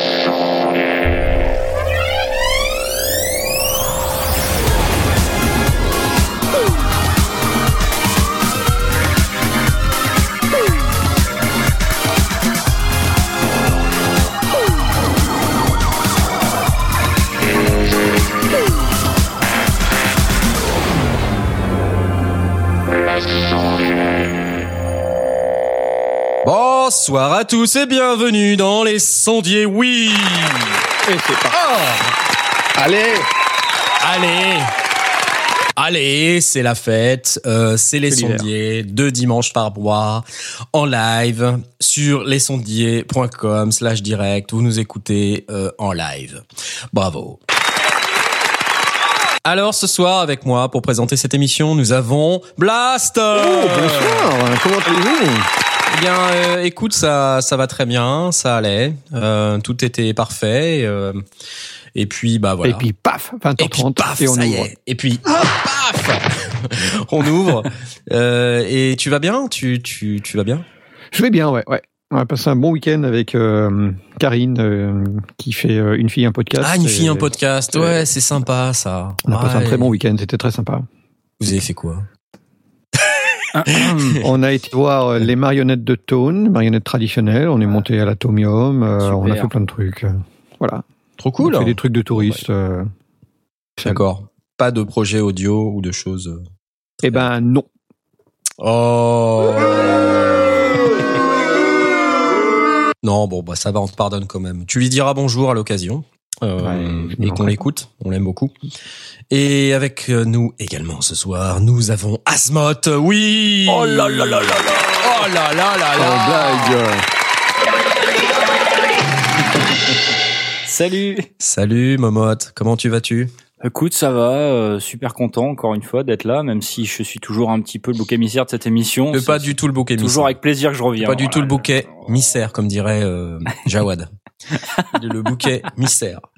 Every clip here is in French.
Bonsoir à tous et bienvenue dans les sondiers, oui. Et c'est parti. Oh Allez. Allez. Allez, c'est la fête, euh, c'est les sondiers, deux dimanches par mois, en live, sur lesondiers.com slash direct, vous nous écoutez euh, en live. Bravo. Alors ce soir avec moi pour présenter cette émission, nous avons Blast. Oh, bonsoir. Comment allez-vous? Eh bien, euh, écoute, ça, ça va très bien, ça allait, euh, tout était parfait. euh, et puis, bah voilà. Et puis paf, 20h30 Et puis, paf, on ça y ouvre. est. Et puis, paf, on ouvre. Et tu vas bien? Tu, tu, tu vas bien? Je vais bien, ouais, ouais. On a passé un bon week-end avec euh, Karine euh, qui fait euh, une fille un podcast. Ah, une Et fille, un podcast. Ouais, c'est sympa ça. On a passé un très bon week-end, c'était très sympa. Vous avez fait quoi? On a été voir euh, les marionnettes de Tone, marionnettes traditionnelles. On est monté à l'atomium. euh, on a fait plein de trucs. Voilà. Trop On cool. a fait des trucs de touristes. euh. D'accord. Pas de projet audio ou de choses. Eh ben non. Oh. Non, bon, bah ça va, on te pardonne quand même. Tu lui diras bonjour à l'occasion. Euh, Ouais, et qu'on l'écoute, on l'aime beaucoup. Et avec euh, nous également ce soir, nous avons Asmoth, oui Oh là là là là là Oh là là là Oh, là blague. Salut Salut Momoth, comment tu vas-tu? Écoute, ça va, euh, super content encore une fois d'être là, même si je suis toujours un petit peu le bouc émissaire de cette émission. Pas du tout le bouquet Toujours missaire. avec plaisir que je reviens. Pas du tout le bouquet missaire, comme dirait euh, Jawad. le bouquet mystère.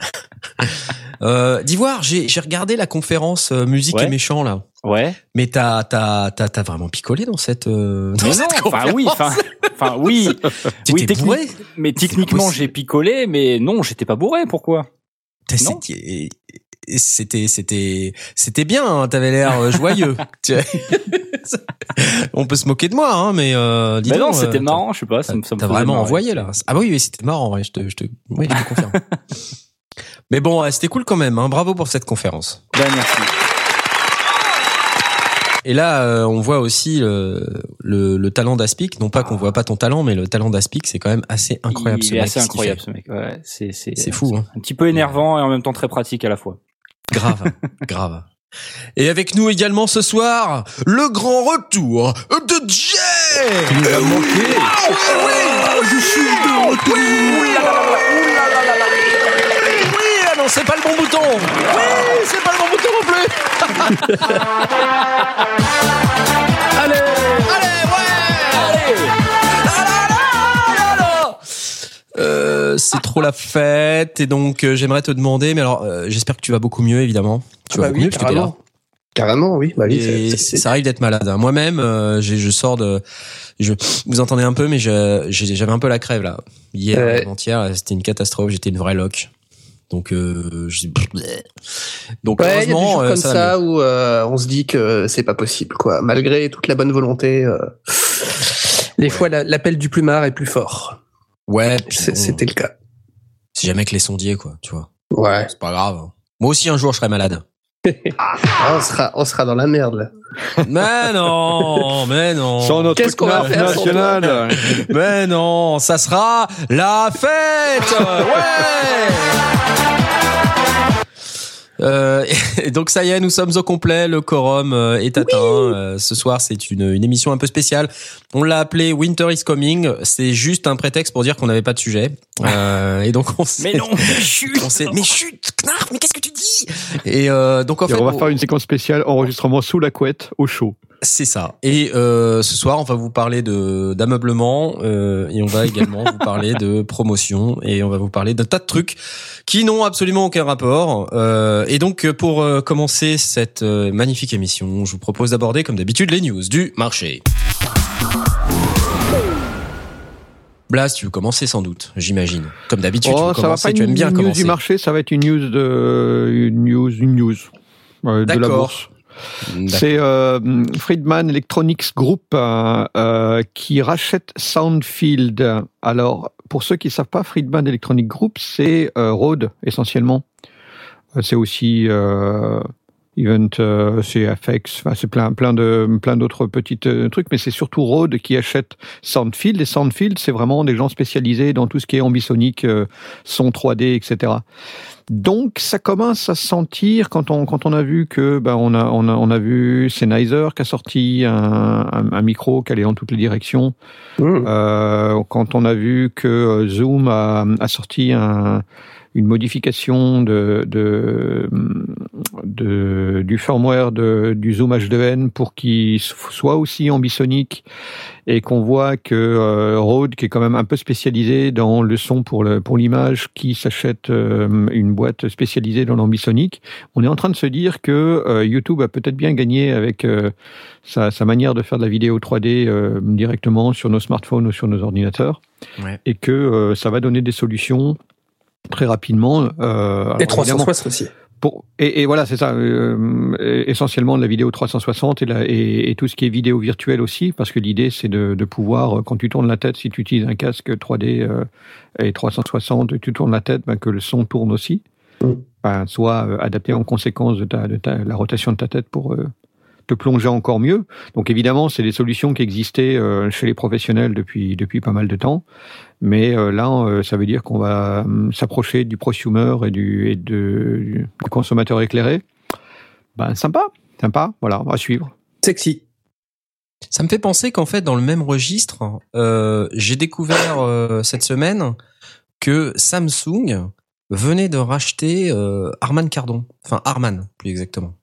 Euh, D'Ivoire, j'ai regardé la conférence euh, musique Ouais. et méchant là. Ouais. Mais t'as t'as t'as t'as vraiment picolé dans cette euh, dans non, cette enfin oui, conférence. enfin, enfin oui. T'étais oui, techni- bourré Mais techniquement, j'ai picolé, mais non, j'étais pas bourré. Pourquoi? C'était c'était c'était bien. Hein, T'avais l'air euh, joyeux. On peut se moquer de moi, hein, mais euh, dis Mais non, donc, c'était euh, marrant, je sais pas. Ça me, ça me T'as vraiment marrer. envoyé là. Ah bah oui, oui c'était marrant. Ouais, je te je te oui, je te confirme. mais bon, c'était cool quand même. Hein, bravo pour cette conférence. Ben, merci. Et là, euh, on voit aussi le, le, le talent d'Aspic. Non pas qu'on voit pas ton talent, mais le talent d'Aspic, c'est quand même assez incroyable. Il ce est mec, assez incroyable ce mec. Ouais, c'est c'est C'est fou, hein. Un petit peu énervant et en même temps très pratique à la fois. Grave, grave. Et avec nous également ce soir, le grand retour de Jay. Nous manqué. Ah oui, oui Je suis de retour. Oui, Oui, ah non, c'est pas le bon bouton. Oui, c'est pas le bon bouton non plus c'est trop la fête et donc euh, j'aimerais te demander, mais alors euh, j'espère que tu vas beaucoup mieux évidemment. Tu Ah vas bah beaucoup oui, mieux parce que t'es là. carrément. Carrément, oui. Bah oui, Et ça arrive d'être malade. hein. Moi-même, euh, je sors de, je, vous entendez un peu, mais j'avais un peu la crève là. Hier, Ouais. avant-hier, c'était une catastrophe. J'étais une vraie loque. Donc, euh, je... donc Ouais, y a des jours comme ça, où euh, on se dit que c'est pas possible, quoi. Malgré toute la bonne volonté, euh, des fois la- l'appel du plumard est plus fort. Ouais, C'était le cas. c'est jamais que les sondiers, quoi. Tu vois, Ouais. c'est pas grave. hein. Moi aussi, un jour, je serai malade. Ah, on sera, on sera dans la merde. Là. mais non, mais non. Sans notre Qu'est-ce qu'on va faire national. Mais non, ça sera la fête Ouais Euh, et donc ça y est, nous sommes au complet, le quorum euh, est atteint. Euh, ce soir, c'est une, une émission un peu spéciale. On l'a appelé Winter is Coming. C'est juste un prétexte pour dire qu'on n'avait pas de sujet. Euh, et donc on s'est... Mais non, chut On s'est, mais chut, Knarf, mais qu'est-ce que tu dis? Et euh, donc en Et fait, on va on- faire une séquence spéciale enregistrement sous la couette au chaud. C'est ça. Et euh, ce soir, on va vous parler de d'ameublement euh, et on va également vous parler de promotion et on va vous parler d'un tas de trucs qui n'ont absolument aucun rapport. Euh, et donc, pour euh, commencer cette euh, magnifique émission, je vous propose d'aborder, comme d'habitude, les news du marché. Blast, tu veux commencer sans doute, j'imagine. Comme d'habitude, Oh, tu ça va pas tu aimes une bien news commencer. du marché, ça va être une news de une news, une news euh, de la bourse. C'est euh, Friedman Electronics Group euh, euh, qui rachète Soundfield. Alors, pour ceux qui ne savent pas, Friedman Electronics Group, c'est Rode essentiellement. C'est aussi Event, euh, c'est FX, enfin, c'est plein, plein de, plein d'autres petites euh, trucs, mais c'est surtout Rode qui achète Soundfield. Et Soundfield, c'est vraiment des gens spécialisés dans tout ce qui est ambisonique, euh, son 3D, etc. Donc, ça commence à se sentir quand on, quand on a vu que, ben, on a, on a, on a vu Sennheiser qui a sorti un, un, un micro qui allait dans toutes les directions. Mmh. Euh, quand on a vu que Zoom a, a sorti un, une modification de, de, de- du firmware de, du Zoom H2N pour qu'il soit aussi ambisonique et qu'on voit que euh, Rode, qui est quand même un peu spécialisé dans le son pour le pour l'image, qui s'achète euh, une boîte spécialisée dans l'ambisonique, on est en train de se dire que euh, YouTube a peut-être bien gagné avec euh, sa, sa manière de faire de la vidéo 3D euh, directement sur nos smartphones ou sur nos ordinateurs, Ouais. et que euh, ça va donner des solutions très rapidement. Euh, Et évidemment, 360 aussi. Pour, et, et voilà, c'est ça, euh, essentiellement de la vidéo 360 et, la, et, et tout ce qui est vidéo virtuelle aussi, parce que l'idée c'est de, de pouvoir, euh, quand tu tournes la tête, si tu utilises un casque 3D euh, et 360, tu tournes la tête, ben, que le son tourne aussi, Mm. Ben, soit euh, adapté en conséquence de, ta, de ta, la rotation de ta tête pour euh, te plonger encore mieux. Donc évidemment, c'est des solutions qui existaient euh, chez les professionnels depuis, depuis pas mal de temps. Mais euh, là, euh, ça veut dire qu'on va hum, s'approcher du prosumer et du, du consommateur éclairé. Ben, sympa, sympa, voilà, va suivre. Sexy. Ça me fait penser qu'en fait, dans le même registre, j'ai découvert cette semaine que Samsung venait de racheter Harman Kardon. Enfin, Harman, plus exactement.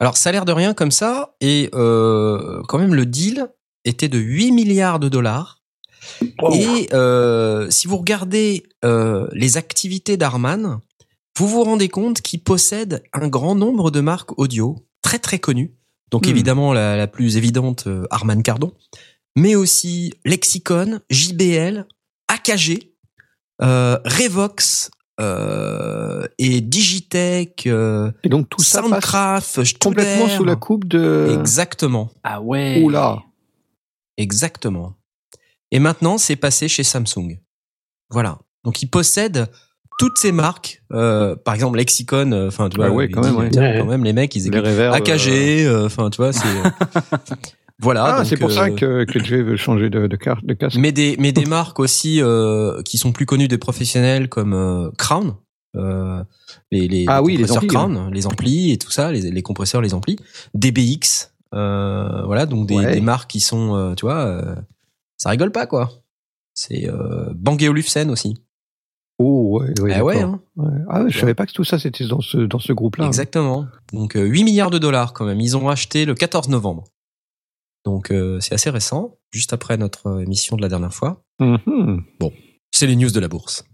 Alors, ça a l'air de rien comme ça, et euh, quand même, le deal était de 8 milliards de dollars. Et euh, si vous regardez euh, les activités d'Harman, vous vous rendez compte qu'il possède un grand nombre de marques audio très très connues. Donc Hmm. évidemment la, la plus évidente, Harman Kardon, mais aussi Lexicon, JBL, AKG, euh, Revox euh, et Digitech, euh, Et donc tout ça Soundcraft, complètement sous la coupe de... Exactement. Ah ouais. Oula. Exactement. Et maintenant, c'est passé chez Samsung. Voilà. Donc, il possède toutes ces marques. euh, par exemple, Lexicon. euh, Enfin, tu vois, Ah ouais, quand il même, ouais. Ouais. quand même, les mecs, ils reverbs, AKG. euh, Enfin, tu vois, c'est. voilà. Ah, c'est pour ça euh, que, que Jay veut changer de, de, car- de casque. Mais des, mais des marques aussi euh, qui sont plus connues des professionnels comme euh, Crown. Euh, les, les, Ah oui, les compresseurs amplis, Crown, les amplis et tout ça, les, les compresseurs, les amplis. DBX. Voilà, donc des, Ouais. des marques qui sont, tu vois, ça rigole pas, quoi. C'est Bang Olufsen aussi. Oh, ouais, ouais, ah ouais, hein, Ouais. Ah, je savais pas que tout ça c'était dans ce, dans ce groupe-là. exactement. Donc euh, 8 milliards de dollars quand même. Ils ont racheté le 14 novembre. Donc euh, c'est assez récent, juste après notre euh, émission de la dernière fois. Mhm. C'est les news de la bourse.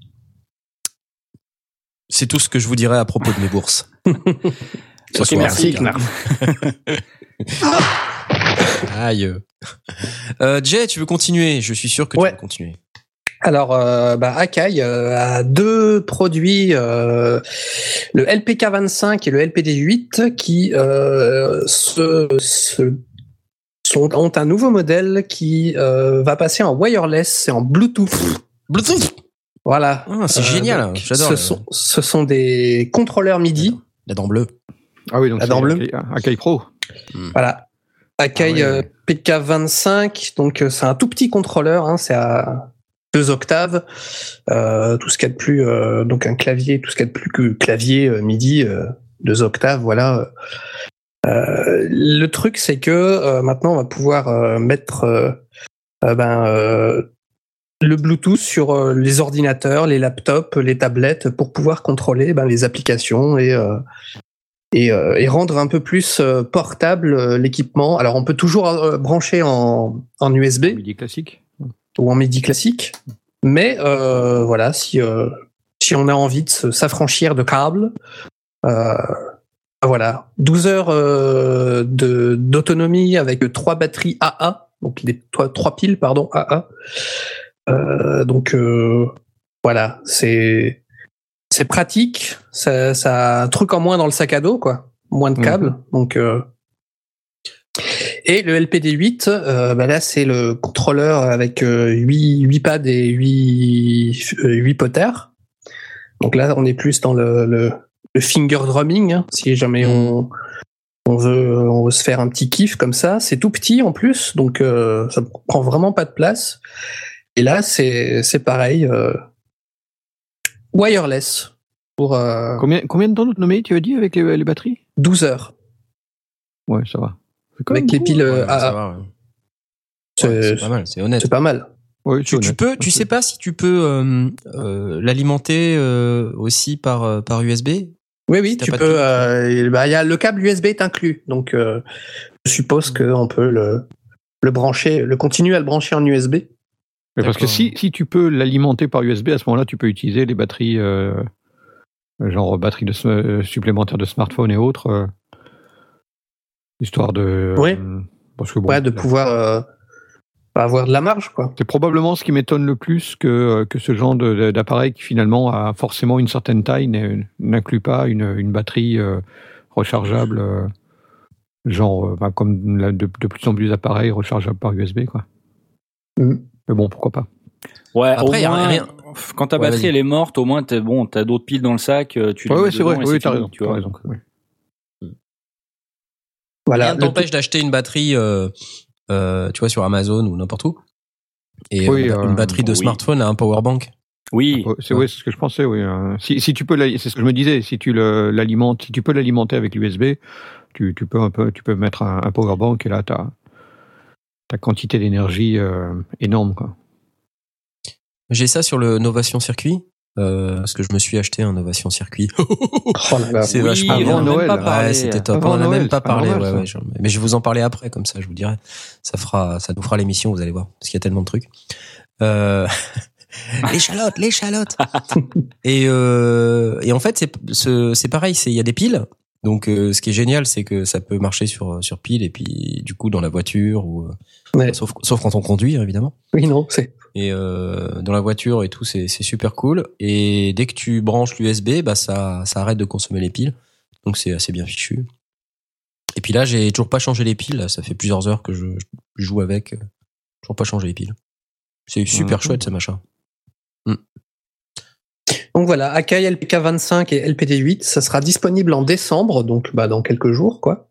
C'est tout ce que je vous dirais à propos de mes bourses. Ce Ok, soir, merci. Aïe. Euh, Jay, tu veux continuer? Je suis sûr que tu Ouais. veux continuer. Alors, euh, bah, Akai euh, a deux produits, euh, le LPK25 et le LPD8, qui euh, se, se- sont, ont un nouveau modèle qui euh, va passer en wireless et en Bluetooth. Bluetooth? Voilà. Ah, c'est Euh, génial, donc, j'adore. Ce sont, ce sont des contrôleurs MIDI. La dent bleue. Ah oui, donc La dent bleue. Akai- Pro. Voilà. Akai Ah euh, PK25, donc euh, c'est un tout petit contrôleur, hein, c'est à deux octaves, euh, tout ce qu'il y a de plus, euh, donc un clavier, tout ce qu'il y a de plus que clavier euh, MIDI, euh, deux octaves, voilà. Euh, le truc, c'est que euh, maintenant, on va pouvoir euh, mettre ben, le Bluetooth sur les ordinateurs, les laptops, les tablettes, pour pouvoir contrôler ben, les applications et et, et rendre un peu plus portable l'équipement. Alors on peut toujours brancher en, en USB Midi classique. ou en MIDI classique, mais voilà, si, si on a envie de s'affranchir de câbles, euh, voilà, 12 heures euh, de- d'autonomie avec trois batteries AA, donc des trois, piles pardon AA. Euh, donc euh, voilà, c'est c'est pratique. Ça, ça a un truc en moins dans le sac à dos, quoi. Moins de Mhm. câbles. Donc euh, et le LPD8, euh, bah là c'est le contrôleur avec euh, 8, 8 pads et 8, euh, 8 potters. Donc là on est plus dans le, le, le finger drumming, hein, si jamais on, on, veut, on veut se faire un petit kiff comme ça. C'est tout petit en plus, donc euh, ça prend vraiment pas de place. Et là c'est c'est pareil, euh, wireless pour euh, Combien, combien de temps d'autonomie tu as dit avec les, les batteries? 12 heures. Ouais, ça va. Avec les piles Ouais, euh, ça AA. va, ouais. Ouais, C'est pas mal, c'est honnête. c'est pas mal. Ouais, Tu, tu peux, tu sais pas si tu peux euh, euh, l'alimenter euh, aussi par euh, par USB. Oui, oui, tu peux. euh, bah, il y a le câble USB est inclus, donc euh, je suppose qu'on peut le le brancher, le continuer à le brancher en USB. Mais parce que si, si tu peux l'alimenter par USB, à ce moment-là, tu peux utiliser les batteries, euh, genre batteries de, sm- euh, supplémentaires de smartphone et autres, euh, histoire de. Oui. euh, parce que bon, ouais, de pouvoir euh, avoir de la marge, quoi. C'est probablement ce qui m'étonne le plus que, euh, que ce genre de- de- d'appareil qui finalement a forcément une certaine taille n'est- n'inclut pas une, une batterie euh, rechargeable, euh, genre bah, comme la- de, de plus en plus d'appareils rechargeables par USB. Quoi. Mhm. Mais bon, pourquoi pas. Ouais, Après, au y a moins, rien- quand ta batterie elle est morte, au moins t'as bon, t'as d'autres piles dans le sac, tu les Ouais, ouais, c'est vrai, oui, t'as fini, raison. tu t'as vois. raison, oui. Voilà. Rien ne t'empêche d'acheter une batterie, euh, euh, tu vois, sur Amazon ou n'importe où. Et Oui, euh, une euh, batterie de oui. smartphone à un power bank. Oui, C'est ouais, c'est ce que je pensais, oui. euh, Si, si tu peux, c'est ce que je me disais, si tu l'alimentes, si tu peux l'alimenter avec l'USB, tu, tu peux un peu, tu peux mettre un, un power bank et là, tu as ta quantité d'énergie euh, énorme, quoi. J'ai ça sur le Novation Circuit. Euh, parce que je me suis acheté un Novation Circuit. Oh. C'est Oui, vachement on bien. en a même Noël. pas Ouais, parlé. Ouais, c'était top. Avant on en a Noël, même pas parlé. ouais, ouais, mais je vais vous en parler après, comme ça, je vous dirai. Ça fera, ça nous fera l'émission, vous allez voir, parce qu'il y a tellement de trucs. Euh... l'échalote, l'échalote. et euh... et en fait, c'est ce- c'est pareil, c'est il y a des piles. Donc, euh, ce qui est génial, c'est que ça peut marcher sur sur pile et puis du coup dans la voiture ou euh, Ouais. sauf sauf quand on conduit évidemment. Oui, non, c'est. Et euh, dans la voiture et tout, c'est c'est super cool. Et dès que tu branches l'USB, bah ça ça arrête de consommer les piles. Donc c'est assez bien fichu. Et puis là, j'ai toujours pas changé les piles. là. Ça fait plusieurs heures que je, je joue avec. Toujours pas changé les piles. C'est super Mhm. chouette ce machin. Donc voilà, Akai LPK25 et LPD8, ça sera disponible en décembre, donc bah, dans quelques jours, quoi.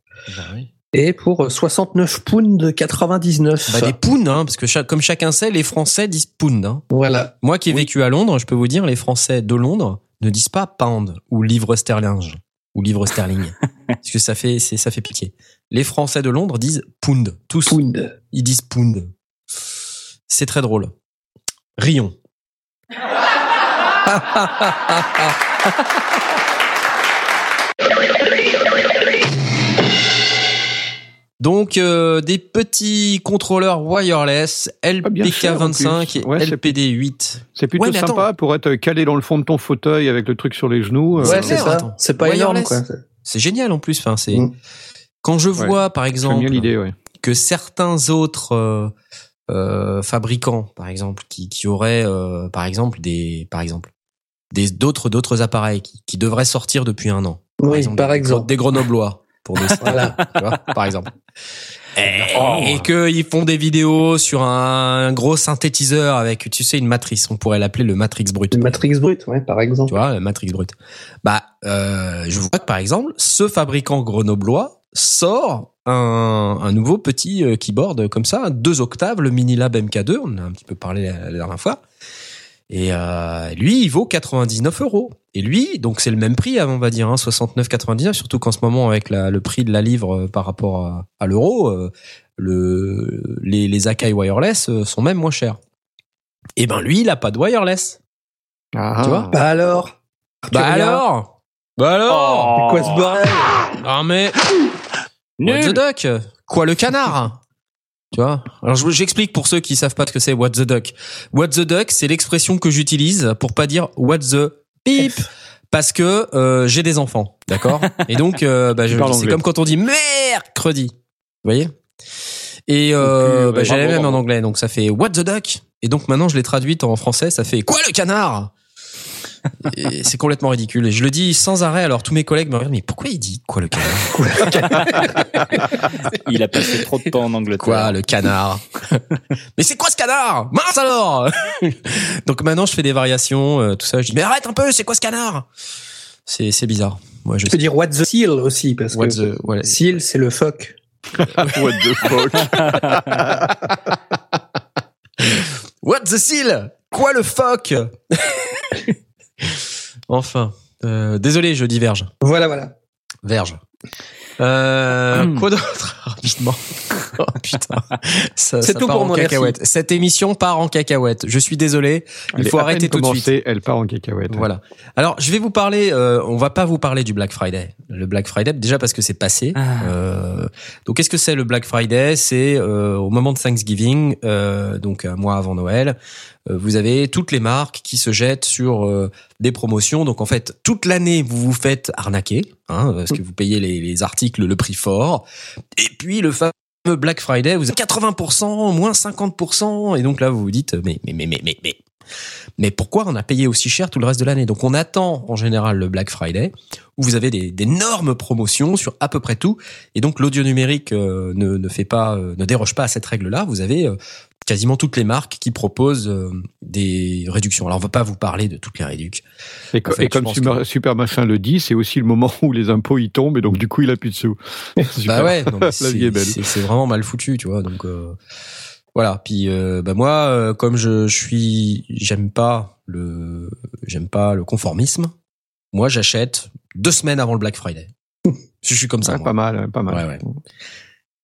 Et pour 69 pounds de 99. Bah des pounds, hein, parce que chaque- comme chacun sait, les Français disent pound. Hein. Voilà. Moi qui ai Oui. vécu à Londres, je peux vous dire, les Français de Londres ne disent pas pound ou livre sterling ou livre sterling, parce que ça fait c'est ça fait pitié. Les Français de Londres disent pound, tous. Pound. Ils disent pound. C'est très drôle. Rions. Donc euh, des petits contrôleurs wireless Pas bien cher, en LPK25 et plus. Ouais, c'est- LPD8. C'est plutôt Ouais, sympa pour être calé dans le fond de ton fauteuil avec le truc sur les genoux. euh, Ouais, c'est c'est clair, ça. attends. C'est pas énorme, Wireless. quoi. C'est génial en plus. Enfin, c'est Mm. quand je vois par exemple que certains autres euh, euh, fabricants, par exemple, qui, qui auraient, euh, par exemple, des, par exemple, des d'autres d'autres appareils qui, qui devraient sortir depuis un an. Oui, par exemple. des grenoblois pour des Voilà. tu vois, par exemple. Et, et qu'ils font des vidéos sur un gros synthétiseur avec, tu sais, une matrice. On pourrait l'appeler le Matrix brut. Une Matrix brute, ouais, par exemple. Tu vois, le Matrix brut. Bah, euh, je vois que par exemple, ce fabricant grenoblois sort un, un nouveau petit euh, keyboard comme ça, deux octaves, le Minilab MK2. On en a un petit peu parlé la, la dernière fois. Et euh, lui, il vaut 99 euros. Et lui, donc c'est le même prix, hein, on va dire, hein, 69,99. Surtout qu'en ce moment, avec la- le prix de la livre euh, par rapport à, à l'euro, euh, le, les, les Akai wireless euh, sont même moins chers. Et ben lui, il a pas de wireless. Ah, Tu vois Bah alors? Bah Arthurien, alors? Bah alors? Oh. C'est quoi ce bordel? Ah mais What the duck? Quoi le canard? Tu vois? Alors je- j'explique pour ceux qui savent pas ce que c'est what the duck. What the duck, c'est l'expression que j'utilise pour pas dire what the beep parce que euh, j'ai des enfants, d'accord? Et donc euh, bah, c'est comme quand on dit mercredi. Vous voyez? Et euh, euh, bah, j'ai la même en anglais, donc ça fait what the duck. Et donc maintenant, je l'ai traduite en français, ça fait quoi le canard? Et c'est complètement ridicule. Et je le dis sans arrêt, alors tous mes collègues me regardent, mais pourquoi il dit quoi le canard? Il a passé trop de temps en Angleterre. Quoi le canard? Mais c'est quoi ce canard? Mince alors Donc maintenant, je fais des variations, euh, tout ça. Je dis, mais arrête un peu, c'est quoi ce canard? C'est c'est bizarre. Moi, je Tu peux dire what the seal aussi, parce What que the- voilà. seal, c'est le fuck. What the fuck What the seal? Quoi le fuck Enfin, euh, désolé, je diverge. Voilà, voilà. Verge. Euh, Hmm. quoi d'autre rapidement Oh putain, ça, C'est tout part pour en moi, merci. cacahuète. Cette émission part en cacahuète. Je suis désolé, il faut arrêter tout de suite. Elle part en cacahuète. Voilà. Alors, je vais vous parler. Euh, on va pas vous parler du Black Friday. Le Black Friday, déjà parce que c'est passé. Ah. Euh, donc, qu'est-ce que c'est le Black Friday? C'est euh, au moment de Thanksgiving, euh, donc un mois avant Noël. Euh, vous avez toutes les marques qui se jettent sur euh, des promotions. Donc, en fait, toute l'année, vous vous faites arnaquer, hein, parce que vous payez les, les articles le prix fort. Et puis, le fameux Black Friday, vous avez 80%, moins 50%. Et donc là, vous vous dites, mais, mais, mais, mais, mais, mais, mais pourquoi on a payé aussi cher tout le reste de l'année? Donc on attend en général le Black Friday où vous avez d'énormes promotions sur à peu près tout et donc l'audio numérique euh, ne, ne fait pas euh, ne déroge pas à cette règle-là. Vous avez euh, quasiment toutes les marques qui proposent euh, des réductions. Alors on va pas vous parler de toutes les réductions. Et, co- En fait, et comme Super, Machin le dit, c'est aussi le moment où les impôts y tombent et donc du coup il a plus de sous. Bah ouais, c'est vie est belle. c'est- c'est vraiment mal foutu, tu vois. Donc euh, voilà. Puis euh, bah moi, comme je, je suis, j'aime pas le, j'aime pas le conformisme. Moi, j'achète deux semaines avant le Black Friday. je suis comme ça. Ouais, moi. pas mal, pas mal. Ouais, ouais.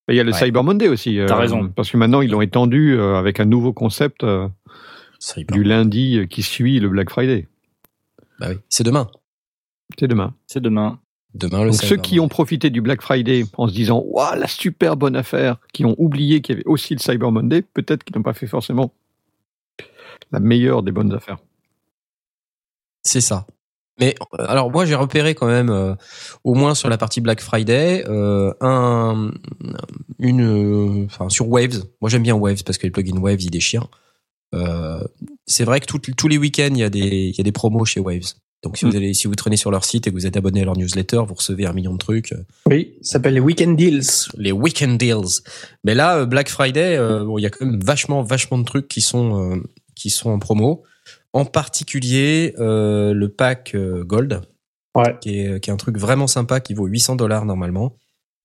Et Il y a le Ouais. Cyber Monday aussi. euh, T'as raison. Parce que maintenant ils l'ont étendu euh, avec un nouveau concept euh, du lundi qui suit le Black Friday. Bah oui. C'est demain. C'est demain. C'est demain. Demain le. Donc ceux Cyber qui ont profité du Black Friday en se disant waouh la super bonne affaire, qui ont oublié qu'il y avait aussi le Cyber Monday, peut-être qu'ils n'ont pas fait forcément la meilleure des bonnes affaires. C'est ça. Mais euh, alors moi j'ai repéré quand même euh, au moins sur la partie Black Friday euh, un une euh, enfin sur Waves. Moi j'aime bien Waves parce que les plugins Waves ils déchirent. Euh, c'est vrai que tout- tous les week-ends il y a des il y a des promos chez Waves. Donc si Mm. vous allez si vous traînez sur leur site et que vous êtes abonné à leur newsletter, vous recevez un million de trucs. Oui, ça s'appelle les Weekend Deals. les weekend deals. Mais là, Black Friday, bon, il y a quand même vachement, vachement de trucs qui sont euh, qui sont en promo. En particulier euh, le pack euh, Gold, Ouais. qui est qui est un truc vraiment sympa qui vaut 800 dollars normalement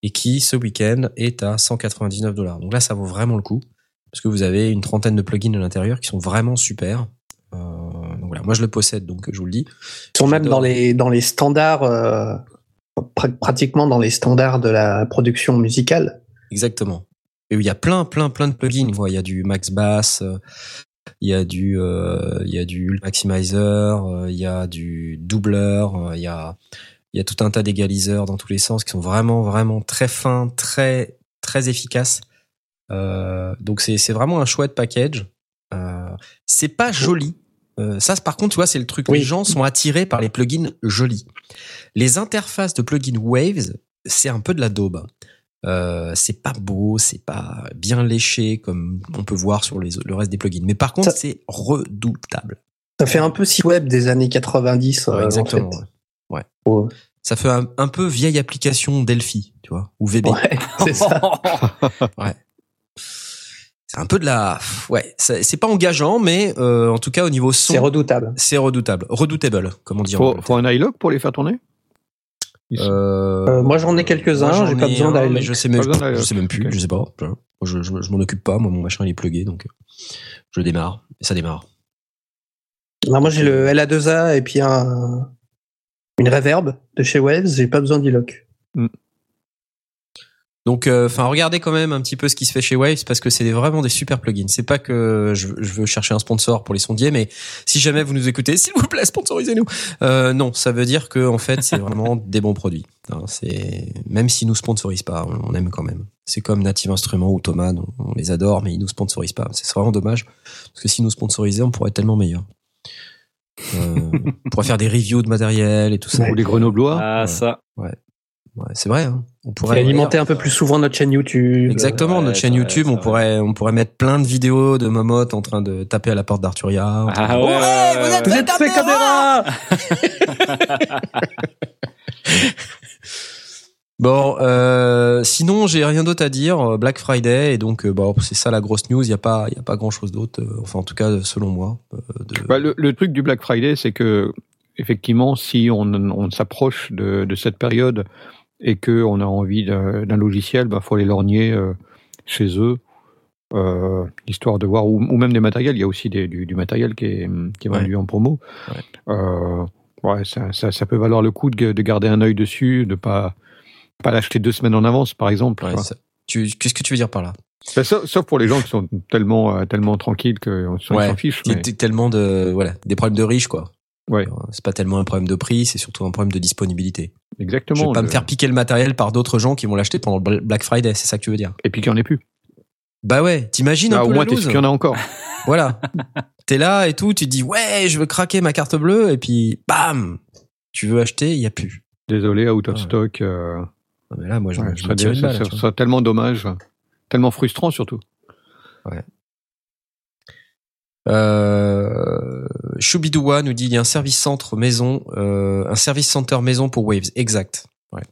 et qui ce week-end est à 199 dollars. Donc là, ça vaut vraiment le coup parce que vous avez une trentaine de plugins à l'intérieur qui sont vraiment super. Euh, donc voilà, moi je le possède, donc je vous le dis. Ils sont même dans les, dans les standards, euh, pr- pratiquement dans les standards de la production musicale. Exactement. Et il y a plein, plein, plein de plugins. Il y a du Max Bass, il y a du, euh, il y a du Maximizer, euh, il y a du doubleur, euh, il y a, il y a tout un tas d'égaliseurs dans tous les sens qui sont vraiment, vraiment très fins, très, très efficaces. Euh, donc c'est, c'est vraiment un chouette package. Euh, c'est pas joli. Euh, ça, par contre, tu vois, c'est le truc. Oui. Les gens sont attirés par les plugins jolis. Les interfaces de plugins Waves, c'est un peu de la daube. Euh, c'est pas beau, c'est pas bien léché comme on peut voir sur les, le reste des plugins. Mais par contre, Ça- c'est redoutable. Ça fait un peu site web des années 90. euh, Ouais, exactement. en fait. ouais. Ouais. Ça fait un, un peu vieille application Delphi, tu vois, ou VB. Ouais, c'est ça. C'est un peu de la, ouais, c'est pas engageant, mais euh, en tout cas au niveau son, C'est redoutable. c'est redoutable, redoutable, comme on dit. en Faut, Angleterre. faut un iLog pour les faire tourner? Euh, Euh, moi, j'en ai quelques-uns, j'ai pas besoin d'aller. mais Je sais même, je sais même plus, je sais pas. Je, je, je m'en occupe pas. Moi, mon machin il est plugué, donc euh, je démarre et ça démarre. Non, moi, j'ai le LA2A et puis un, une reverb de chez Waves. J'ai pas besoin d'Iloc. Donc, euh, enfin, regardez quand même un petit peu ce qui se fait chez Waves parce que c'est vraiment des super plugins. C'est pas que je, je veux chercher un sponsor pour les sondiers, mais si jamais vous nous écoutez, s'il vous plaît, sponsorisez-nous. Euh, non, ça veut dire que en fait, c'est vraiment des bons produits. Hein, c'est même s'ils nous sponsorisent pas, on aime quand même. C'est comme Native Instruments ou Thomas, on, on les adore, mais ils nous sponsorisent pas. C'est vraiment dommage parce que s'ils nous sponsorisaient, on pourrait être tellement meilleur. Euh, on pourrait faire des reviews de matériel et tout ça. Ou les Grenoblois Ah, Ouais. ça. Ouais, c'est vrai. hein. On Et pourrait alimenter un peu plus souvent notre chaîne YouTube. Exactement, Ouais, notre chaîne vrai, YouTube, on vrai. pourrait, on pourrait mettre plein de vidéos de Momote en train de taper à la porte d'Arturia. Ah de- ouais, ouais, ouais, ouais. Vous êtes ces caméras Bon, euh, sinon j'ai rien d'autre à dire. Black Friday et donc euh, bon, c'est ça la grosse news. Il y a pas, il y a pas grand chose d'autre. euh, enfin, en tout cas, selon moi. euh, de- Bah, le, le truc du Black Friday, c'est que effectivement, si on, on s'approche de, de cette période et que on a envie d'un logiciel, bah faut aller lorgner euh, chez eux, euh, histoire de voir ou, ou même des matériels. Il y a aussi des- du, du matériel qui est, qui est Ouais. vendu en promo. Euh, ouais, ça, ça, ça peut valoir le coup de, de garder un œil dessus, de pas pas l'acheter deux semaines en avance, par exemple. Ouais, qu'est-ce que tu veux dire par là? Bah, sauf, sauf pour les gens qui sont tellement euh, tellement tranquilles qu'ils s'en Ouais, fichent. T'es- mais- tellement de, voilà, des problèmes de riches quoi. Ouais. C'est pas tellement un problème de prix, c'est surtout un problème de disponibilité. Exactement. Je vais pas le- me faire piquer le matériel par d'autres gens qui vont l'acheter pendant le Black Friday, c'est ça que tu veux dire Et puis qu'il n'y en ait plus. Bah ouais, t'imagines un Ah, peu au moins, t'es sûr qu'il y en a encore. Voilà. T'es là et tout, tu te dis ouais, je veux craquer ma carte bleue et puis bam, tu veux acheter, il y a plus. Désolé, out of Ouais. stock. euh, Non, Mais là, moi, je, ouais, je ça me tire une ça balle. ça serait tellement dommage, tellement frustrant surtout. Euh, Choubidoua nous dit il y a un service centre maison, euh, un service center maison pour Waves, exact. Ouais.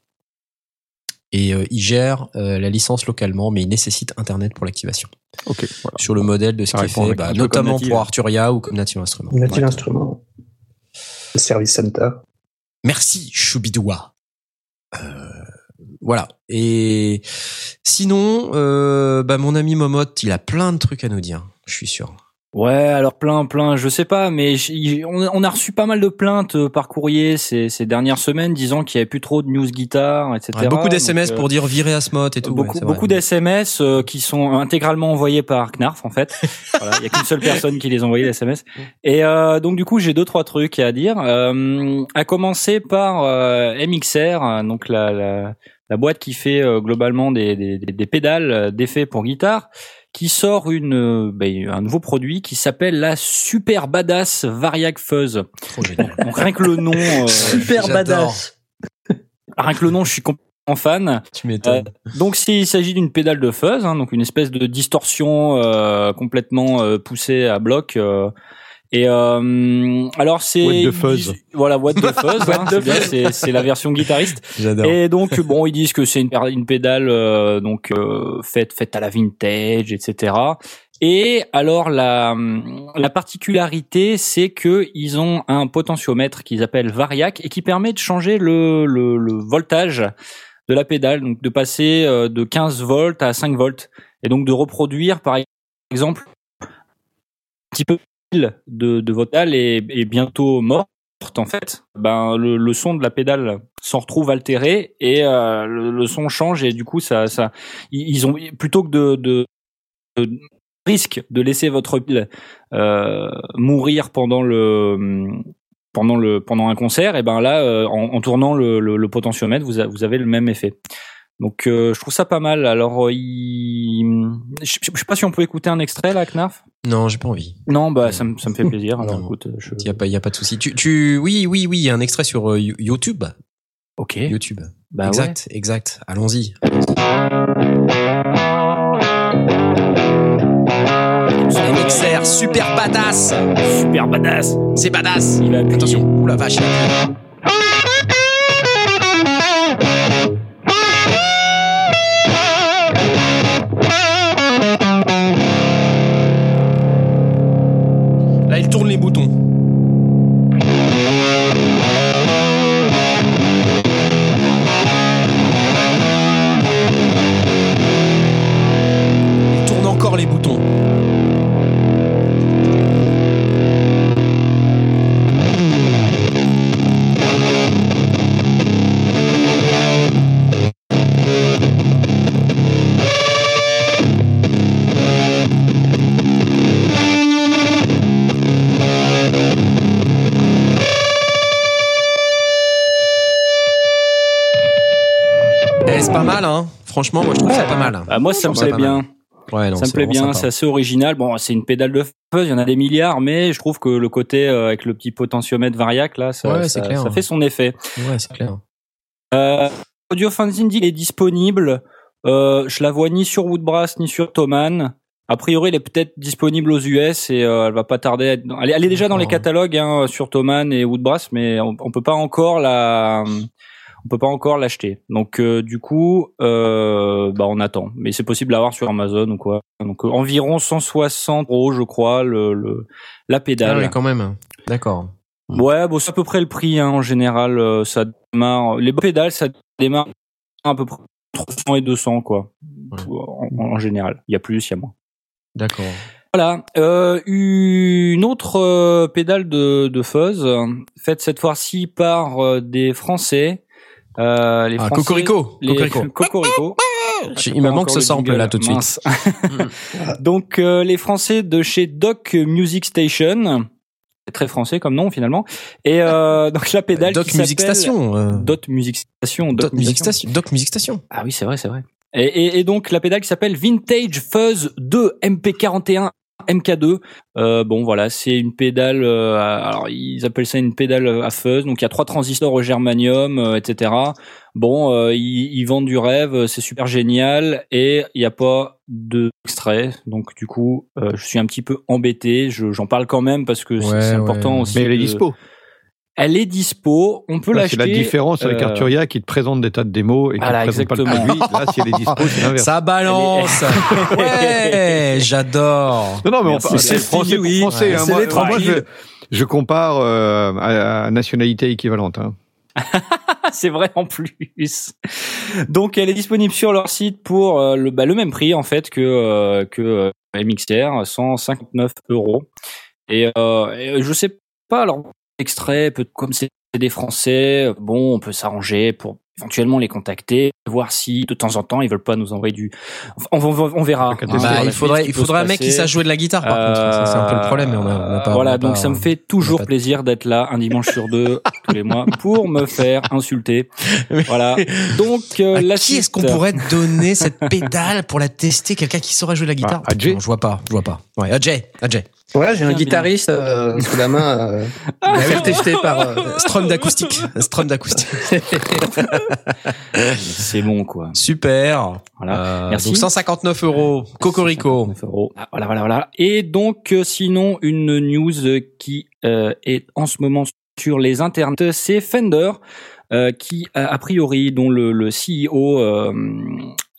Et euh, il gère euh, la licence localement, mais il nécessite Internet pour l'activation. Ok, voilà. Sur le modèle de ce qui est fait, bah, notamment Native. pour Arturia ou comme Native Instruments. Native Ouais. Instrument. Le Service Center. Merci Choubidoua. Euh, voilà. Et sinon, euh, bah, mon ami Momote, il a plein de trucs à nous dire, je suis sûr. Ouais, alors plein, plein, je sais pas, mais on a reçu pas mal de plaintes euh, par courrier ces, ces dernières semaines disant qu'il y avait plus trop de news guitare, etc. Ouais, beaucoup d'SMS Donc, euh, pour dire virer Asmot et tout. beaucoup, ouais, beaucoup d'SMS euh, qui sont intégralement envoyés par Knarf en fait. Voilà, Il y a qu'une seule personne qui les envoyait les SMS. Et euh, donc du coup j'ai deux trois trucs à dire. À commencer par MXR, donc la, la, la boîte qui fait globalement des, des, pédales d'effets pour guitare, qui sort une euh, ben, un nouveau produit qui s'appelle la Super Badass Variac Fuzz. Trop génial. Donc rien que le nom, euh, Super badass. rien que le nom, je suis complètement fan. tu m'étonnes. Donc s'il s'agit d'une pédale de fuzz, hein, donc une espèce de distorsion euh, complètement euh, poussée à bloc. Et euh, alors c'est What the fuzz. voilà what the fuzz, hein, c'est bien, c'est c'est la version guitariste. J'adore. Et donc bon ils disent que c'est une, une pédale euh, donc euh, faite faite à la vintage, etc. Et alors la la particularité c'est que ils ont un potentiomètre qu'ils appellent variac et qui permet de changer le le, le voltage de la pédale, donc de passer euh, de 15 volts à 5 volts et donc de reproduire par exemple un petit peu de, de votre pédale est, bientôt morte en fait, ben le, son de la pédale s'en retrouve altéré et euh, le, son change et du coup ça ça ils ont plutôt que de, de, risque de laisser votre pile euh, mourir pendant le pendant le pendant un concert et ben là euh, en, tournant le, potentiomètre vous, vous avez le même effet donc euh, je trouve ça pas mal alors euh, il... je, je sais pas si on peut écouter un extrait là Knarf? Non, j'ai pas envie. non bah ça, me- ça me fait plaisir alors Non. écoute je... Il y a pas, y a pas de souci. Tu, tu, oui, oui, oui, il y a un extrait sur euh, You- YouTube. ok YouTube. bah ouais. exact, exact. Allons-y. MXR, super badass. super badass C'est badass. il appuyer. Attention. Ouh la vache. Franchement, moi, je trouve ça pas mal. Ah, moi ça me plaît bien mal. Ouais, non, ça me plaît bien, c'est assez original. Bon, c'est une pédale de fuzz, il y en a des milliards, mais je trouve que le côté euh, avec le petit potentiomètre variac là, ça, Ouais, ça, c'est clair. ça fait son effet. Ouais, c'est clair. Euh, Audio Fanzine est disponible. Euh, je la vois ni sur Woodbrass ni sur Thomann. A priori, elle est peut-être disponible aux US et euh, elle va pas tarder. À être... elle, est, elle est déjà dans les catalogues hein, sur Thomann et Woodbrass, mais on, on peut pas encore la, on peut pas encore l'acheter. Donc euh, du coup, euh, bah on attend. Mais c'est possible d'avoir sur Amazon ou quoi. Donc euh, environ 160 euros, je crois, le, le la pédale. Ah oui, quand même. D'accord. Ouais, bon, c'est à peu près le prix hein, en général. ça démarre. Les pédales, ça démarre à peu près 300 et 200 quoi. Ouais. En, en général, il y a plus, il y a moins. D'accord. Voilà, euh, une autre euh, pédale de, de fuzz, faite cette fois-ci par euh, des Français. Euh, les Ah, Français, Cocorico. les Cocorico. Cocorico. Je- Il me manque ce sample là tout de suite. Donc euh, les Français de chez Doc Music Station, très français comme nom finalement. Et euh, donc la pédale Doc qui Music s'appelle Station. euh, Dot Music Station. Doc Music Station. Doc Music Station. Ah oui, c'est vrai, c'est vrai. Et, et, et donc la pédale qui s'appelle Vintage Fuzz 2 MP41 MK2. Euh, bon voilà, c'est une pédale. euh, alors ils appellent ça une pédale à fuzz. Donc il y a trois transistors au germanium, euh, etc. Bon, euh, ils, ils vendent du rêve, c'est super génial et il n'y a pas de extrait. Donc du coup, euh, je suis un petit peu embêté. Je- J'en parle quand même parce que c'est- Ouais, c'est ouais. important aussi. Mais elle est de- dispo. Elle est dispo. On peut l'acheter. C'est la différence avec euh, Arturia qui te présente des tas de démos et qui Voilà, ne présente pas le produit. Là, si elle est dispo, c'est l'inverse. Ça balance. ouais, j'adore. Non, non, mais on Merci. parle C'est français oui. français. Ouais. hein. C'est Moi, les moi, je, compare euh, à, à nationalité équivalente. Hein. c'est vrai en plus. Donc elle est disponible sur leur site pour euh, le, bah, le même prix en fait que euh, que euh, MXR, 159 euros. Et, euh, et je sais pas alors extrait peut comme c'est des Français, bon on peut s'arranger pour éventuellement les contacter, voir si de temps en temps ils veulent pas nous envoyer du. On, on, on verra. Bah, hein, Bah, il faudrait, il faudrait un mec qui sache jouer de la guitare, par contre. C'est un peu le problème, mais on a, on a pas. a Voilà, pas- donc ça me fait toujours plaisir d'être là un dimanche sur deux tous les mois pour me faire insulter. Voilà. Donc euh, À la qui est-ce qu'on pourrait donner cette pédale pour la tester Quelqu'un qui saurait jouer de la guitare? Ah, Adjay. Non, Je vois pas, je vois pas. Ouais, Adjay. Ouais, j'ai un guitariste euh, sous la main. Euh, qui a été jeté par. euh, Strum d'acoustique. Strum d'acoustique. C'est bon quoi. Super. Voilà. Euh, Merci. Donc 159 euros. Cocorico. 159 euros. Ah, Voilà, voilà, voilà. Et donc, euh, sinon, une news qui euh, est en ce moment sur les internets, c'est Fender. Euh, qui a, a priori dont le, le CEO euh,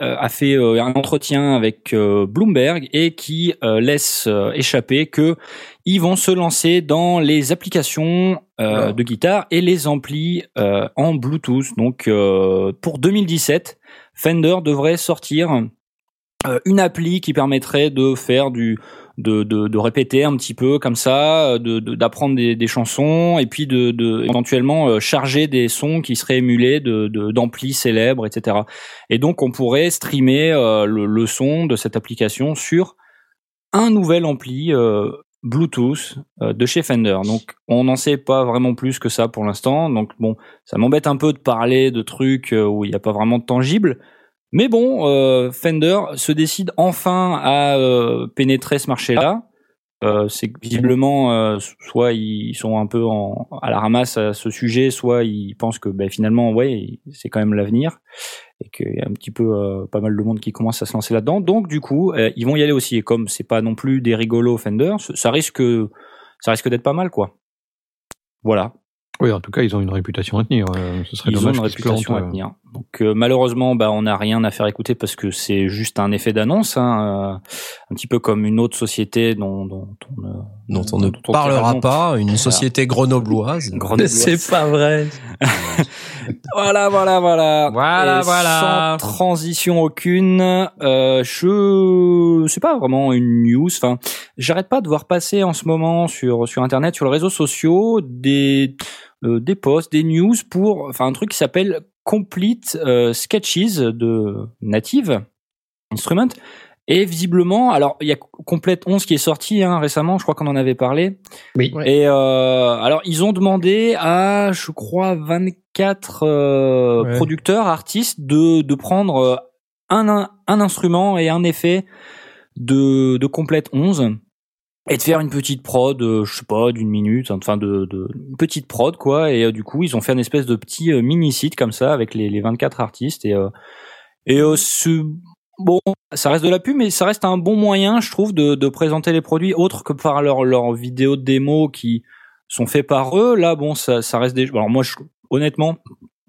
euh, a fait un entretien avec Bloomberg et qui laisse échapper que ils vont se lancer dans les applications euh, de guitare et les amplis euh, en Bluetooth. Donc euh, pour 2017, Fender devrait sortir une appli qui permettrait de faire du de, répéter un petit peu comme ça, euh, de de- d'apprendre des, des chansons et puis de, éventuellement euh, charger des sons qui seraient émulés de d'amplis célèbres, etc. Et donc on pourrait streamer euh, le, son de cette application sur un nouvel ampli Bluetooth de chez Fender. Donc on n'en sait pas vraiment plus que ça pour l'instant. Donc bon, ça m'embête un peu de parler de trucs où il n'y a pas vraiment de tangible. Mais bon, euh, Fender se décide enfin à euh, pénétrer ce marché-là. Euh, c'est visiblement, euh, soit ils sont un peu en, à la ramasse à ce sujet, soit ils pensent que ben, finalement, ouais, c'est quand même l'avenir et qu'il y a un petit peu pas mal de monde qui commence à se lancer là-dedans. Donc du coup, ils vont y aller aussi. Et comme c'est pas non plus des rigolos Fender, ça- risque, ça risque d'être pas mal, quoi. Voilà. Oui, en tout cas, ils ont une réputation à tenir. ce serait Ils ont dommage une qu'ils se réputation plantent, à tenir. Donc euh, malheureusement, bah, on n'a rien à faire écouter parce que c'est juste un effet d'annonce, hein, euh, un petit peu comme une autre société dont, dont on ne, Dont on ne dont on parlera pas. Une société grenobloise. Grenobloise. C'est pas vrai. Voilà, voilà, voilà. Voilà, Et voilà. Sans transition aucune, euh, je c'est pas vraiment une news. Enfin, j'arrête pas de voir passer en ce moment sur sur internet, sur les réseaux sociaux, des euh, des posts, des news pour, enfin, un truc qui s'appelle Complete euh, Sketches de Native Instrument. Et visiblement, alors il y a Complete 11 qui est sorti hein, récemment, je crois qu'on en avait parlé. Oui. Et euh, alors ils ont demandé à, je crois, 24 euh, Ouais. producteurs, artistes de de prendre euh, un, un un instrument et un effet de de Complete 11 et de faire une petite prod, euh, je sais pas, d'une minute, enfin de, de une petite prod quoi. Et euh, du coup, ils ont fait une espèce de petit euh, mini site comme ça avec les, les 24 artistes et et ce bon, ça reste de la pub, mais ça reste un bon moyen, je trouve, de, de présenter les produits autres que par leurs leurs vidéos de démo qui sont faits par eux. Là, bon, ça, ça reste des. Alors moi, honnêtement,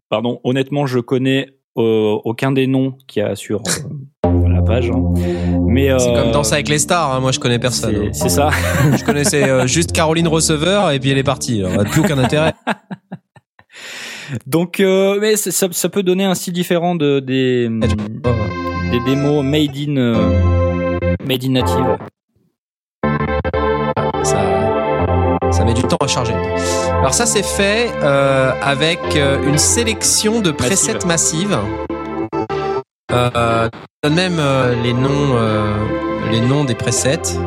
pardon, honnêtement, je connais aucun des noms qu'il y a sur euh, la page. hein. Mais C'est euh, comme Danse avec les stars, hein, moi je connais personne. c'est- hein. Ça. Je connaissais euh, juste Caroline Receveur et puis elle est partie. Alors, plus aucun intérêt. Donc, euh, mais ça, ça- ça peut donner un style différent de des des démos made in euh, made in native. Met du temps à charger. Alors ça c'est fait euh, avec euh, une sélection de presets massives. Euh, on donne même euh, les noms, euh, les noms des presets.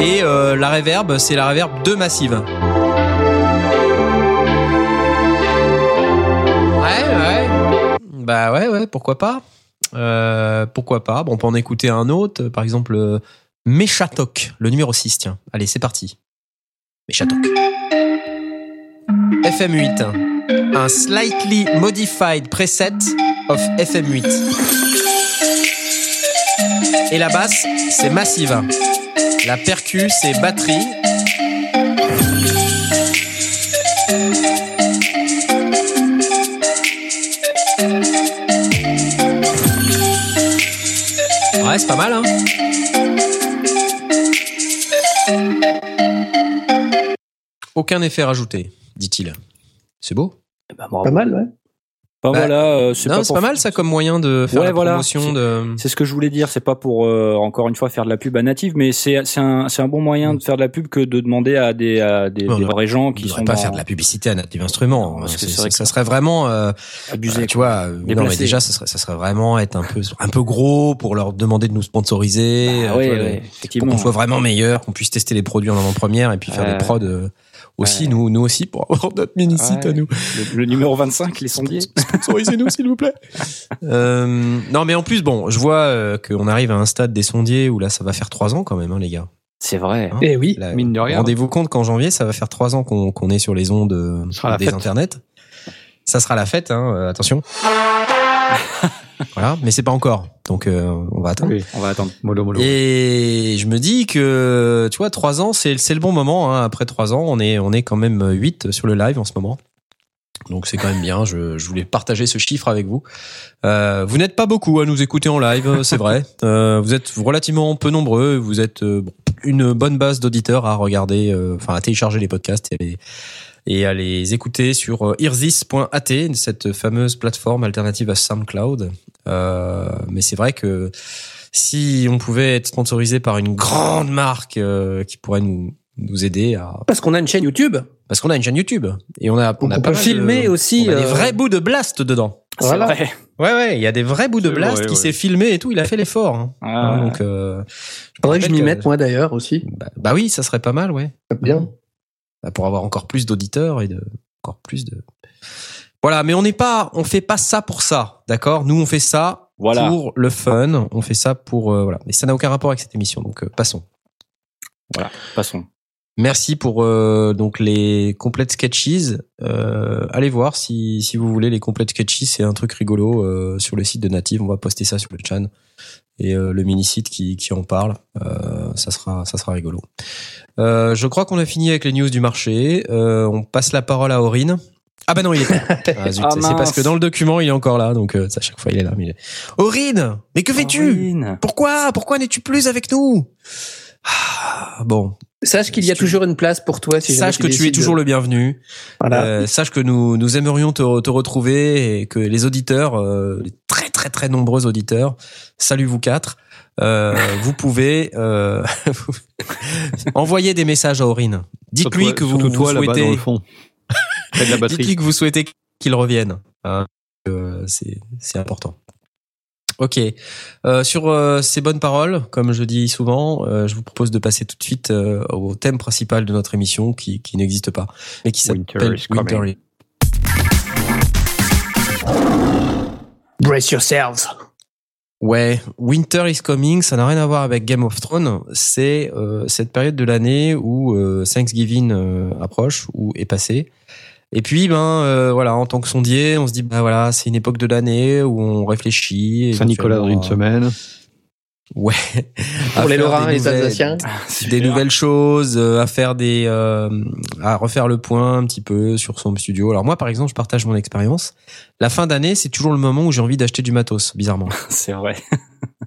Et euh, la reverb, c'est la reverb 2 massive. Ouais, ouais. Bah ouais, ouais, pourquoi pas. Euh, pourquoi pas. Bon, on peut en écouter un autre, par exemple euh, Méchatok, le numéro 6, tiens. Allez, c'est parti. Méchatok. FM8. Un slightly modified preset of FM8. Et la basse, c'est massive. La percu, c'est batterie. Ouais, c'est pas mal, hein Aucun effet rajouté, dit-il. C'est beau. Eh ben. Pas mal, ouais. Bah, Bah, voilà, euh, c'est pas, mal ça comme moyen de faire Ouais, la voilà. promotion de. C'est ce que je voulais dire. C'est pas pour euh, encore une fois faire de la pub à native, mais c'est c'est un c'est un bon moyen de faire de la pub que de demander à des à des, vrais gens On qui ne sont pas dans- faire de la publicité à Native Instruments. Non, parce que vrai que ça serait vraiment, euh, abusés. euh, tu vois, non mais déjà, ça serait, ça serait vraiment être un peu, un peu gros pour leur demander de nous sponsoriser, Ah euh, ouais, tu vois, ouais, pour qu'on soit vraiment meilleur, qu'on puisse tester les produits en avant-première et puis faire des prods euh, aussi, Ouais. nous, nous aussi, pour avoir notre mini-site Ouais. à nous. Le, le numéro 25, les sondiers. Sponsorisez-nous, s'il vous plaît. Euh, non, mais en plus, bon, je vois euh, qu'on arrive à un stade des sondiers où là, ça va faire trois ans quand même, hein, les gars. C'est vrai. Hein Eh oui. Là, Mine de rien. Rendez-vous compte qu'en janvier, ça va faire trois ans qu'on qu'on est sur les ondes euh, des fête. internets. Ça sera la fête, hein, euh, attention. voilà, mais c'est pas encore. Donc, euh, on va attendre. Oui, On va attendre. mollo mollo. Et je me dis que, tu vois, trois ans, c'est c'est le bon moment. Hein. Après trois ans, on est, on est quand même 8 sur le live en ce moment. Donc c'est quand même bien. Je, je voulais partager ce chiffre avec vous. Euh, vous n'êtes pas beaucoup à nous écouter en live, c'est vrai. Euh, vous êtes relativement peu nombreux. Vous êtes euh, une bonne base d'auditeurs à regarder, euh, enfin à télécharger les podcasts et à les, et à les écouter sur euh, irzis.at, cette fameuse plateforme alternative à SoundCloud. Euh, mais c'est vrai que si on pouvait être sponsorisé par une grande marque euh, qui pourrait nous nous aider à Parce qu'on a une chaîne YouTube. parce qu'on a une chaîne YouTube et on a on a pas peut filmer de- aussi, on a des euh, vrais bouts de blast dedans Voilà. vrai. ouais ouais il y a des vrais bouts de blast vrai, qui ouais. s'est filmé et tout il a fait l'effort hein. Ah, donc euh, je Faudrait que je m'y mette, moi, d'ailleurs, aussi. bah, bah oui ça serait pas mal ouais Bien. Bah, pour avoir encore plus d'auditeurs et de encore plus de voilà mais on n'est pas on fait pas ça pour ça d'accord? Nous on fait ça Voilà. pour le fun on fait ça pour euh, voilà mais ça n'a aucun rapport avec cette émission donc euh, passons Voilà. Passons. Merci pour euh, donc les complètes sketches. Euh, allez voir si, si vous voulez les complètes sketches, c'est un truc rigolo euh, sur le site de Native. On va poster ça sur le chan et euh, le mini site qui, qui en parle. Euh, ça sera ça sera rigolo. Euh, je crois qu'on a fini avec les news du marché. On passe la parole à Aurine. Ah bah non, il est pas. Ah, zut, Ah, c'est parce que dans le document, il est encore là, donc euh, à chaque fois il est là. Mais. Aurine, mais que fais-tu? Pourquoi? Pourquoi n'es-tu plus avec nous? Bon, Sache qu'il y a toujours une place pour toi si sache que tu es de- toujours le bienvenu. Voilà. Euh, sache que nous nous aimerions te, te retrouver et que les auditeurs, euh, les très très très nombreux auditeurs, salut vous quatre, euh, vous pouvez euh, envoyer des messages à Aurine. Dites-lui que vous, surtout vous toi là-bas dans souhaitez, le fond. Dites-lui que vous souhaitez qu'il revienne. Hein, euh, c'est c'est important. Ok. Euh, sur euh, ces bonnes paroles, comme je dis souvent, euh, je vous propose de passer tout de suite euh, au thème principal de notre émission qui, qui n'existe pas, mais qui Winter s'appelle is coming. Winter is- Brace yourselves. Ouais, Winter is Coming, ça n'a rien à voir avec Game of Thrones. C'est euh, cette période de l'année où euh, Thanksgiving euh, approche ou est passé. Et puis, ben euh, voilà, en tant que sondier, on se dit, bah voilà, c'est une époque de l'année où on réfléchit. Saint-Nicolas dans une semaine. Ouais. Pour À les Lorrains des et les nouvelles- Alsaciens. des nouvelles choses, euh, à faire des, euh, à refaire le point un petit peu sur son studio. Alors moi, par exemple, je partage mon expérience. La fin d'année, c'est toujours le moment où j'ai envie d'acheter du matos, bizarrement. C'est vrai.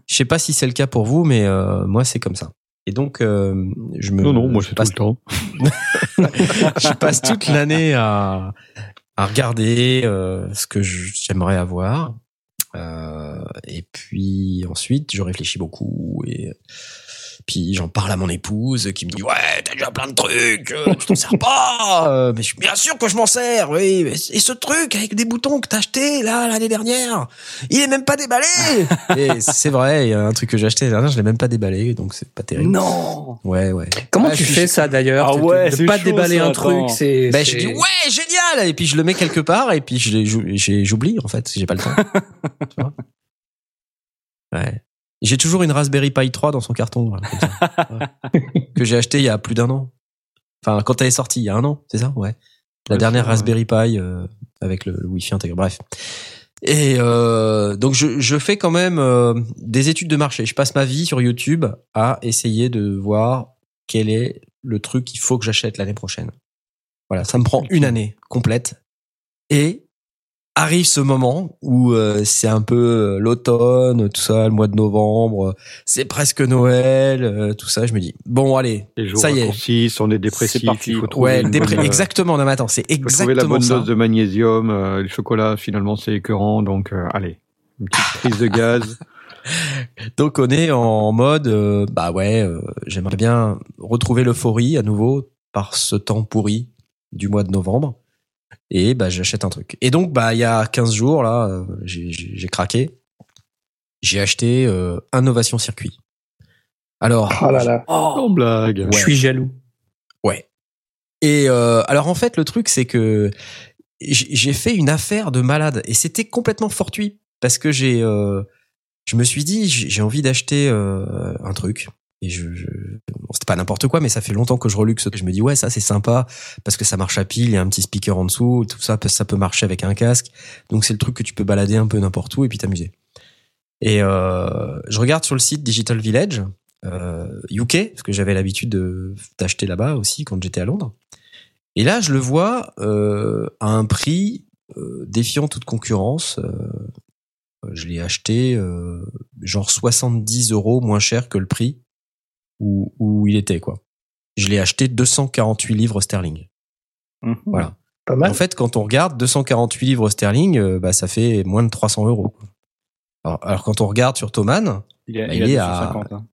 Je sais pas si c'est le cas pour vous, mais euh, moi, c'est comme ça. Et donc, euh, je me Non, non, moi je c'est tout passe, le temps. je passe toute l'année à, à regarder euh, ce que j'aimerais avoir. Euh, et puis ensuite, je réfléchis beaucoup et puis j'en parle à mon épouse qui me dit ouais t'as déjà plein de trucs, euh, tu t'en sers pas. Euh, mais je, bien sûr que je m'en sers, oui. Et ce truc avec des boutons que t'as acheté là l'année dernière, il est même pas déballé. et c'est vrai, il y a un truc que j'ai acheté l'année dernière, je l'ai même pas déballé, donc c'est pas terrible. Non. Ouais ouais. Comment Ah, tu suis- fais ça d'ailleurs Ah de- ouais, De pas chaud, déballer ça, un truc, c'est. Ben, je dis ouais génial et puis je le mets quelque part et puis je j'oublie en fait j'ai pas le temps Tu vois? Ouais j'ai toujours une Raspberry Pi 3 dans son carton voilà. Ouais. que j'ai acheté il y a plus d'un an enfin quand elle est sortie il y a un an c'est ça? Ouais la Ouais, dernière. Raspberry Pi euh, avec le, le Wi-Fi intégré bref et euh, donc je, je fais quand même euh, des études de marché je passe ma vie sur YouTube à essayer de voir quel est le truc qu'il faut que j'achète l'année prochaine voilà, ça me prend une année complète. Et arrive ce moment où euh, c'est un peu euh, l'automne, tout ça, le mois de novembre, euh, c'est presque Noël, euh, tout ça. Je me dis bon, allez, Les jours ça y est. on est dépressif, C'est parti. il faut trouver Ouais, une dépré- bonne, euh, exactement. Non, mais attends, c'est faut trouver la exactement bonne ça. dose de magnésium. euh, le chocolat, finalement, c'est écœurant, donc euh, allez, une petite prise de gaz. Donc on est en mode, euh, bah ouais, euh, j'aimerais bien retrouver l'euphorie à nouveau par ce temps pourri du mois de novembre. Et bah j'achète un truc. Et donc bah il y a 15 jours là, euh, j'ai- j'ai j'ai craqué. J'ai acheté euh, Innovation Circuit. Alors, Oh là là. Sans blague. Je suis jaloux. Ouais. Et euh, alors en fait le truc c'est que j'ai fait une affaire de malade et c'était complètement fortuit parce que j'ai euh, je me suis dit j'ai j'ai envie d'acheter euh, un truc et je, je bon, c'était pas n'importe quoi mais ça fait longtemps que je reluxe. Je me dis ouais ça c'est sympa parce que ça marche à pile il y a un petit speaker en dessous tout ça ça peut marcher avec un casque. Donc c'est le truc que tu peux balader un peu n'importe où et puis t'amuser. Et euh, je regarde sur le site Digital Village euh, UK parce que j'avais l'habitude de d'acheter là-bas aussi quand j'étais à Londres. Et là je le vois euh, à un prix euh, défiant toute concurrence. Euh, je l'ai acheté euh, genre 70 euros moins cher que le prix où, où il était quoi. Je l'ai acheté 248 livres sterling. Mhm. Voilà. Pas mal. En fait, quand on regarde 248 livres sterling, euh, bah ça fait moins de 300 euros. quoi. Alors, alors quand on regarde sur Il est, Bah, il il est est à à- 250. hein.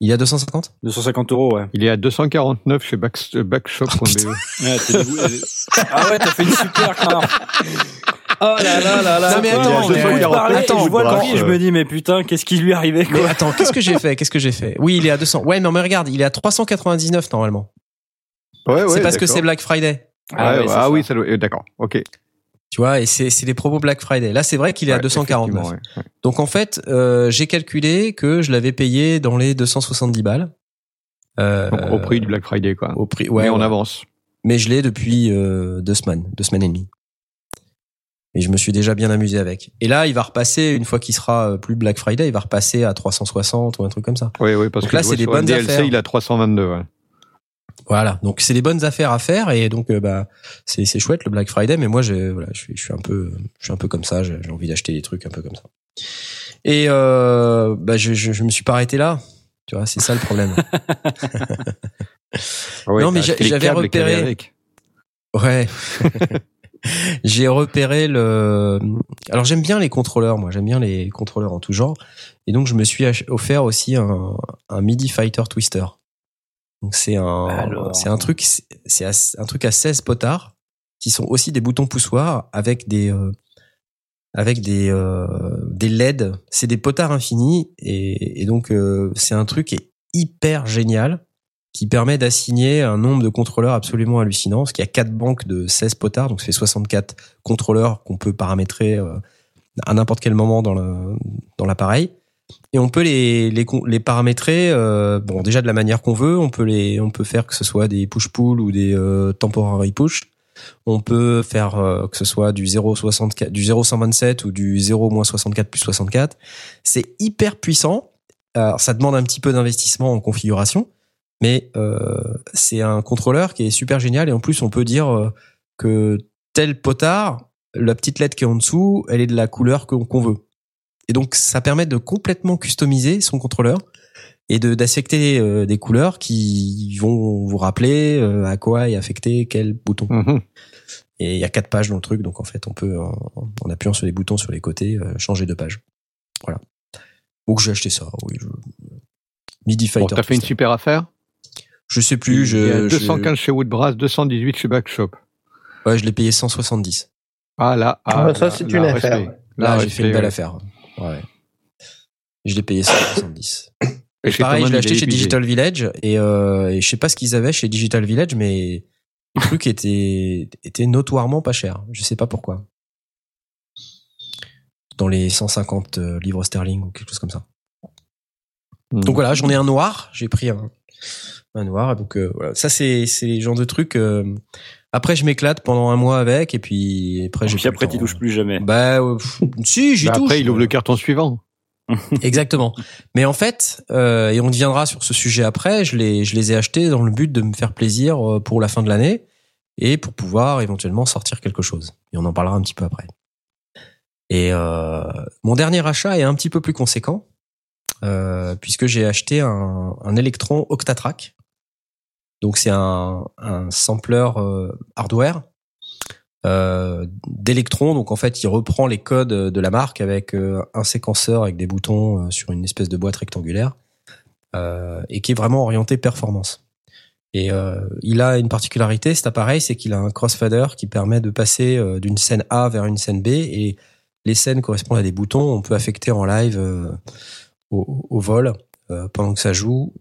il y a 250 250 euros, ouais. Il est à 249 chez Back, euh, Backshop.be. T'es dégoûté. ah ouais, t'as fait une super carte. Oh là là là là. Non, mais Quoi, attends, je vois le parler, attends, je vois le bref, prix et je me dis, mais putain, qu'est-ce qui lui est arrivé, Mais quoi. attends, qu'est-ce que j'ai fait Qu'est-ce que j'ai fait? Oui, il est à 200. Ouais, mais, mais regarde, il est à 399 normalement. Ouais, ouais, c'est parce que c'est Black Friday. Ah, ouais, ah ça. oui, ça doit- euh, d'accord, ok. Tu vois, et c'est c'est les promos Black Friday. Là, c'est vrai qu'il est à Ouais, 249. effectivement, ouais, ouais. Donc en fait, euh, j'ai calculé que je l'avais payé dans les 270 balles. Euh, Donc, au prix du Black Friday, quoi. au prix, ouais, Mais on ouais. avance. Mais je l'ai depuis euh, deux semaines, deux semaines et demie. Et je me suis déjà bien amusé avec. Et là, il va repasser une fois qu'il sera euh, plus Black Friday, il va repasser à 360 ou un truc comme ça. Oui, oui, parce Donc que là, je c'est des bonnes DLC, affaires. il a 322, ouais. Voilà. Donc c'est des bonnes affaires à faire et donc euh, bah c'est c'est chouette le Black Friday. Mais moi, j'ai voilà, je suis je suis un peu je suis un peu comme ça. J'ai envie d'acheter des trucs un peu comme ça. Et euh, bah je, je je me suis pas arrêté là. Tu vois, c'est ça le problème. Ah Non, mais j'avais repéré-. Ouais. j'ai repéré le. Alors j'aime bien les contrôleurs, moi. J'aime bien les contrôleurs en tout genre. Et donc je me suis offert aussi un, un MIDI Fighter Twister. Donc c'est un, Alors. c'est un truc, c'est un truc à 16 potards qui sont aussi des boutons poussoirs avec des, euh, avec des, euh, des LED. C'est des potards infinis et, et donc euh, c'est un truc qui est hyper génial qui permet d'assigner un nombre de contrôleurs absolument hallucinant, parce qu'il y a quatre banques de 16 potards, donc ça fait 64 contrôleurs qu'on peut paramétrer euh, à n'importe quel moment dans l'appareil. Et on peut les les, les paramétrer euh, bon déjà de la manière qu'on veut. On peut les on peut faire que ce soit des push pull ou des euh, temporary push. On peut faire euh, que ce soit du 0,64 du 0,127 ou du 0-64 plus 64 c'est hyper puissant. Alors ça demande un petit peu d'investissement en configuration mais euh, c'est un contrôleur qui est super génial et en plus on peut dire euh, que tel potard la petite lettre qui est en dessous elle est de la couleur qu'on veut et donc, ça permet de complètement customiser son contrôleur et de d'affecter euh, des couleurs qui vont vous rappeler euh, à quoi est affecté quel bouton. Mhm. Et il y a quatre pages dans le truc, donc en fait, on peut, en, en appuyant sur les boutons sur les côtés, euh, changer de page. Voilà. Donc j'ai acheté ça, oui. Je... MIDI Bon, Fighter. t'as fait une super affaire. Je sais plus, je, Il y a je- 215 chez Woodbrass, 218 chez Backshop. ouais, je l'ai payé 170. Ah là, Ah, ah, ça, c'est là, une respect. affaire. Là, Là, j'ai fait une belle affaire. Ouais. Je l'ai payé 170. Et Pareil, je l'ai acheté chez. Digital Village et, euh, et je sais pas ce qu'ils avaient chez Digital Village, mais le truc était était notoirement pas cher. Je sais pas pourquoi. Dans les 150 euh, livres sterling ou quelque chose comme ça. Mhm. Donc voilà, j'en ai un noir. J'ai pris un, un noir. Donc euh, voilà, ça c'est c'est le genre de truc. euh, après, je m'éclate pendant un mois avec et puis après j'ai Puis plus le après, temps. tu touches plus jamais. Bah euh, pff, si, j'y Bah, touche. Après, il ouvre le carton suivant. Exactement. Mais en fait, euh, et on y viendra sur ce sujet après, je les, je les ai achetés dans le but de me faire plaisir euh, pour la fin de l'année et pour pouvoir éventuellement sortir quelque chose. Et on en parlera un petit peu après. Et euh, mon dernier achat est un petit peu plus conséquent, euh, puisque j'ai acheté un, un Electron Octatrack. Donc c'est un, un sampler euh, hardware euh, d'Electron. Donc en fait, il reprend les codes de la marque avec euh, un séquenceur avec des boutons sur une espèce de boîte rectangulaire et qui est vraiment orienté performance. Et il a une particularité, cet appareil, c'est qu'il a un crossfader qui permet de passer d'une scène A vers une scène B et les scènes correspondent à des boutons. On peut affecter en live au, vol pendant que ça joue,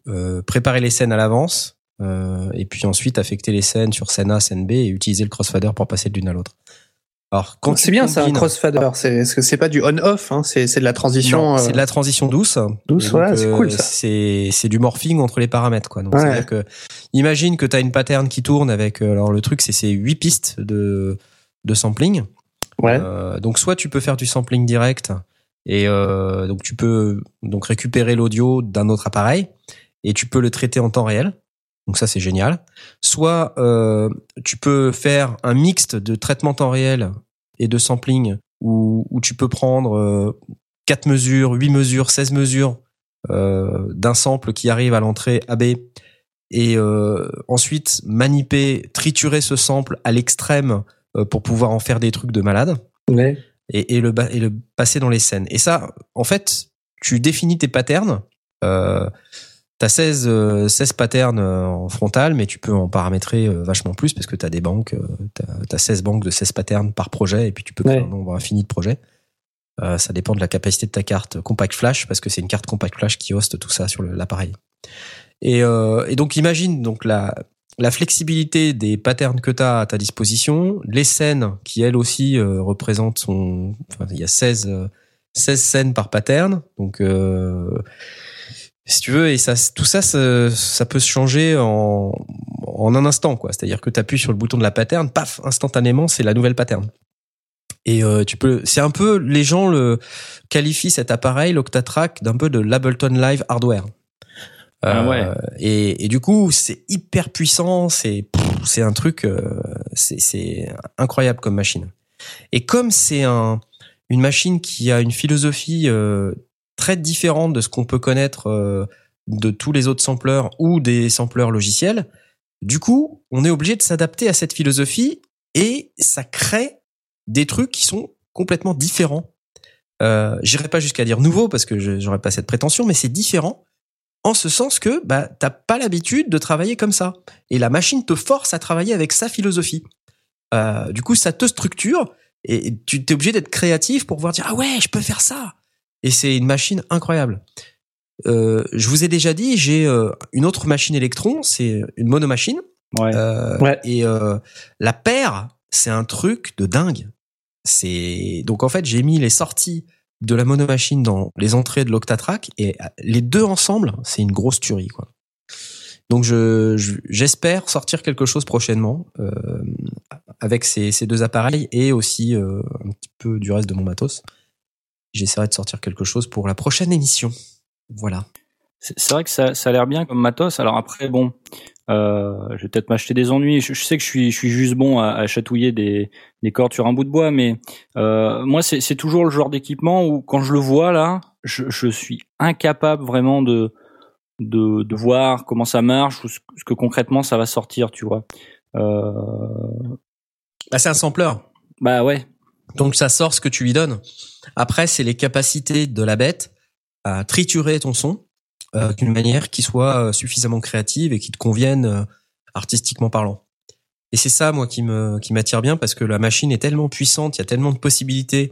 préparer les scènes à l'avance euh, et puis ensuite affecter les scènes sur scène A, scène B et utiliser le crossfader pour passer de l'une à l'autre. Alors quand C'est bien, c'est un combines- crossfader. C'est parce que c'est pas du on-off, hein, c'est c'est de la transition. euh, c'est de la transition douce. douce, voilà, c'est euh, cool, ça. C'est c'est du morphing entre les paramètres quoi. Donc Ouais. que imagine que tu as une pattern qui tourne avec euh, alors le truc c'est c'est huit pistes de de sampling. Ouais. Euh, donc soit tu peux faire du sampling direct et euh, donc tu peux donc récupérer l'audio d'un autre appareil et tu peux le traiter en temps réel. Donc ça c'est génial. Soit euh, tu peux faire un mixte de traitement temps réel et de sampling où, où tu peux prendre euh, 4 mesures, 8 mesures, 16 mesures euh, d'un sample qui arrive à l'entrée AB et euh, ensuite maniper, triturer ce sample à l'extrême euh, pour pouvoir en faire des trucs de malade Ouais. et, et le, et le passer dans les scènes. Et ça, en fait, tu définis tes patterns. Euh, T'as 16, euh, 16 patterns euh, en frontal, mais tu peux en paramétrer euh, vachement plus parce que t'as des banques, euh, t'as as 16 banques de 16 patterns par projet et puis tu peux créer Ouais. un nombre infini de projets. Euh, ça dépend de la capacité de ta carte Compact Flash parce que c'est une carte Compact Flash qui hoste tout ça sur l'appareil. Et, euh, et donc imagine donc la, la flexibilité des patterns que tu as à ta disposition, les scènes qui elles aussi euh, représentent son enfin il y a 16 euh, 16 scènes par pattern. Donc euh, si tu veux et ça tout ça ça, ça peut se changer en en un instant quoi, c'est-à-dire que tu appuies sur le bouton de la pattern, paf, instantanément, c'est la nouvelle pattern. Et euh, tu peux c'est un peu les gens le qualifient cet appareil l'Octatrack d'un peu de l'Ableton Live hardware. Ah ouais. Euh, et, et du coup, c'est hyper puissant, c'est c'est un truc, euh, c'est c'est incroyable comme machine. Et comme c'est un une machine qui a une philosophie euh, très différente de ce qu'on peut connaître euh, de tous les autres sampleurs ou des sampleurs logiciels, du coup, on est obligé de s'adapter à cette philosophie et ça crée des trucs qui sont complètement différents. Euh, J'irai pas jusqu'à dire nouveau parce que j'aurais pas cette prétention, mais c'est différent en ce sens que bah t'as pas l'habitude de travailler comme ça et la machine te force à travailler avec sa philosophie. Euh, du coup, ça te structure et tu t'es obligé d'être créatif pour pouvoir dire ah ouais, je peux faire ça. Et c'est une machine incroyable. Euh, je vous ai déjà dit, j'ai euh, une autre machine électron, c'est une monomachine. Ouais. Euh, Ouais. Et euh, la paire, c'est un truc de dingue. c'est donc en fait j'ai mis les sorties de la monomachine dans les entrées de l'Octatrack et les deux ensemble, c'est une grosse tuerie quoi. Donc je je- j'espère sortir quelque chose prochainement euh, avec ces, ces deux appareils et aussi euh, un petit peu du reste de mon matos. J'essaierai de sortir quelque chose pour la prochaine émission. Voilà. C'est vrai que ça, ça a l'air bien comme matos. Alors après, bon, euh, je vais peut-être m'acheter des ennuis. Je, je sais que je suis, je suis juste bon à, à chatouiller des, des cordes sur un bout de bois, mais euh, moi, c'est toujours le genre d'équipement où quand je le vois là, je, je suis incapable vraiment de, de, de voir comment ça marche ou ce, ce que concrètement ça va sortir, tu vois. Euh, Bah, c'est un sampler. bah ouais. Donc ça sort ce que tu lui donnes. Après, c'est les capacités de la bête à triturer ton son euh, d'une manière qui soit euh, suffisamment créative et qui te convienne euh, artistiquement parlant. Et c'est ça, moi, qui me qui m'attire bien parce que la machine est tellement puissante, il y a tellement de possibilités.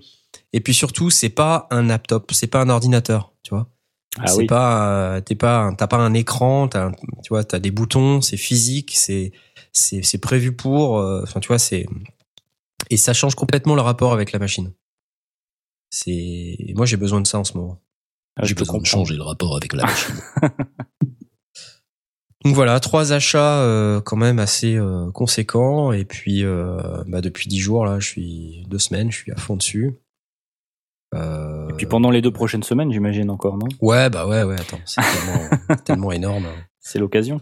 Et puis surtout, c'est pas un laptop, c'est pas un ordinateur, tu vois. Ah c'est oui. pas, euh, t'es pas, un- t'as pas un écran, t'as, un- tu vois, t'as des boutons, c'est physique, c'est, c'est, c'est prévu pour. euh, Enfin, tu vois, c'est et ça change complètement le rapport avec la machine. C'est, moi, j'ai besoin de ça en ce moment. Ah, J'ai besoin de changer le rapport avec la machine. Donc voilà, trois achats euh, quand même assez euh, conséquents. Et puis, euh, bah, depuis dix jours là, je suis deux semaines, je suis à fond dessus. Euh, Et puis pendant les deux prochaines semaines, j'imagine encore, non? Ouais, bah ouais, ouais. Attends, c'est tellement, tellement énorme. C'est l'occasion.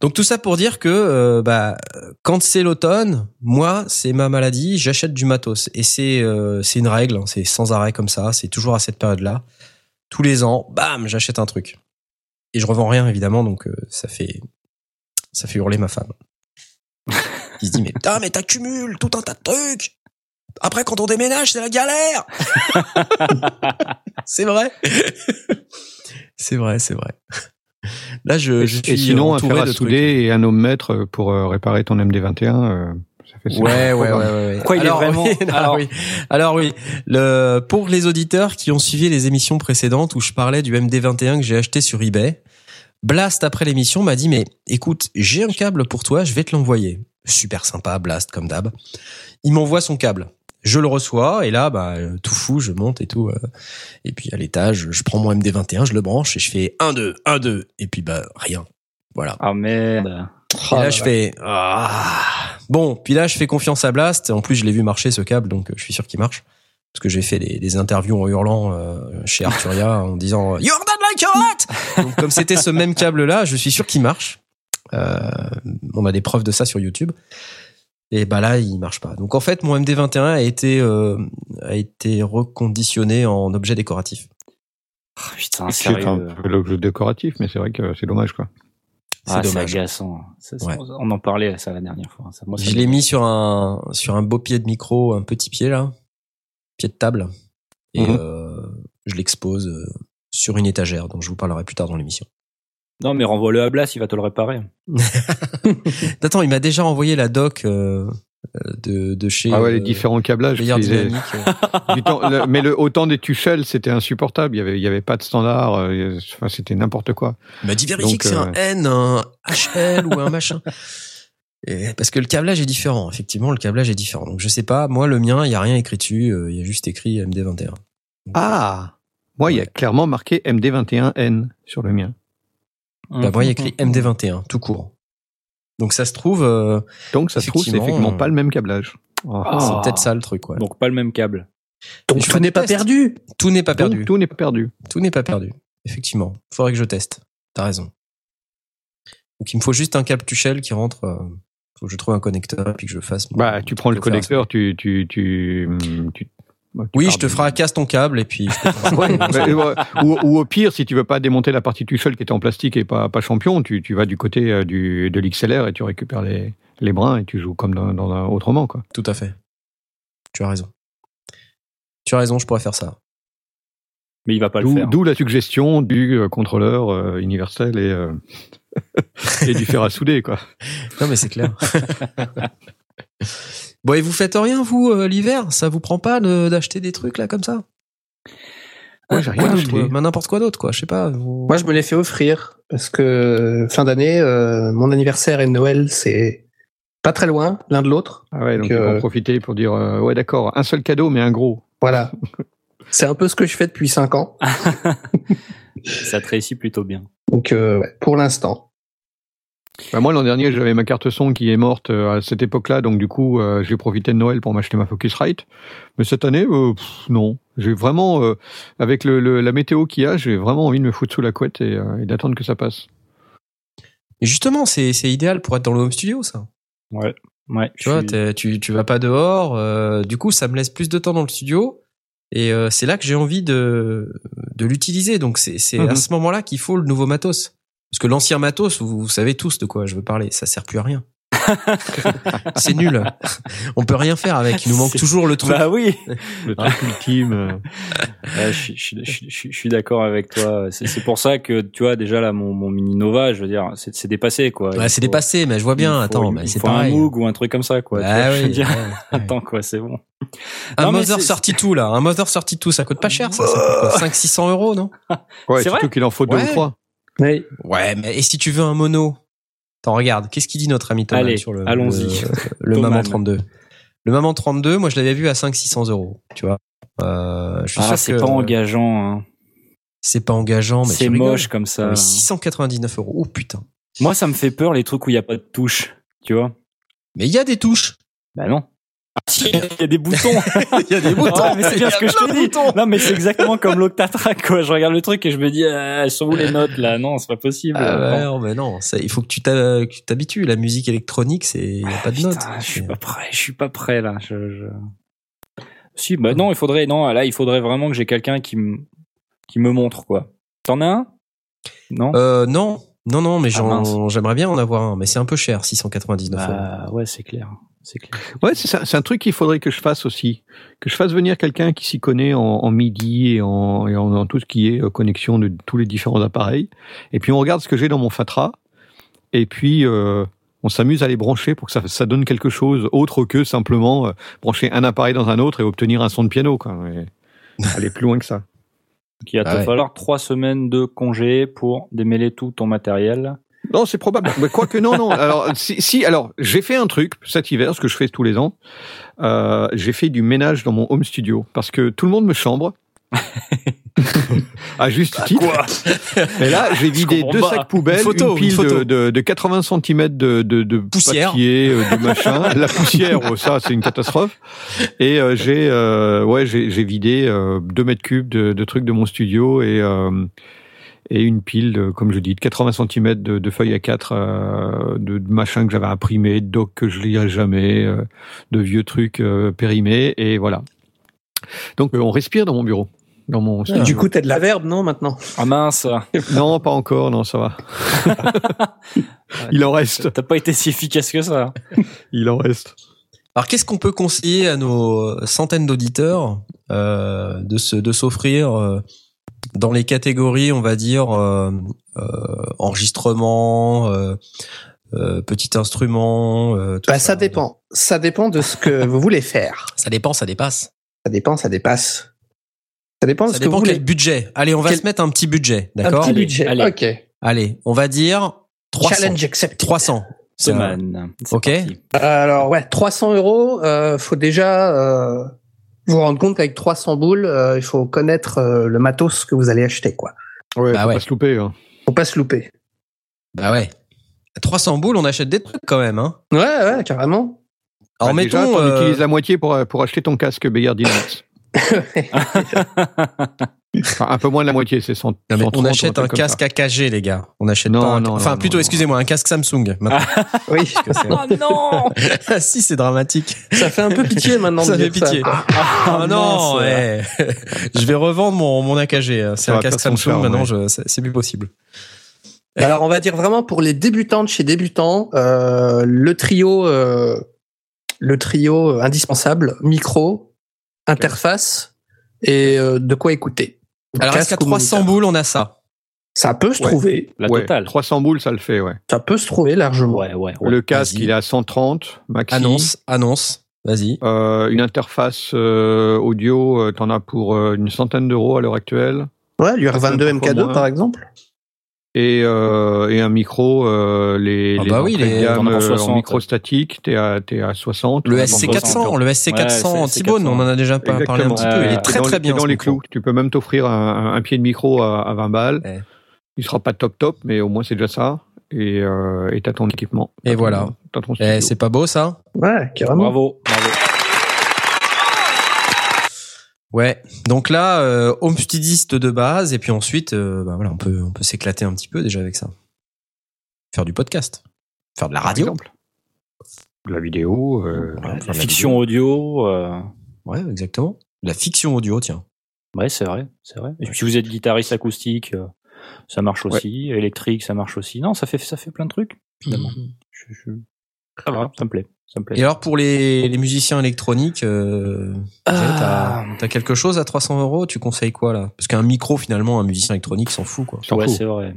Donc tout ça pour dire que euh, bah quand c'est l'automne, moi c'est ma maladie, j'achète du matos et c'est euh, c'est une règle, hein, c'est sans arrêt comme ça, c'est toujours à cette période-là. Tous les ans, bam, j'achète un truc. Et je revends rien évidemment, donc euh, ça fait ça fait hurler ma femme. Qui se dit mais putain mais t'accumules tout un tas de trucs. Après quand on déménage c'est la galère. c'est vrai. c'est vrai, c'est vrai. Là je, Et, je et suis sinon, un entouré fer à de souder et un ohmmètre pour euh, réparer ton MD21, euh, ça fait Ouais, ouais, ouais, ouais, ouais. Il est alors, vraiment- oui, non, alors- oui. Alors oui, le pour les auditeurs qui ont suivi les émissions précédentes où je parlais du MD21 que j'ai acheté sur eBay, Blast après l'émission m'a dit mais écoute, j'ai un câble pour toi, je vais te l'envoyer. Super sympa, Blast comme d'hab. Il m'envoie son câble. Je le reçois et là bah tout fou, je monte et tout euh, et puis à l'étage, je prends mon MD21, je le branche et je fais 1 2 1 2 et puis bah rien. Voilà. Ah merde. Et là, je fais ah. bon. Puis là, je fais confiance à Blast. En plus, je l'ai vu marcher ce câble, donc je suis sûr qu'il marche. Parce que j'ai fait des, des interviews en hurlant euh, chez Arturia en disant Jordan like your Donc comme c'était ce même câble-là, je suis sûr qu'il marche. Euh, on a des preuves de ça sur YouTube. Et bah là, il marche pas. Donc en fait, mon MD21 a été euh, a été reconditionné en objet décoratif. Ah, putain, C'est un peu l'objet décoratif, mais c'est vrai que c'est dommage, quoi. C'est Ah, c'est dommage. agaçant. Ça, Ouais. On en parlait ça la dernière fois. Ça, moi, ça Je l'ai mis sur un sur un beau pied de micro, un petit pied là, pied de table, et Mhm. euh, je l'expose euh, sur une étagère. Donc je vous parlerai plus tard dans l'émission. Non, mais renvoie-le à Blas, il va te le réparer. Attends, il m'a déjà envoyé la doc euh, euh, de de chez. Ah ouais, les euh, différents câblages. Dynamique. euh. Du temps- le- mais le, autant des Tuchel, c'était insupportable. Il y avait, il y avait pas de standard. euh, enfin, c'était n'importe quoi. Il m'a dit vérifie Donc, que c'est un N, un HL ou un machin. Et parce que le câblage est différent. Effectivement, le câblage est différent. Donc je sais pas. Moi, le mien, il y a rien écrit dessus. euh, Il y a juste écrit MD21. Ah Moi, il y a clairement marqué MD21N sur le mien. Bah, moi, il y a écrit MD21, tout court. Donc ça se trouve, euh, Donc, ça se trouve, c'est Effectivement, euh, pas le même câblage. Oh. Ah. c'est peut-être ça le truc. Ouais. Donc pas le même câble. Donc Je tout n'est pas perdu. Tout n'est pas Donc, perdu. tout n'est pas perdu. Tout n'est pas perdu. Effectivement. Faudrait que je teste. T'as raison. Donc il me faut juste un câble Tuchel qui rentre. euh, faut que je trouve un connecteur et puis que je fasse. mon- Bah, tu prends le connecteur, tu, tu, tu, hum, tu Oui, pars je te du- ferai casse ton câble et puis. Ouais, bah, ou, ou au pire, si tu veux pas démonter la partie Tuchel qui était en plastique et pas, pas champion, tu, tu vas du côté euh, du, de l'XLR et tu récupères les, les brins et tu joues comme dans, dans un autrement, quoi. Tout à fait. Tu as raison. Tu as raison, je pourrais faire ça. Mais il va pas le D'où faire. d'où la suggestion du euh, contrôleur euh, universel et, euh, et du fer à souder, quoi. Non, mais c'est clair. bon, et vous faites rien, vous, euh, l'hiver? Ça vous prend pas de- d'acheter des trucs là comme ça? Moi, j'ai rien acheté. quoi Mais n'importe quoi d'autre, quoi. Je sais pas. vous- Moi, je me l'ai fait offrir parce que fin d'année, euh, mon anniversaire et Noël, c'est pas très loin l'un de l'autre. Ah ouais, donc Donc, ils vont euh, profiter pour dire euh, ouais d'accord, un seul cadeau mais un gros. Voilà. C'est un peu ce que je fais depuis cinq ans. Ça te réussit plutôt bien. Donc euh, ouais, pour l'instant. Bah, moi l'an dernier j'avais ma carte son qui est morte euh, à cette époque-là, donc du coup euh, j'ai profité de Noël pour m'acheter ma Focusrite. Mais cette année, euh, pff, non. J'ai vraiment, euh, avec le, le- la météo qu'il y a, j'ai vraiment envie de me foutre sous la couette et, euh, et d'attendre que ça passe. Et justement, c'est c'est idéal pour être dans le home studio, ça. Ouais. Ouais. Tu vois, suis- tu, tu vas pas dehors. euh, du coup, ça me laisse plus de temps dans le studio. Et euh, c'est là que j'ai envie de, de l'utiliser. Donc, c'est c'est Mhm. à ce moment-là qu'il faut le nouveau matos. Parce que l'ancien matos, vous, vous savez tous de quoi je veux parler. Ça sert plus à rien. c'est nul. On peut rien faire avec. Il nous manque toujours le truc. Bah oui. Le truc ultime. Ouais, je, suis- je, je, je d'accord avec toi. C'est pour ça que tu vois déjà là mon, mon mini Nova, je veux dire, c'est c'est dépassé quoi. Ouais, c'est dépassé, mais je vois bien. Attends, mais c'est pareil. un Moog ou un truc comme ça quoi. Bah vois, je veux oui, dire. ouais, ouais. Attends quoi, c'est bon. Un Non, Mother c'est- 32 là, un Mother 32, ça coûte pas cher, ça, ça coûte quoi 5 600 euros, non? Ouais, surtout qu'il en faut deux Ouais. ou trois. Oui. Ouais, mais et si tu veux un mono Attends, regarde, qu'est-ce qu'il dit notre ami Thomas Allez, sur le allons-y. le. Maman 32 Le Maman 32, moi je l'avais vu à 5 600 euros, tu vois. Euh, je suis Ah, sûr c'est que pas engageant. Hein. c'est pas engageant, mais C'est rigoles. moche comme ça. Mais 699 euros, oh putain. Moi, ça me fait peur les trucs où il y a pas de touche. Tu vois Mais il y a des touches. Bah non. Il y a des boutons. Il y a des boutons. Ouais, mais c'est bien ce que je te dis. boutons. Non, mais c'est exactement comme l'Octatrack, quoi. Je regarde le truc et je me dis, euh, elles sont où les notes, là? Non, c'est pas possible. Ah ouais, non, mais non, ça, il faut que tu t'habitues. La musique électronique, c'est il y a pas de Putain, notes. Je suis pas prêt, je suis pas prêt, là. Je, je... Si, bah non, il faudrait, non, là, il faudrait vraiment que j'ai quelqu'un qui me, qui me montre, quoi. T'en as un? Non? Euh, non, non, non, mais Ah, j'aimerais bien en avoir un, mais c'est un peu cher, 699 euros. bah, ouais, c'est clair. C'est clair. Ouais, c'est un truc qu'il faudrait que je fasse aussi. Que je fasse venir quelqu'un qui s'y connaît en, en MIDI et, en, et en, en tout ce qui est euh, connexion de tous les différents appareils. Et puis on regarde ce que j'ai dans mon Fatra. Et puis euh, on s'amuse à les brancher pour que ça, ça donne quelque chose autre que simplement euh, brancher un appareil dans un autre et obtenir un son de piano. Quoi. Et aller plus loin que ça. Il va Ah te ouais. falloir trois semaines de congé pour démêler tout ton matériel. Non, c'est probable. Mais quoique non, non. Alors, si, si, alors, j'ai fait un truc cet hiver, ce que je fais tous les ans. Euh, j'ai fait du ménage dans mon home studio parce que tout le monde me chambre. à juste titre. Et là, j'ai vidé deux pas. sacs poubelles, Une photo, une pile une photo. de, de, de 80 cm de, de, de Poussière. papier, euh, de machin. La poussière, oh, ça, c'est une catastrophe. Et euh, j'ai, euh, ouais, j'ai, j'ai vidé euh, 2 mètres cubes de, de trucs de mon studio et euh, et une pile, de, comme je dis, de 80 cm de, de feuilles A4, euh, de, de machins que j'avais imprimés, de docs que je lirai jamais, euh, de vieux trucs euh, périmés, et voilà. Donc euh, on respire dans mon bureau, dans mon. Du coup, t'as de la verbe, non, maintenant? Ah mince. Non, pas encore, non, ça va. Il en reste, T'as pas été si efficace que ça. il en reste. Alors, qu'est-ce qu'on peut conseiller à nos centaines d'auditeurs euh, de se de s'offrir euh, dans les catégories, on va dire euh, euh, enregistrement, euh, euh, petit instrument. euh, tout Bah, ça dépend. Ça dépend de ce que vous voulez faire. Ça dépend, ça dépasse. Ça dépend, ça dépasse. Ça dépend de Ça ce que vous dépend voulez. quel budget. Allez, on va Quel- se mettre un petit budget, Un d'accord petit Allez, budget. allez. Ok. Allez, on va dire 300. Challenge accepted. 300. C'est un- Thoman. C'est Ok. parti. Alors ouais, 300 euros. Euh, faut déjà euh, vous rendre compte qu'avec 300 boules, euh, il faut connaître euh, le matos que vous allez acheter, quoi. Ouais, Bah faut ouais. pas se louper. Hein. Faut pas se louper. Bah ouais. 300 boules, on achète des trucs quand même. Hein. Ouais, ouais, carrément. Alors Bah, mettons. t'en euh, utilises la moitié pour, pour acheter ton casque Beyer Dynamics. Enfin, un peu moins de la moitié, c'est 100. non, mais 130, on achète un casque AKG, les gars. On achète Non, pas. un- non, enfin, non, plutôt, excusez-moi, un casque Samsung. maintenant, Oui, que c'est- Oh non Ah, si, c'est dramatique. ça fait un peu pitié maintenant Ça de fait dire ça. pitié. Ah, non, ouais. je vais revendre mon, mon AKG. C'est un casque Samsung. maintenant, ouais. c'est plus possible. Alors on va dire vraiment pour les débutants de chez débutants, euh, le trio, euh, le trio euh, indispensable, micro, interface et euh, de quoi écouter. Alors, est-ce qu'à Casque ou 300 moniteur. boules, on a ça? Ça peut se Ouais. trouver, La Ouais, totale. 300 boules, ça le fait, ouais. ça peut se trouver largement. Ouais, ouais, ouais. le casque, il est à 130, maxi. Annonce, annonce. Vas-y. Euh, une interface euh, audio, euh, t'en as pour euh, une centaine d'euros à l'heure actuelle. Ouais, l'UR22 Ça fait un peu MK2 moins. par exemple. Et, euh, et un micro, euh, les, Ah les bah oui, les- gamme, en euh, 60. en micro statique, t'es à, t'es à 60. Le Ouais, SC400, le SC400 Ouais, on en a déjà pas parlé un petit peu. Il est très dans très bien. dans les micro. clous. Tu peux même t'offrir un, un pied de micro à, à 20 balles. Ouais. Il sera pas top top, mais au moins c'est déjà ça. Et euh, t'as ton équipement. Et voilà. T'as ton Eh, c'est pas beau ça? Ouais, carrément. Bravo, bravo. Ouais. Donc là, euh, home studiste de base, et puis ensuite, euh, bah voilà, on peut on peut s'éclater un petit peu déjà avec ça. Faire du podcast, faire de la Par radio. exemple. De la vidéo. euh, Ouais, La faire de la fiction audio. euh, Ouais, exactement. La fiction audio, tiens. Ouais, c'est vrai, c'est vrai. Et puis si vous êtes guitariste acoustique, euh, ça marche aussi. Électrique, ça marche aussi. Non, ça fait ça fait plein de trucs. Finalement. Je, je... Ça va, ça me plaît, ça me plaît. Et alors pour les, les musiciens électroniques, euh, Ah. t'as quelque chose à 300 euros? Tu conseilles quoi là? Parce qu'un micro, finalement, un musicien électronique s'en fout quoi. ouais, c'est vrai.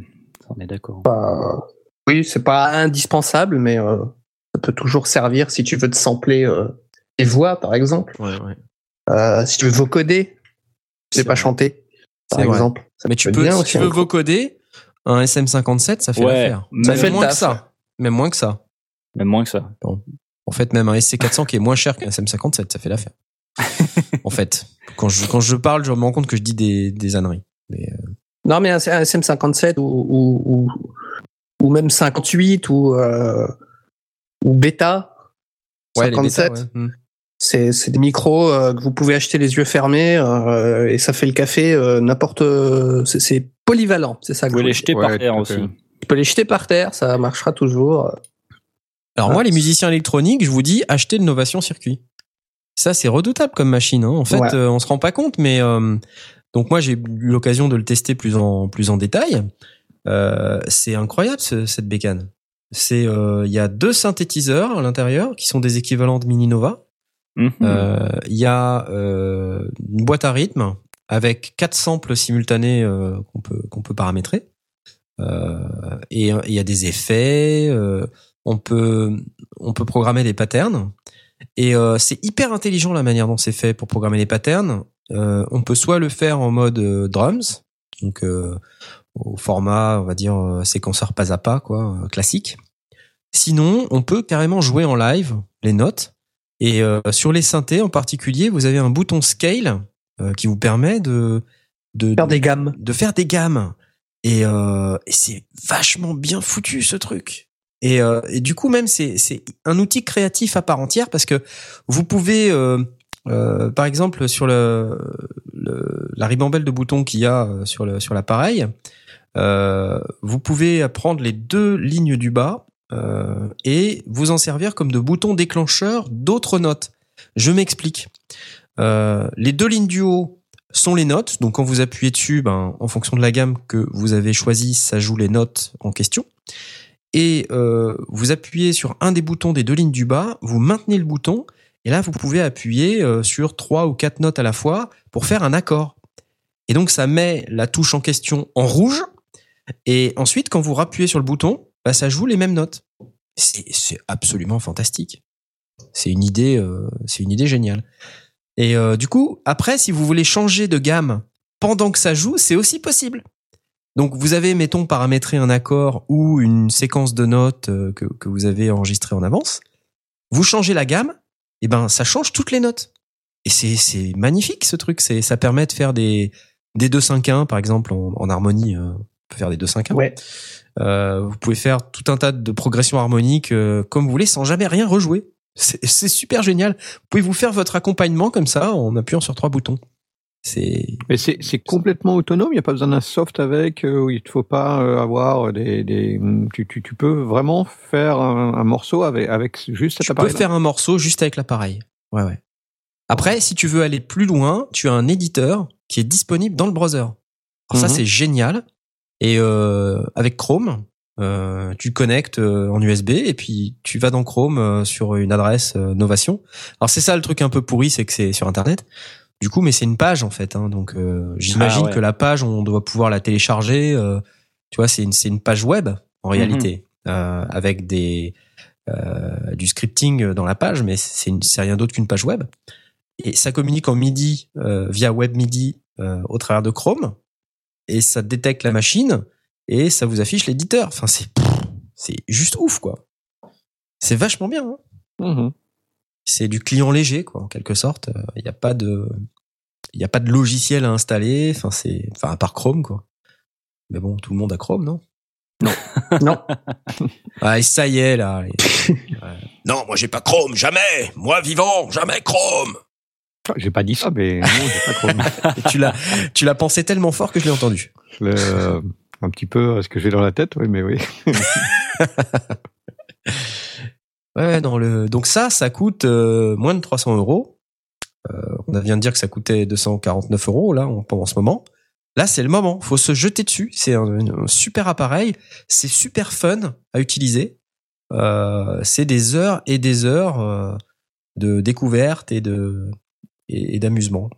On est d'accord. Bah, oui, c'est pas indispensable, mais euh, ça peut toujours servir si tu veux te sampler euh, tes voix, par exemple. Ouais, ouais. Euh, si tu veux vocoder, tu sais C'est pas vrai. chanter, par vrai. exemple. Ça Mais tu peux, bien si aussi, tu veux vocoder, un SM57, ça fait Ouais, l'affaire. ça fait moins que ça. Même moins que ça. Même moins que ça. En fait, même un SC400 qui est moins cher qu'un SM57, ça fait l'affaire. en fait, quand je, quand je parle, je me rends compte que je dis des, des âneries. Mais, euh, Non, mais un, un SM57 ou, ou, ou, ou même 58 ou, euh, ou Beta. ouais, les 57. bêtas, ouais. Hmm. C'est c'est des micros euh, que vous pouvez acheter les yeux fermés euh, et ça fait le café euh, n'importe. c'est- C'est polyvalent, c'est ça. Vous que pouvez je les jeter Ouais, par terre aussi. Tu peux les jeter par terre, ça marchera toujours. Alors Ah. moi, les musiciens électroniques, je vous dis, achetez le Novation Circuit. Ça, c'est redoutable comme machine. Hein. En fait, Ouais. euh, on se rend pas compte, mais euh, donc moi, j'ai eu l'occasion de le tester plus en plus en détail. Euh, c'est incroyable ce- cette bécane. C'est, euh, il y a deux synthétiseurs à l'intérieur qui sont des équivalents de Mini Nova. Mhm. Il y a une boîte à rythme avec quatre samples simultanés qu'on peut qu'on peut paramétrer. Et il y a des effets. On peut on peut programmer des patterns. Et euh, c'est hyper intelligent la manière dont c'est fait pour programmer les patterns. Euh, on peut soit le faire en mode euh, drums, donc au format, on va dire séquenceur pas à pas, quoi, classique. Sinon, on peut carrément jouer en live les notes. Et sur les synthés en particulier, vous avez un bouton scale qui vous permet de de, Faire des gammes. de faire des gammes. Et, et c'est vachement bien foutu ce truc. Et, euh, et du coup même c'est un outil créatif à part entière parce que vous pouvez euh, euh, par exemple sur la ribambelle de boutons qu'il y a sur l'appareil, vous pouvez prendre les deux lignes du bas et vous en servir comme de boutons déclencheurs d'autres notes. Je m'explique. Les deux lignes du haut sont les notes. Donc quand vous appuyez dessus, ben, en fonction de la gamme que vous avez choisie, ça joue les notes en question. Et euh, vous appuyez sur un des boutons des deux lignes du bas, vous maintenez le bouton, et là vous pouvez appuyer euh, sur trois ou quatre notes à la fois pour faire un accord. Et donc ça met la touche en question en rouge, et ensuite quand vous rappuyez sur le bouton, bah, ça joue les mêmes notes. C'est absolument fantastique. C'est une idée, euh, c'est une idée géniale. Et du coup, après, si vous voulez changer de gamme pendant que ça joue, c'est aussi possible. Donc vous avez, mettons, paramétré un accord ou une séquence de notes euh, que, que vous avez enregistré en avance. Vous changez la gamme, et ben ça change toutes les notes. Et c'est magnifique ce truc. C'est ça permet de faire des des 2 5 1 par exemple en, en harmonie. euh, on peut faire des 2 5 1 Ouais. euh, vous pouvez faire tout un tas de progressions harmoniques euh, comme vous voulez sans jamais rien rejouer. C'est c'est super génial. Vous pouvez vous faire votre accompagnement comme ça en appuyant sur trois boutons. C'est Mais c'est c'est complètement autonome. Il n'y a pas besoin d'un soft avec. euh, où il ne faut pas euh, avoir des. des tu, tu, tu peux vraiment faire un, un morceau avec avec juste cet tu peux appareil. faire un morceau juste avec l'appareil. Ouais ouais. Après, si tu veux aller plus loin, tu as un éditeur qui est disponible dans le browser. Alors ça Mhm. c'est génial. Et euh, avec Chrome, euh, tu te connectes en USB et puis tu vas dans Chrome euh, sur une adresse euh, Novation. Alors c'est ça le truc un peu pourri, c'est que c'est sur Internet. Du coup, mais c'est une page en fait. Hein, donc euh, j'imagine Ah ouais. que la page, on doit pouvoir la télécharger. euh, tu vois, c'est une c'est une page web en réalité euh, avec des euh, du scripting dans la page, mais c'est une- c'est rien d'autre qu'une page web. Et ça communique en MIDI euh, via web MIDI euh, au travers de Chrome et ça détecte la machine et ça vous affiche l'éditeur. Enfin, c'est c'est juste ouf, quoi. C'est vachement bien. Hein Mhm. C'est du client léger, quoi, en quelque sorte. Il n'y a pas de, il y a pas de logiciel à installer. Enfin, c'est, enfin, à part Chrome, quoi. Mais bon, tout le monde a Chrome, non? Non. Ah, et ça y est, là. Ouais. Non, moi j'ai pas Chrome, jamais. Moi vivant, jamais Chrome. Ah, J'ai pas dit ça, mais non, j'ai pas Chrome. Tu l'as, tu l'as pensé tellement fort que je l'ai entendu. Euh, un petit peu euh, ce que j'ai dans la tête, oui, mais oui. Ouais, dans le, donc ça, ça coûte euh, moins de 300 euros. Euh, on vient de dire que ça coûtait 249 euros là en, en ce moment. Là, c'est le moment. Faut se jeter dessus. C'est un, un super appareil. C'est super fun à utiliser. Euh, c'est des heures et des heures de découverte et de et, et d'amusement.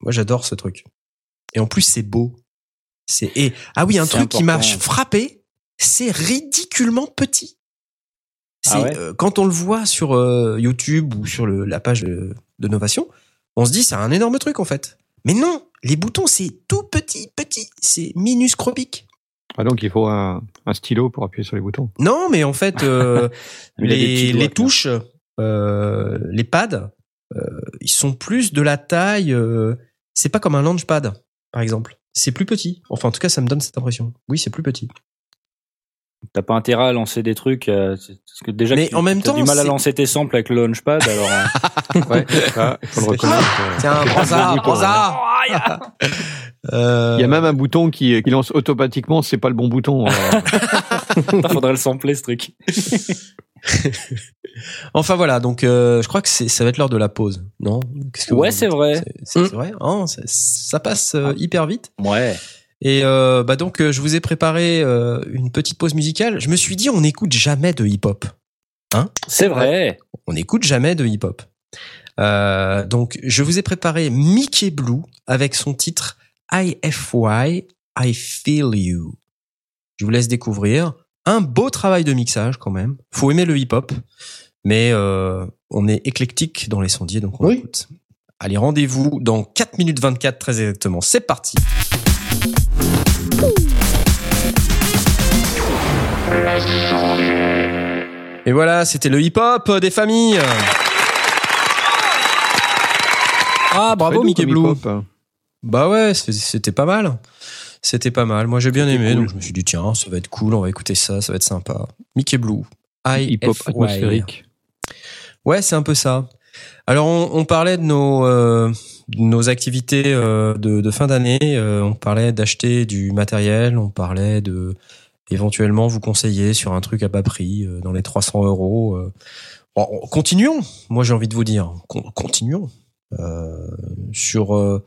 Moi, j'adore ce truc. Et en plus, c'est beau. C'est et ah oui, un truc qui m'a frappé, c'est ridiculement petit. C'est Ah ouais euh, quand on le voit sur euh, YouTube ou sur le, la page de, de Novation, on se dit c'est un énorme truc en fait. Mais non, les boutons c'est tout petit, petit, c'est minuscropique. Ah, donc il faut un, un stylo pour appuyer sur les boutons. Non, mais en fait, euh, les, les touches, euh, les pads, euh, ils sont plus de la taille. euh, c'est pas comme un launchpad, par exemple. C'est plus petit. Enfin, en tout cas, ça me donne cette impression. Oui, c'est plus petit. T'as pas intérêt à lancer des trucs, euh, parce que déjà Mais tu en même as temps, du mal à lancer tes samples avec le launchpad, alors. euh, Ouais, ça, il faut le reconnaître. euh. Tiens, prends ça, prends ça. Euh, Il y a même un bouton qui, qui lance automatiquement, c'est pas le bon bouton. Putain, faudrait le sampler ce truc. Enfin voilà, donc euh, je crois que c'est ça va être l'heure de la pause, non? Que Ouais, c'est vrai. C'est vrai, hein, ça, ça passe euh, hyper vite. Ouais. Et euh, bah donc euh, je vous ai préparé euh, une petite pause musicale. Je me suis dit on n'écoute jamais de hip-hop. C'est vrai. On n'écoute jamais de hip-hop. Euh, donc je vous ai préparé Mickey Blue avec son titre IFY I Feel You. Je vous laisse découvrir un beau travail de mixage quand même. Faut aimer le hip-hop, mais euh, on est éclectique dans les sondiers donc on Oui. écoute. Allez, rendez-vous dans 4 minutes 24 très exactement. C'est parti. Et voilà, c'était le hip-hop des familles. Ah, bravo Mickey Blue. Bah ouais, c'était pas mal. C'était pas mal. Moi, j'ai bien aimé, cool. donc je me suis dit tiens, ça va être cool, on va écouter ça, ça va être sympa. Mickey Blue. Hip-hop atmosphérique. Ouais, c'est un peu ça. Alors, on, on parlait de nos euh, nos activités euh, de, de fin d'année. euh, on parlait d'acheter du matériel. On parlait de éventuellement vous conseiller sur un truc à bas prix euh, dans les 300 euros. euh. Bon, continuons. Moi, j'ai envie de vous dire, con- continuons Euh, sur. euh,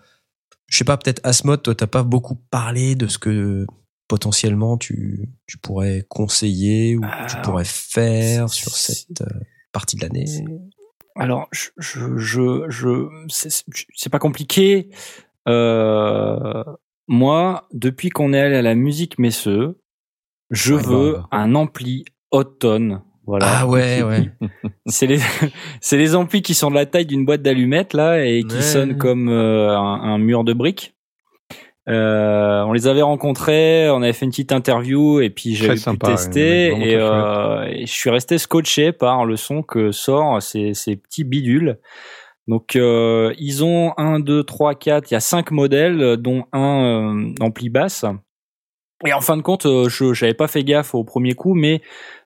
je sais pas, peut-être Asmod, toi, t'as pas beaucoup parlé de ce que potentiellement tu tu pourrais conseiller ou tu Alors, pourrais faire sur cette euh, partie de l'année. Alors, je, je, je, je c'est pas compliqué. Moi, depuis qu'on est allé à la musique Messeux, je Ouais, veux bah. un ampli automne. Voilà. Ah ouais, ouais. C'est les, c'est les amplis qui sont de la taille d'une boîte d'allumettes là et qui Ouais. sonnent comme euh, un, un mur de briques. Euh, on les avait rencontrés, on avait fait une petite interview et puis j'avais pu sympa, tester et, euh, et je suis resté scotché par le son que sort ces, ces petits bidules. Donc euh, ils ont un, deux, trois, quatre, il y a cinq modèles dont un euh, ampli basse. Et en fin de compte, euh, je j'avais pas fait gaffe au premier coup, mais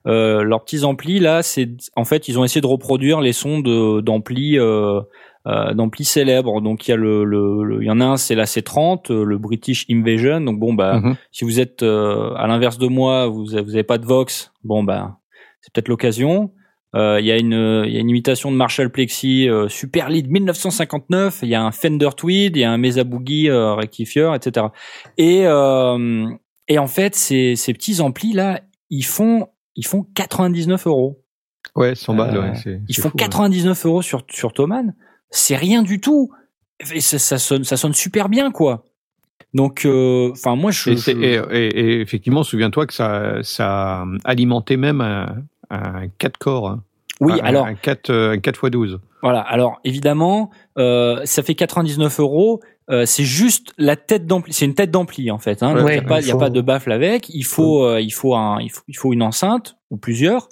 euh, leurs petits amplis là, c'est en fait ils ont essayé de reproduire les sons de d'amplis euh, euh, d'amplis célèbres. Donc il y a le, le, le- il y en a un c'est la C30, euh, le British Invasion. Donc bon bah Mhm. si vous êtes euh, à l'inverse de moi, vous vous avez pas de Vox, bon bah c'est peut-être l'occasion. Euh, Il y a une il y a une imitation de Marshall Plexi euh, Super Lead 1959. Il y a un Fender Tweed, il y a un Mesa Boogie euh, rectifieur, etc. Et euh, et en fait ces ces petits amplis là, ils font ils font 99 euros. Ouais, 100 balles, Euh, ouais. c'est- Ils c'est font fou, ouais. 99 euros sur sur Thomann. C'est rien du tout. Et ça, ça sonne ça sonne super bien quoi. Donc euh, enfin moi je, Et, je- et- et- et effectivement, souviens-toi que ça, ça alimentait même un, un 4 corps. hein. Oui, un, alors un 4 euh, un 4 x 12. voilà. Alors évidemment, euh, ça fait 99 euros. Euh, c'est juste la tête d'ampli. C'est une tête d'ampli en fait. Hein. Ouais, il n'y a pas, y a faut- pas de baffle avec. Il faut, euh, il faut un, il faut, il faut une enceinte ou plusieurs.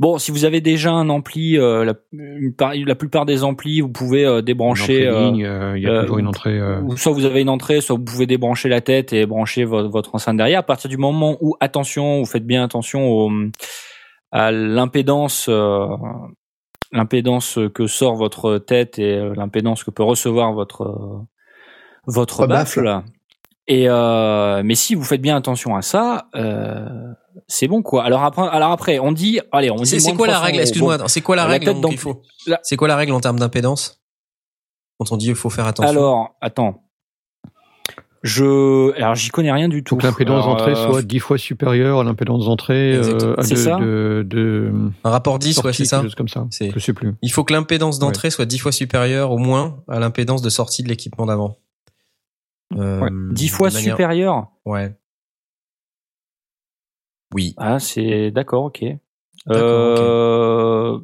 Bon, si vous avez déjà un ampli, euh, la, une par- la plupart des amplis, vous pouvez euh, débrancher. euh, il y a toujours une entrée. ou soit vous avez une entrée, soit vous pouvez débrancher la tête et brancher votre, votre enceinte derrière. À partir du moment où, attention, vous faites bien attention au, à l'impédance, l'impédance que sort votre tête et l'impédance que peut recevoir votre votre baffle. baffle. Et euh, mais si vous faites bien attention à ça, euh, c'est bon quoi. Alors après, alors après, on dit, allez, on dit. C'est quoi la 300 règle? Excuse-moi, c'est quoi la règle tête donc, dans- il faut la- C'est quoi la règle en termes d'impédance? Quand on dit il faut faire attention. alors, attends. Je, alors j'y connais rien du tout. Faut que l'impédance Alors, d'entrée euh, soit 10 fois supérieure à l'impédance d'entrée euh, Exactement. à C'est de, ça de, de un rapport 10, ouais, c'est ça. comme ça. C'est- Je sais plus. Il faut que l'impédance d'entrée soit 10 fois supérieure au moins à l'impédance de sortie de l'équipement d'avant. Euh, Ouais. 10 fois de manière- supérieur. Ouais. Oui. Ah, c'est d'accord, ok. Euh...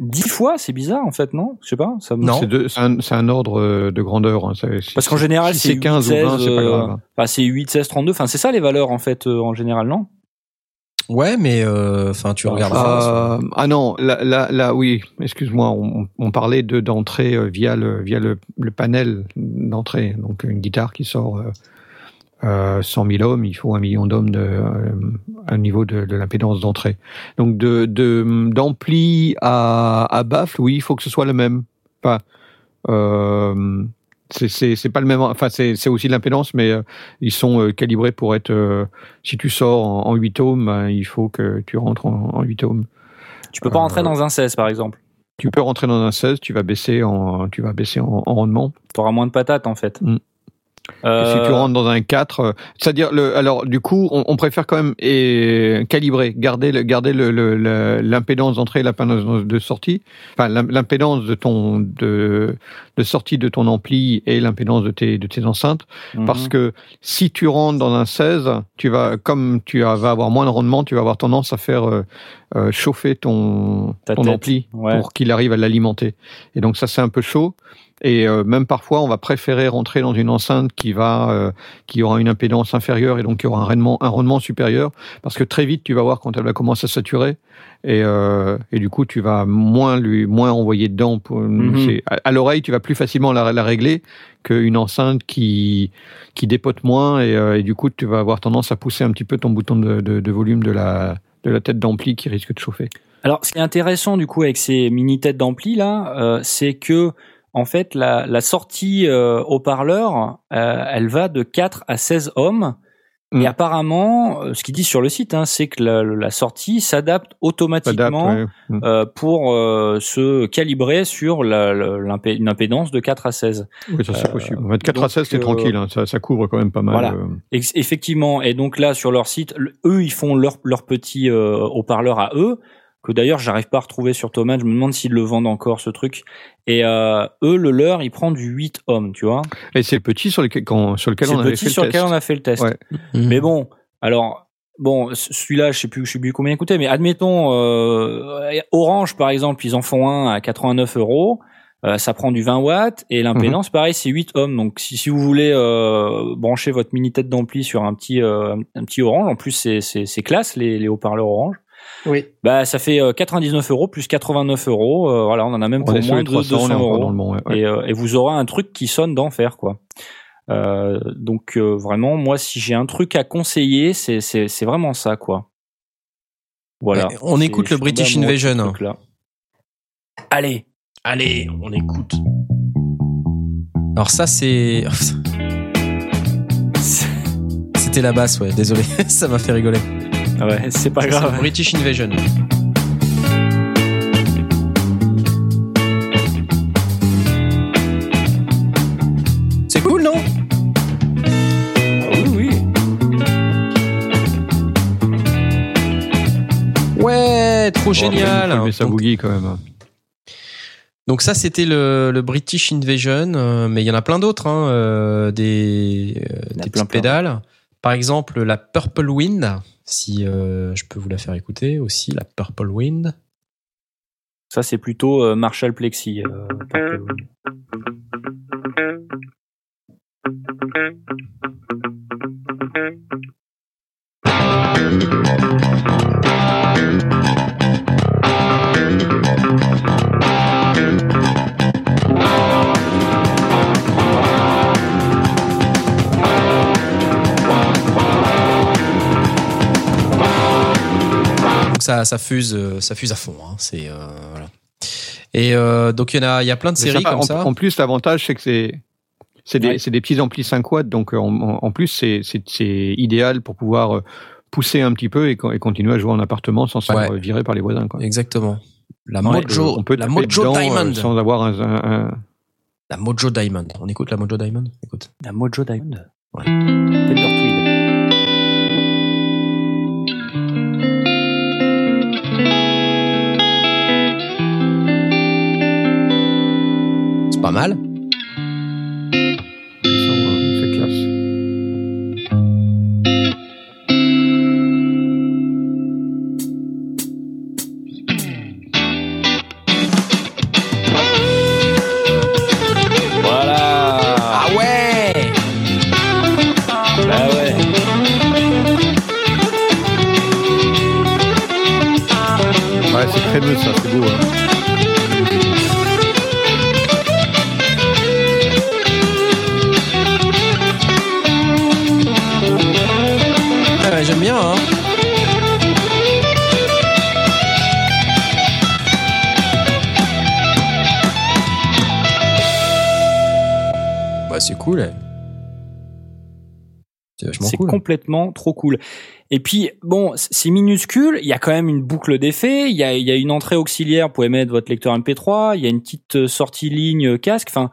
10 fois, c'est bizarre en fait, non? Je sais pas. Ça me- Non. C'est un, un ordre euh, de grandeur. hein. C'est- Parce qu'en général, si c'est c'est 15 ou 20, 8, c'est pas euh, grave. Enfin, c'est 8, 16, 32. Enfin, c'est ça les valeurs en fait euh, en général, non? Ouais, mais euh, enfin, tu regardes. Euh, ah non, là, là, là oui, excuse-moi, on, on parlait de d'entrée euh, via le via le, le panel d'entrée, donc une guitare qui sort euh, euh, 100 000 ohms, il faut un million d'ohms de un niveau de, de l'impédance d'entrée. Donc de de d'ampli à à baffle, oui, il faut que ce soit le même. Enfin, euh, c'est pas le même. Enfin, c'est c'est aussi de l'impédance, mais euh, ils sont euh, calibrés pour être. euh, si tu sors en, en 8 ohms, ben, il faut que tu rentres en, en 8 ohms. Tu peux pas rentrer dans un 16 par exemple. Tu peux rentrer dans un 16, tu vas baisser en, tu vas baisser en, en rendement. T'auras moins de patates en fait. Mm. Euh, si tu rentres dans un 4, euh, c'est-à-dire le, alors du coup, on, on préfère quand même et calibrer, garder le, garder le, le- le- l'impédance d'entrée et l'impédance de sortie, enfin l'im- l'impédance de ton de, de sortie de ton ampli et l'impédance de tes de tes enceintes, mhm. parce que si tu rentres dans un 16, tu vas comme tu vas avoir moins de rendement, tu vas avoir tendance à faire euh, chauffer ton ton ampli Ouais. pour qu'il arrive à l'alimenter. Et donc ça c'est un peu chaud. Et euh, même parfois, on va préférer rentrer dans une enceinte qui va, euh, qui aura une impédance inférieure et donc qui aura un rendement, un rendement supérieur, parce que très vite, tu vas voir quand elle va commencer à saturer, et, euh, et du coup, tu vas moins lui, moins envoyer dedans. Pour, Mhm. à, à l'oreille, tu vas plus facilement la, la régler qu'une enceinte qui, qui dépote moins, et, et du coup, tu vas avoir tendance à pousser un petit peu ton bouton de, de, de volume de la, de la tête d'ampli qui risque de chauffer. Alors, ce qui est intéressant du coup avec ces mini têtes d'ampli là, euh, c'est que en fait la, sortie euh, haut-parleur, euh, elle va de 4 à 16 ohms. Mm. Et apparemment, euh, ce qu'ils disent sur le site, hein, c'est que la, la sortie s'adapte automatiquement ouais. Mm. euh, pour euh, se calibrer sur la, la- une impédance de 4 à 16. Oui, ça c'est possible. En fait, 4 à donc, 16, c'est euh, tranquille. hein. Ça, ça couvre quand même pas mal. Voilà. euh. Effectivement, et donc là sur leur site, eux ils font leur leur petit euh, haut-parleur à eux que d'ailleurs j'arrive pas à retrouver sur Thomas. Je me demande s'ils le vendent encore ce truc. Et euh, eux le leur il prend du 8 ohms, tu vois. Et c'est le petit sur lequel, quand- sur lequel C'est on le avait petit fait sur le lequel test. on a fait le test. Ouais. Mais bon, alors bon celui-là je sais plus je sais plus combien il coûtait, mais admettons euh, Orange par exemple ils en font un à 89 euros. Euh, ça prend du 20 watts et l'impédance pareil c'est 8 ohms donc si, si vous voulez euh, brancher votre mini tête d'ampli sur un petit euh, un petit orange en plus c'est c'est c'est classe les, les haut-parleurs orange Oui. bah ça fait euh, 99 euros plus 89 euros euh, voilà on en a même On pour moins de 300, 200 on est encore dans euros le bon. ouais, ouais. et, euh, et vous aurez un truc qui sonne d'enfer quoi. Euh, donc euh, vraiment moi si j'ai un truc à conseiller c'est c'est c'est vraiment ça quoi. Voilà. Ouais, on écoute le British Invasion. truc-là. Allez. Allez, on écoute. Alors ça c'est c'était la basse, ouais. Désolé, ça m'a fait rigoler. Ah Ouais, c'est pas Ça, c'est grave. le British Invasion. C'est cool, non? Ah oui oui. Ouais, trop Bon, génial. sa Donc- boogie quand même. Donc ça, c'était le, le British Invasion, euh, mais il y en a plein d'autres, hein, euh, des, euh, des plein, petites plein. pédales. Par exemple, la Purple Wind, si euh, je peux vous la faire écouter aussi, la Purple Wind. Ça, c'est plutôt euh, Marshall Plexi. euh, pas que- Donc ça, ça fuse, euh, ça fuse à fond. Hein. C'est euh, voilà. Et euh, donc il y en a, il y a plein de Mais séries comme en, ça. en plus, l'avantage, c'est que c'est c'est des, Ouais. c'est des petits amplis 5 watts, donc en, plus, c'est c'est- c'est idéal pour pouvoir pousser un petit peu et, co- et continuer à jouer en appartement sans se Ouais. faire virer par les voisins. Quoi. Exactement. La Ouais, Mojo, on peut la Mojo dedans, euh, Diamond. sans avoir un, un- un- La Mojo Diamond. On écoute la Mojo Diamond? Écoute. La Mojo Diamond. Ouais. Tender Tweed. Mal. Complètement trop cool. Et puis, bon, c'est minuscule, il y a quand même une boucle d'effet, il y a, il y a une entrée auxiliaire, vous pouvez mettre votre lecteur MP3, il y a une petite euh, sortie ligne euh, casque, enfin,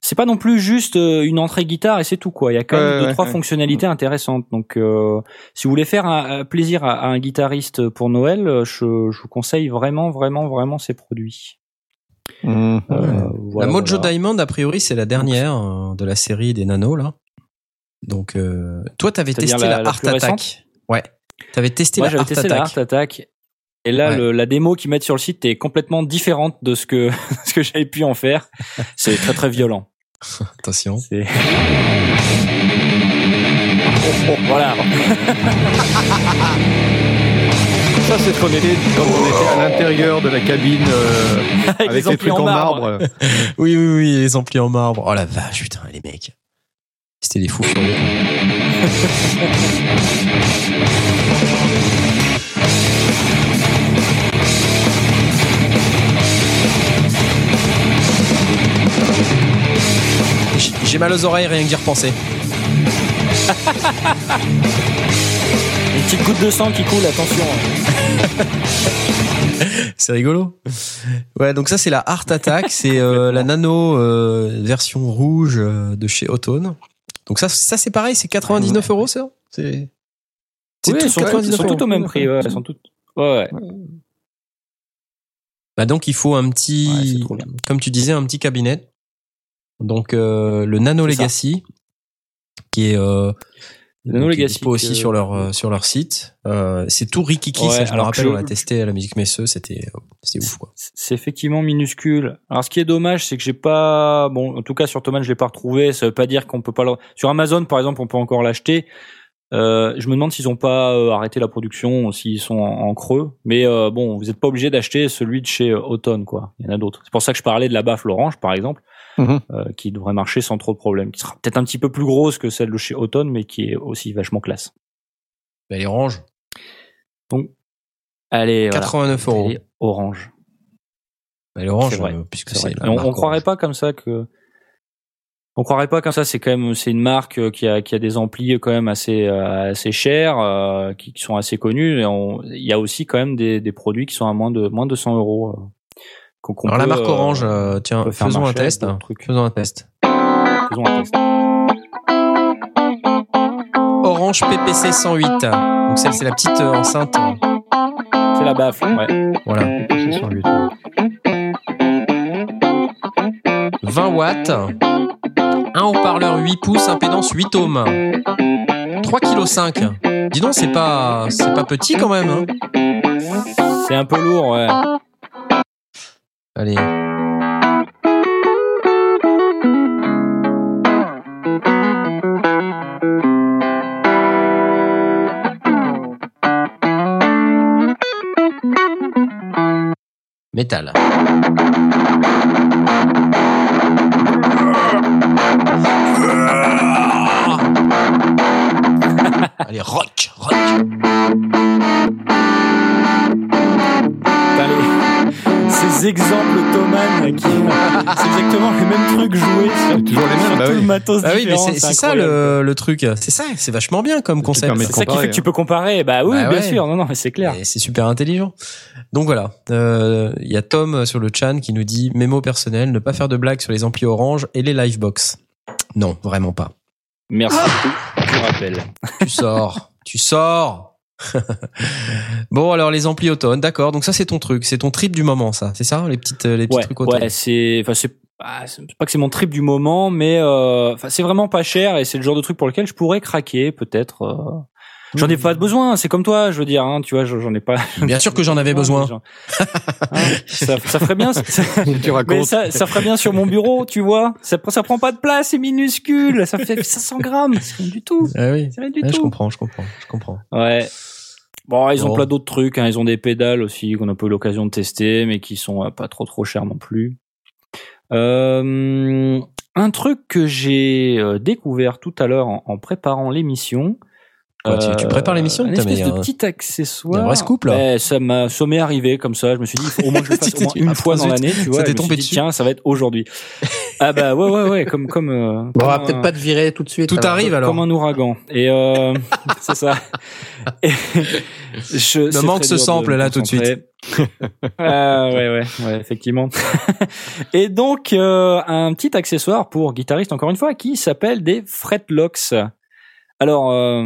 c'est pas non plus juste euh, une entrée guitare et c'est tout, quoi. Il y a quand même Ouais, deux, ouais, trois ouais. fonctionnalités intéressantes. Donc, euh, si vous voulez faire un, un plaisir à, à un guitariste pour Noël, je, je vous conseille vraiment, vraiment, vraiment ces produits. Euh, La Mojo voilà. Diamond, a priori, c'est la dernière de la série des nanos, là. Donc, euh, toi, t'avais testé la- la, Art Attack. Ouais. T'avais testé Moi, la Art testé la Attack. Art Attack. Et là, Ouais. le- la démo qu'ils mettent sur le site est complètement différente de ce que, ce que j'avais pu en faire. C'est très très violent. Attention. C'est... voilà. Ça, c'est ce qu'on était quand on était à l'intérieur de la cabine euh, avec, les trucs en marbre. Oui, oui, oui, les amplis en marbre. Oh la vache, putain, les mecs. C'était des fous furieux. J'ai mal aux oreilles, rien que d'y repenser. Une petite goutte de sang qui coule, attention. C'est rigolo. Ouais, donc ça c'est la Art Attack, c'est euh, la nano euh, version rouge euh, de chez Automne. Donc ça, ça c'est pareil, c'est 99 euros ça? C'est c'est Oui, tout sont, toutes- 99 elles sont euros. toutes au même prix. Ouais, elles sont toutes. Ouais, ouais. Bah donc il faut un petit, comme tu disais, un petit cabinet. Donc euh, le Nano ça. Legacy, qui est euh, Nano Legacy dispo aussi sur leur euh, sur leur site. Euh, c'est tout rikiki, Ouais, ça je me rappelle, on l'a testé à la musique Messeux, c'était c'était ouf quoi. C'est effectivement minuscule. Alors, ce qui est dommage, c'est que j'ai pas, bon, en tout cas sur Thomann, je l'ai pas retrouvé. Ça veut pas dire qu'on peut pas le, sur Amazon, par exemple, on peut encore l'acheter. Euh, je me demande s'ils ont pas euh, arrêté la production, s'ils sont en, en creux. Mais euh, bon, vous n'êtes pas obligé d'acheter celui de chez Automne, quoi. Il y en a d'autres. C'est pour ça que je parlais de la baffle orange, par exemple, Mhm. euh, qui devrait marcher sans trop de problèmes, qui sera peut-être un petit peu plus grosse que celle de chez Automne, mais qui est aussi vachement classe. Bah, les oranges, Allez, voilà. 89 euros. Et orange. Bah, les oranges, C'est vrai. euh, puisque C'est on, on croirait Orange. pas comme ça que on croirait pas comme ça. C'est quand même c'est une marque euh, qui a qui a des amplis quand même assez euh, assez chers, euh, qui, qui sont assez connus. Et on- il y a aussi quand même des, des produits qui sont à moins de moins de 100 euros. Euh, qu'on- qu'on Alors la marque euh, Orange, euh, tiens, peut faire faisons un test. trucs. Faisons un test. faisons un test. Orange PPC 108. Donc celle, c'est la petite euh, enceinte. euh, C'est la baffle. Ouais. Voilà. C'est 108. 20 watts. Un haut-parleur 8 pouces, impédance 8 ohms. 3,5 kg. Dis donc, c'est pas, c'est pas petit quand même. Hein. C'est un peu lourd. Ouais. Allez. Métal. Allez, rock, rock. Putain, Ces exemples Thoman qui c'est exactement les mêmes trucs joués sur, toujours les mêmes, sur bah tout oui. le matos Ah oui, mais c'est ça le, le truc. C'est ça, c'est vachement bien comme concept. C'est ça qui fait que tu hein. peux comparer. Bah oui, Bah bien ouais. sûr. Non, non, mais c'est clair. C'est super intelligent. Donc voilà, Euh, il y a Tom sur le chan qui nous dit mémo personnel, ne pas faire de blagues sur les amplis orange et les livebox. Non, vraiment pas. Merci beaucoup du rappel. Tu sors, tu sors. bon alors les amplis automne, d'accord. Donc ça c'est ton truc, c'est ton trip du moment, ça, c'est ça, les petites les petits Ouais, trucs automne? ouais, c'est, enfin c'est, ah, c'est pas que c'est mon trip du moment, mais euh, enfin c'est vraiment pas cher et c'est le genre de truc pour lequel je pourrais craquer peut-être. J'en ai pas besoin, c'est comme toi, je veux dire, hein, tu vois, j'en ai pas. Bien sûr que j'en avais besoin. Hein, ça, ça ferait bien. ça- Tu Mais racontes. ça, ça ferait bien sur mon bureau, tu vois. Ça, ça prend pas de place, c'est minuscule. Ça fait 500 grammes, c'est rien du tout. Ah oui. C'est rien du je tout. comprends, je comprends, je comprends. Ouais. Bon, ils ont Bon. plein d'autres trucs. Hein. Ils ont des pédales aussi qu'on a pas eu l'occasion de tester, mais qui sont euh, pas trop trop chers non plus. Euh, un truc que j'ai euh, découvert tout à l'heure en, en préparant l'émission. Euh, Ouais, tu- tu prépares l'émission, Un putain, mais espèce de a un- petit accessoire. un vrai scoop, là. Ouais, ça m'a, m'est arrivé comme ça. Je me suis dit, il faut au moins que je le fasse au moins dit, une fois dans l'année, tu vois. ça t'est tombé dit. Tiens, ça va être aujourd'hui. ah bah ouais, ouais, ouais, comme comme. euh, Bon, on va peut-être pas te virer tout de suite. Tout alors. arrive alors. comme un ouragan. Et euh, c'est ça. Et je, c'est manque ce sample, là, tout de concentrer. Ah ouais, ouais, ouais, effectivement. Et donc euh, un petit accessoire pour guitariste encore une fois qui s'appelle des fretlocks. Alors, euh,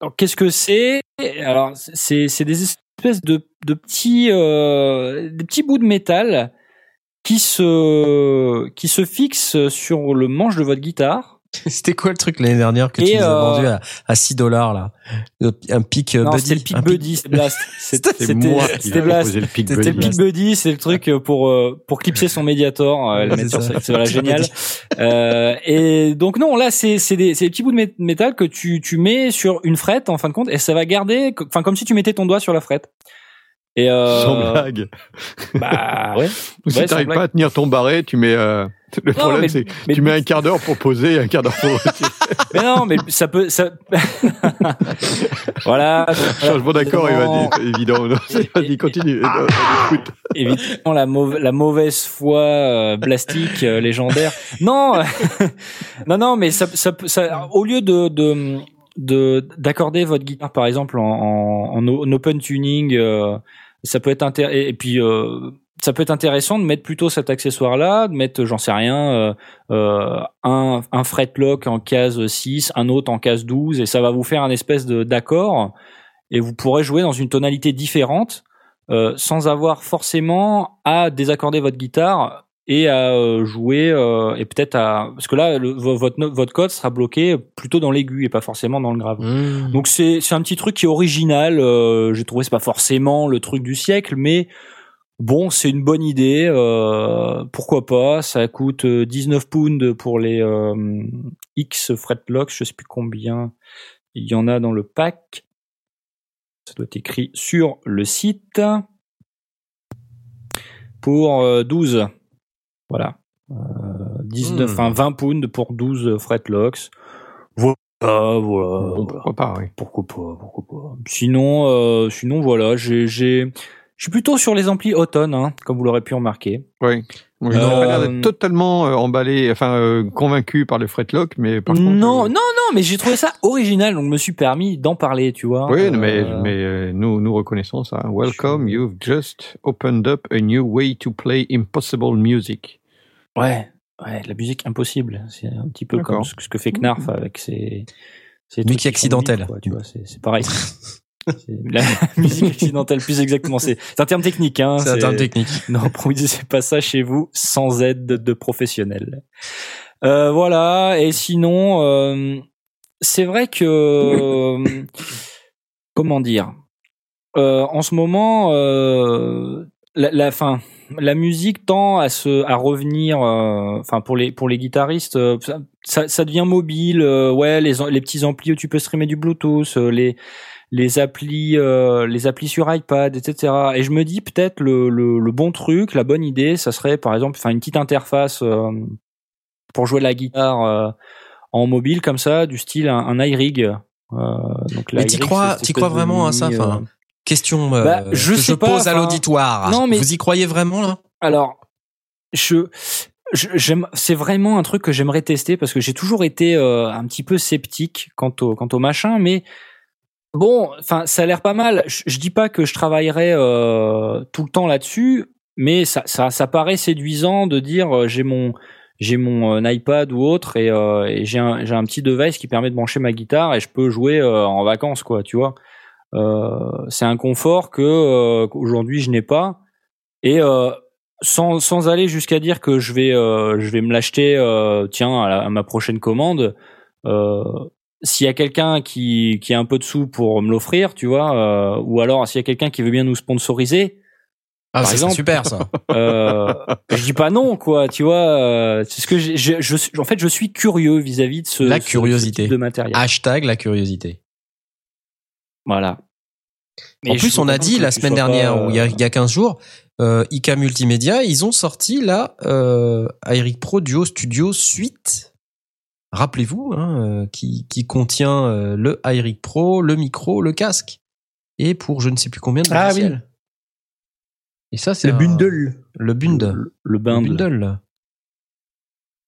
alors, qu'est-ce que c'est? Alors c'est c'est des espèces de de petits euh, des petits bouts de métal qui se qui se fixent sur le manche de votre guitare. C'était quoi le truc l'année dernière que Et, tu nous as euh, vendu à, à 6 dollars là? Un pic euh, non, buddy c'était le Pic Buddy, c'est Blast. C'était moi qui c'était le pic C'était le buddy. Pic Buddy, c'est le truc euh, pour euh, pour clipser son médiator, euh, le Ouais, mettre sur voilà, génial. Buddy. Euh, et donc non, là c'est c'est des c'est des petits bouts de mé- métal que tu tu mets sur une frette en fin de compte et ça va garder, enfin comme si tu mettais ton doigt sur la frette. Et euh, Sans blague. bah ouais. Ou si Ouais, t'arrives pas à tenir ton barré, tu mets. euh, Le Non, problème, c'est mais tu mets un quart d'heure pour poser et un quart d'heure pour retirer. Mais non, mais ça peut ça. voilà. Changement d'accord, il va Évidemment- dire. Évident. Non, Vas-y, continue. Non, non, évidemment la, mauva- la mauvaise foi euh, blastique euh, légendaire. Non, non, non, mais ça, ça, ça, au lieu de de de- d'accorder votre guitare par exemple en, en, open tuning, euh, ça peut être intér- et, et puis euh, ça peut être intéressant de mettre plutôt cet accessoire-là, de mettre, j'en sais rien, euh, euh, un, un fretlock en case 6, un autre en case 12, et ça va vous faire un espèce d'accord, et vous pourrez jouer dans une tonalité différente euh, sans avoir forcément à désaccorder votre guitare et à jouer euh, et peut-être à parce que là le- votre votre code sera bloqué plutôt dans l'aigu et pas forcément dans le grave. Mmh. Donc c'est c'est un petit truc qui est original. J'ai trouvé c'est pas forcément le truc du siècle, mais bon c'est une bonne idée. euh, pourquoi pas Ça coûte euh, 19 pounds pour les euh, X fretlocks. Je sais plus combien il y en a dans le pack. Ça doit être écrit sur le site pour euh, 12. Voilà. Euh, 19, Hmm. enfin 20 pounds pour 12 fretlocks. Voilà, voilà. voilà. Pourquoi pas, oui. Pourquoi pas, pourquoi pas. Sinon, euh, sinon voilà, j'ai, j'ai, je suis plutôt sur les amplis automne, hein, comme vous l'aurez pu remarquer. Oui. Oui, Euh, non, on a l'air d'être totalement euh, emballé, enfin euh, convaincu par le fretlock, mais par contre. non, euh, non, non, mais j'ai trouvé ça original, donc je me suis permis d'en parler, tu vois. Oui, Euh, mais, mais euh, nous, nous reconnaissons ça. Welcome, you've just opened up a new way to play impossible music. Ouais, ouais, la musique impossible. C'est un petit peu comme ce ce que fait Knarf avec ses, ses Musique accidentelle. quoi, tu vois, c'est, c'est pareil. La musique accidentelle, plus exactement. C'est, c'est un terme technique, hein. C'est un terme technique. Non, produisez pas ça chez vous sans aide de, professionnels. Euh, voilà. Et sinon, euh, c'est vrai que euh, comment dire. euh, en ce moment, euh, la, la fin, la musique tend à se à revenir. euh, Enfin pour les pour les guitaristes, euh, ça, ça, devient mobile. euh, ouais, les les petits amplis où tu peux streamer du Bluetooth, euh, les les applis euh, les applis sur iPad, etc. Et je me dis peut-être le, le le bon truc, la bonne idée, ça serait par exemple, enfin une petite interface euh, pour jouer la guitare euh, en mobile comme ça, du style un, un iRig. Euh, donc Mais t'y l'iRig, crois, t'y crois de vraiment à ça mini, enfin, Question euh, Bah, je que sais je pas, pose à l'auditoire. non, mais- Vous y croyez vraiment là? Alors, je, je- j'aime, c'est vraiment un truc que j'aimerais tester parce que j'ai toujours été euh, un petit peu sceptique quant au quant au machin, mais bon, enfin, ça a l'air pas mal. Je, dis pas que je travaillerai euh, tout le temps là-dessus, mais ça, ça, ça paraît séduisant de dire euh, j'ai mon j'ai mon euh, iPad ou autre et, euh, et j'ai un un petit device qui permet de brancher ma guitare et je peux jouer euh, en vacances quoi, tu vois. C'est un confort que qu'aujourd'hui je n'ai pas et sans, sans aller jusqu'à dire que je vais je vais me l'acheter tiens à, à ma prochaine commande euh, s'il y a quelqu'un qui qui a un peu de sous pour me l'offrir tu vois euh, ou alors s'il y a quelqu'un qui veut bien nous sponsoriser Ah, Par c'est exemple. super ça. euh, je dis pas non quoi tu vois euh, c'est ce que j'ai- je, je, en fait je suis curieux vis-à-vis de ce La ce- ce curiosité. type de matériel Hashtag la curiosité. voilà En Et je plus, on a dit la semaine dernière, pas, ou il y a, euh, il y a 15 jours, euh, IK Multimédia, ils ont sorti la euh, Pro Duo Studio Suite. Rappelez-vous, hein, euh, qui, qui contient euh, le iRig Pro, le micro, le casque. Et pour je ne sais plus combien de Ah logiciels. Et ça, c'est Le un- bundle. Le bundle. le, le Le bundle. bundle.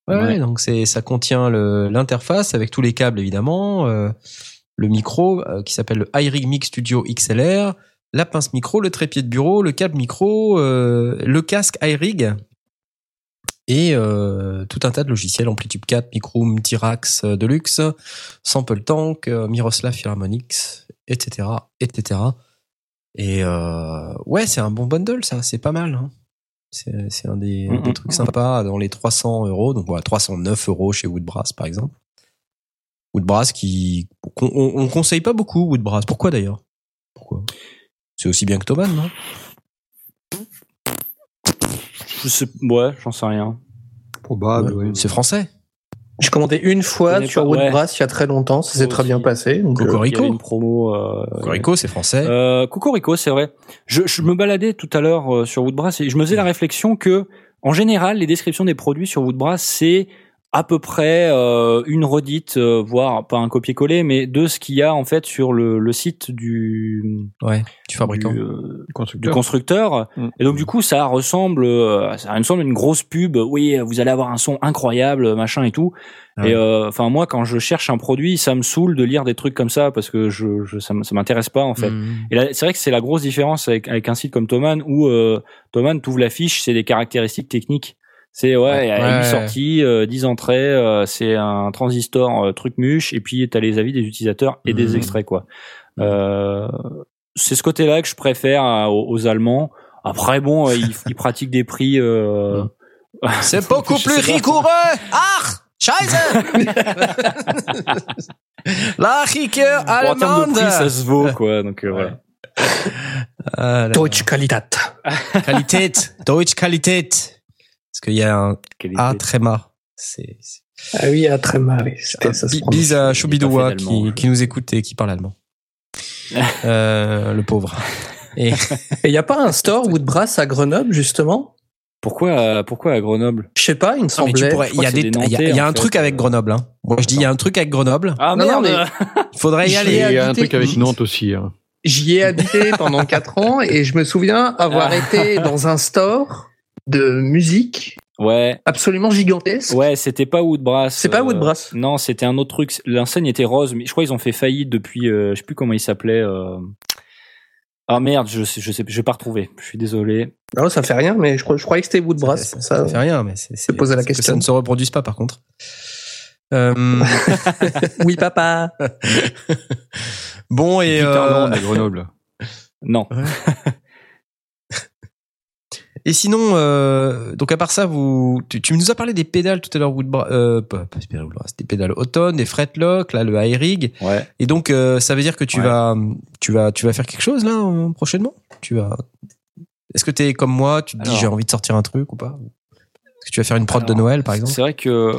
Ouais, Ouais. ouais, donc c'est ça contient l'interface avec tous les câbles évidemment, euh, le micro euh, qui s'appelle le iRig Mix Studio XLR, la pince micro, le trépied de bureau, le câble micro, euh, le casque iRig et euh, tout un tas de logiciels Amplitude 4, Microom, T-Rax euh, Deluxe, Sample Tank, euh, Miroslav Philharmonics, etc., etc. Et euh, ouais, c'est un bon bundle ça, c'est pas mal. Hein. C'est c'est un des, des trucs sympas dans les 300 euros, donc voilà 309 euros chez Woodbrass par exemple. Woodbrass qui on, on conseille pas beaucoup Woodbrass. Pourquoi d'ailleurs? Pourquoi? C'est aussi bien que Thomann, non? Je sais, ouais, j'en sais rien. Probable, Ouais, oui. C'est français. J'ai commandé une Je fois sur pas, Woodbrass il y a très longtemps, ça s'est très bien passé. Donc, euh, Cocorico. avait une promo. Euh, Cocorico, c'est français. Euh, Cocorico, c'est vrai. Je, je me baladais tout à l'heure euh, sur Woodbrass et je me faisais la réflexion que, en général, les descriptions des produits sur Woodbrass, c'est à peu près euh, une redite, euh, voire pas un copier-coller, mais de ce qu'il y a en fait sur le, le site du, ouais, du fabricant. du, euh, du Constructeur. constructeur. Mm. Et donc du coup, ça ressemble, euh, ça ressemble à une grosse pub. Oui, vous allez avoir un son incroyable, machin et tout. Ouais. Et euh, enfin moi, quand je cherche un produit, ça me saoule de lire des trucs comme ça parce que je, je ça m'intéresse pas en fait. Mhm. Et là, c'est vrai que c'est la grosse différence avec, avec un site comme Thomann où euh, Thomann t'ouvre la fiche, c'est des caractéristiques techniques. C'est ouais, il y a Ouais. 8 sorties, euh, 10 entrées, euh, c'est un transistor euh, truc muche, et puis t'as les avis des utilisateurs et des Mhm. extraits quoi. Euh, c'est ce côté-là que je préfère à- aux, aux Allemands. Après bon, euh, ils, ils pratiquent des prix. Euh, C'est beaucoup plus rigoureux. Ach, Scheiße. La en termes de allemande. prix, ça se vaut quoi. Donc euh, voilà. Ah. Deutsche Qualität. Qualität, Deutsch Qualität. Parce qu'il y a un. A tréma. C'est Ah oui, à très mal. oui, prononce. Bise à Choubidoua qui, je- qui nous écoute et qui parle allemand. euh, le pauvre. Et il n'y a pas un store Woodbrass à Grenoble, justement? Pourquoi, euh, pourquoi à Grenoble? Je sais pas, il me mais tu semblait. il y a des, y a, y a un fait. truc avec Grenoble. Hein. Moi, je dis il y a un truc avec Grenoble. Ah Non, non, merde. Il faudrait y aller. Il y a un truc avec Nantes aussi. hein. J'y ai habité pendant quatre ans et je me souviens avoir Ah. été dans un store de musique Ouais, absolument gigantesque. ouais, c'était pas Woodbrass. C'est pas euh, Woodbrass. Non, c'était un autre truc. L'enseigne était rose, mais je crois qu'ils ont fait faillite depuis. euh, je sais plus comment il s'appelait. euh. Ah merde, je sais, je sais, je vais pas retrouver. Je suis désolé. Non, ça fait rien, mais je, crois- je croyais que c'était Woodbrass. ça, ça, ça. ça fait rien, mais c'est poser la c'est que question. ça ne se reproduise pas, par contre. Euh, oui, papa. bon et euh, à Grenoble. Non. et sinon euh, donc à part ça vous tu, tu nous as parlé des pédales tout à l'heure Woodbra euh, pas, pas des pédales Woodbrass, des pédales Automne, des fretlock, là le iRig Ouais. et donc euh, ça veut dire que tu Ouais. vas tu vas tu vas faire quelque chose là prochainement? Tu vas Est-ce que t'es comme moi, tu te dis j'ai envie de sortir un truc ou pas? Est-ce que tu vas faire une prod de Noël par exemple? C'est vrai que,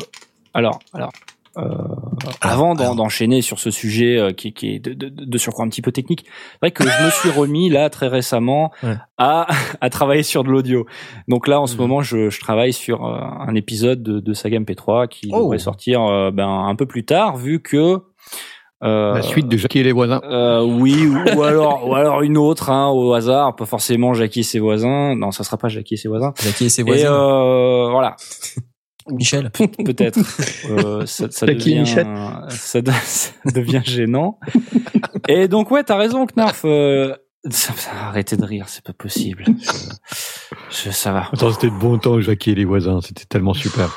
alors, alors, euh, avant d'enchaîner sur ce sujet euh, qui, qui est de, de, de surcroît un petit peu technique, c'est vrai que je me suis remis là très récemment Ouais. à, à travailler sur de l'audio. Donc là, en ce Mhm. moment, je, je travaille sur euh, un épisode de, de Saga MP3 qui Oh. devrait sortir euh, ben, un peu plus tard, vu que euh, La suite de Jackie et les voisins. euh, oui, ou, ou alors, ou alors une autre, hein, au hasard, pas forcément Jackie et ses voisins. Non, ça sera pas Jackie et ses voisins. Jackie et ses Et voisins. euh, voilà, Michel. peut-être. Euh, ça, ça devient, Michel? ça, de- ça devient gênant. Et donc ouais, t'as raison, Knarf. Euh, arrêtez de rire, c'est pas possible. Je, je- ça va, Attends, c'était de bon temps, Jackie et les voisins. C'était tellement super.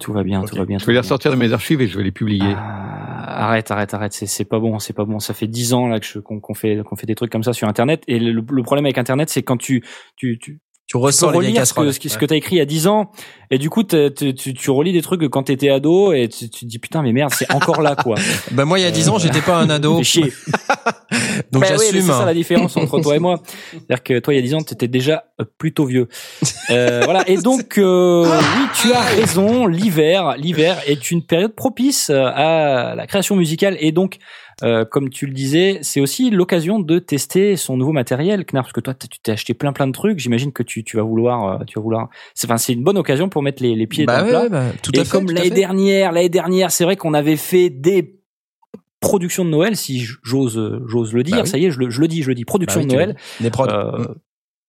tout va bien, tout va bien. Je vais les ressortir de mes archives et je vais les publier. Ah, arrête, arrête, arrête. C'est, c'est pas bon, c'est pas bon. Ça fait dix ans là que je, qu'on, qu'on fait, qu'on fait des trucs comme ça sur Internet. Et le, le problème avec Internet, c'est quand tu, tu, tu, Tu ressens les vieilles relire ce que, casseroles. ce que, ce que t'as écrit il y a 10 ans et du coup tu, relis des trucs que quand t'étais ado et tu, tu te dis putain mais merde c'est encore là quoi Bah moi il y a 10 ans, j'étais pas un ado. Chier. Donc Bah oui, j'assume. c'est ça la différence entre toi et moi c'est-à-dire que toi il y a 10 ans t'étais déjà euh, plutôt vieux euh, voilà et donc euh, oui tu as raison l'hiver l'hiver est une période propice euh, à la création musicale et donc euh, comme tu le disais, c'est aussi l'occasion de tester son nouveau matériel, Knarf, parce que toi, tu t'es acheté plein plein de trucs. J'imagine que tu, tu vas vouloir, euh, tu vas vouloir. C'est, enfin, c'est une bonne occasion pour mettre les, les pieds Bah dans le plat. bah, tout et à fait. comme l'année dernière, l'année dernière, c'est vrai qu'on avait fait des productions de Noël, si j'ose, j'ose le dire. Bah oui. Ça y est, je le, je le dis, je le dis. Production Bah oui, de Noël. Des prods. Euh,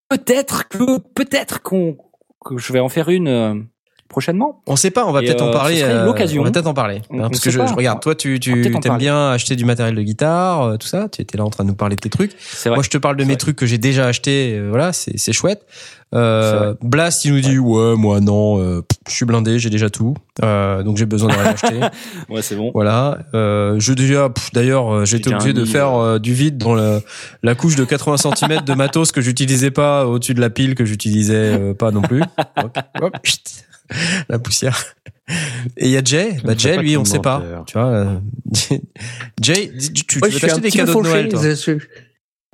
peut-être que, peut-être qu'on, que je vais en faire une prochainement. On sait pas, on va peut-être euh, en parler. ce serait euh, l'occasion. On va peut-être en parler. On- Hein, on parce que je, pas. je regarde, toi, tu, tu parler. bien acheter du matériel de guitare, euh, tout ça. Tu étais là en train de nous parler de tes trucs. Moi, je te parle de mes vrai. trucs que j'ai déjà achetés. euh, voilà, c'est c'est chouette. Euh. Blast, il nous dit ouais, moi non, euh, je suis blindé, j'ai déjà tout, euh, donc j'ai besoin de rien acheter. Ouais, c'est bon. Voilà. Euh, je déjà, pff, d'ailleurs, euh, j'ai été déjà obligé de faire euh. euh, du vide dans le, la couche de 80 cm de matos que j'utilisais pas au-dessus de la pile que j'utilisais euh, pas non plus. Hop, hop, la poussière. Et il y a Jay. Bah ne Jay, lui, on sait pas. Tu vois. euh, Jay, tu, tu Ouais, veux t'acheter des cadeaux de. Noël, toi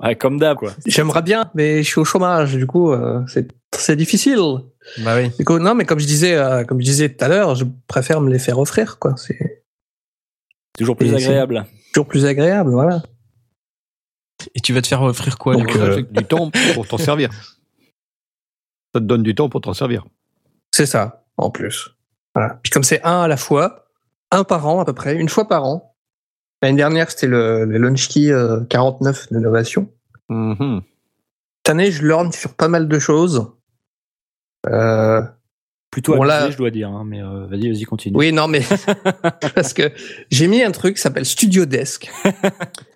Ouais, comme d'hab, quoi. J'aimerais bien, mais je suis au chômage, du coup, euh, c'est c'est difficile. Bah oui. Du coup, non, mais comme je disais, euh, comme je disais tout à l'heure, je préfère me les faire offrir, quoi. C'est Toujours plus Et agréable. toujours plus agréable, voilà. Et tu vas te faire offrir quoi Donc, du coup euh, du temps pour t'en servir. Ça te donne du temps pour t'en servir. C'est ça, en plus. Voilà. Puis comme c'est un à la fois, un par an à peu près, une fois par an. L'année dernière, c'était le, le Launch Key euh, 49 d'innovation. Mhm. Cette année, je lorne sur pas mal de choses. Euh, Plutôt Bon, abusé, là- je dois dire. hein, mais euh, vas-y, vas-y, continue. oui, non, mais parce que j'ai mis un truc qui s'appelle Studio Desk.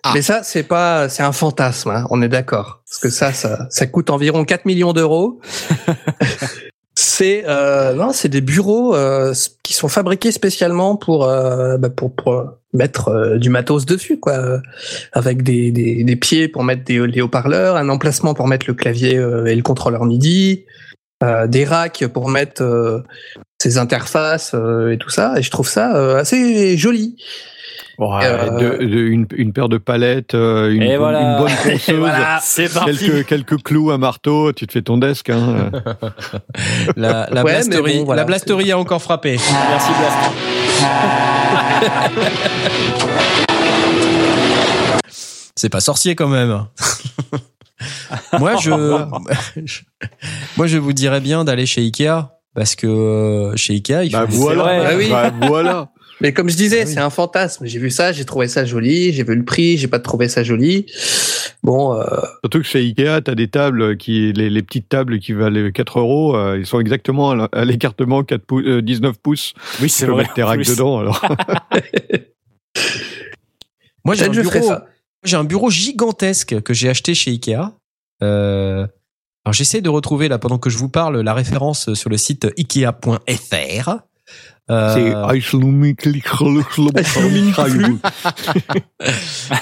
Ah. Mais ça, c'est pas, c'est un fantasme. hein, on est d'accord, parce que ça, ça, ça coûte environ 4 millions d'euros. c'est euh, non, c'est des bureaux euh, qui sont fabriqués spécialement pour euh, bah, pour, pour mettre euh, du matos dessus, quoi, euh, avec des, des, des pieds pour mettre des, haut-parleurs, un emplacement pour mettre le clavier euh, et le contrôleur MIDI, euh, des racks pour mettre euh, ses interfaces euh, et tout ça. Et je trouve ça euh, assez joli. Ouais, Euh, de- de- une, une paire de palettes, euh, une, bonne- voilà. une bonne ponceuse, Voilà. C'est parti. quelques, quelques clous, un marteau, tu te fais ton desk. Hein. La, la Ouais, mais blasterie, bon, voilà, la blasterie a encore frappé. Merci, Blast. C'est pas sorcier quand même. moi, je, moi, je vous dirais bien d'aller chez Ikea parce que euh, chez Ikea, il bah faut voilà, vrai. Ah oui. bah voilà. Mais comme je disais, Ah oui. c'est un fantasme. J'ai vu ça, j'ai trouvé ça joli, j'ai vu le prix, j'ai pas trouvé ça joli. Bon, euh, Surtout que chez Ikea, tu as des tables qui, les, les petites tables qui valent 4 euros, euh, ils sont exactement à l'écartement 4 pou- euh, 19 pouces. Oui, Tu c'est peux vrai. mettre tes en racks plus. dedans. Alors. Moi, j'ai un bureau, un bureau gigantesque que j'ai acheté chez Ikea. Euh, alors, j'essaie de retrouver là pendant que je vous parle la référence sur le site ikea.fr. Euh, C'est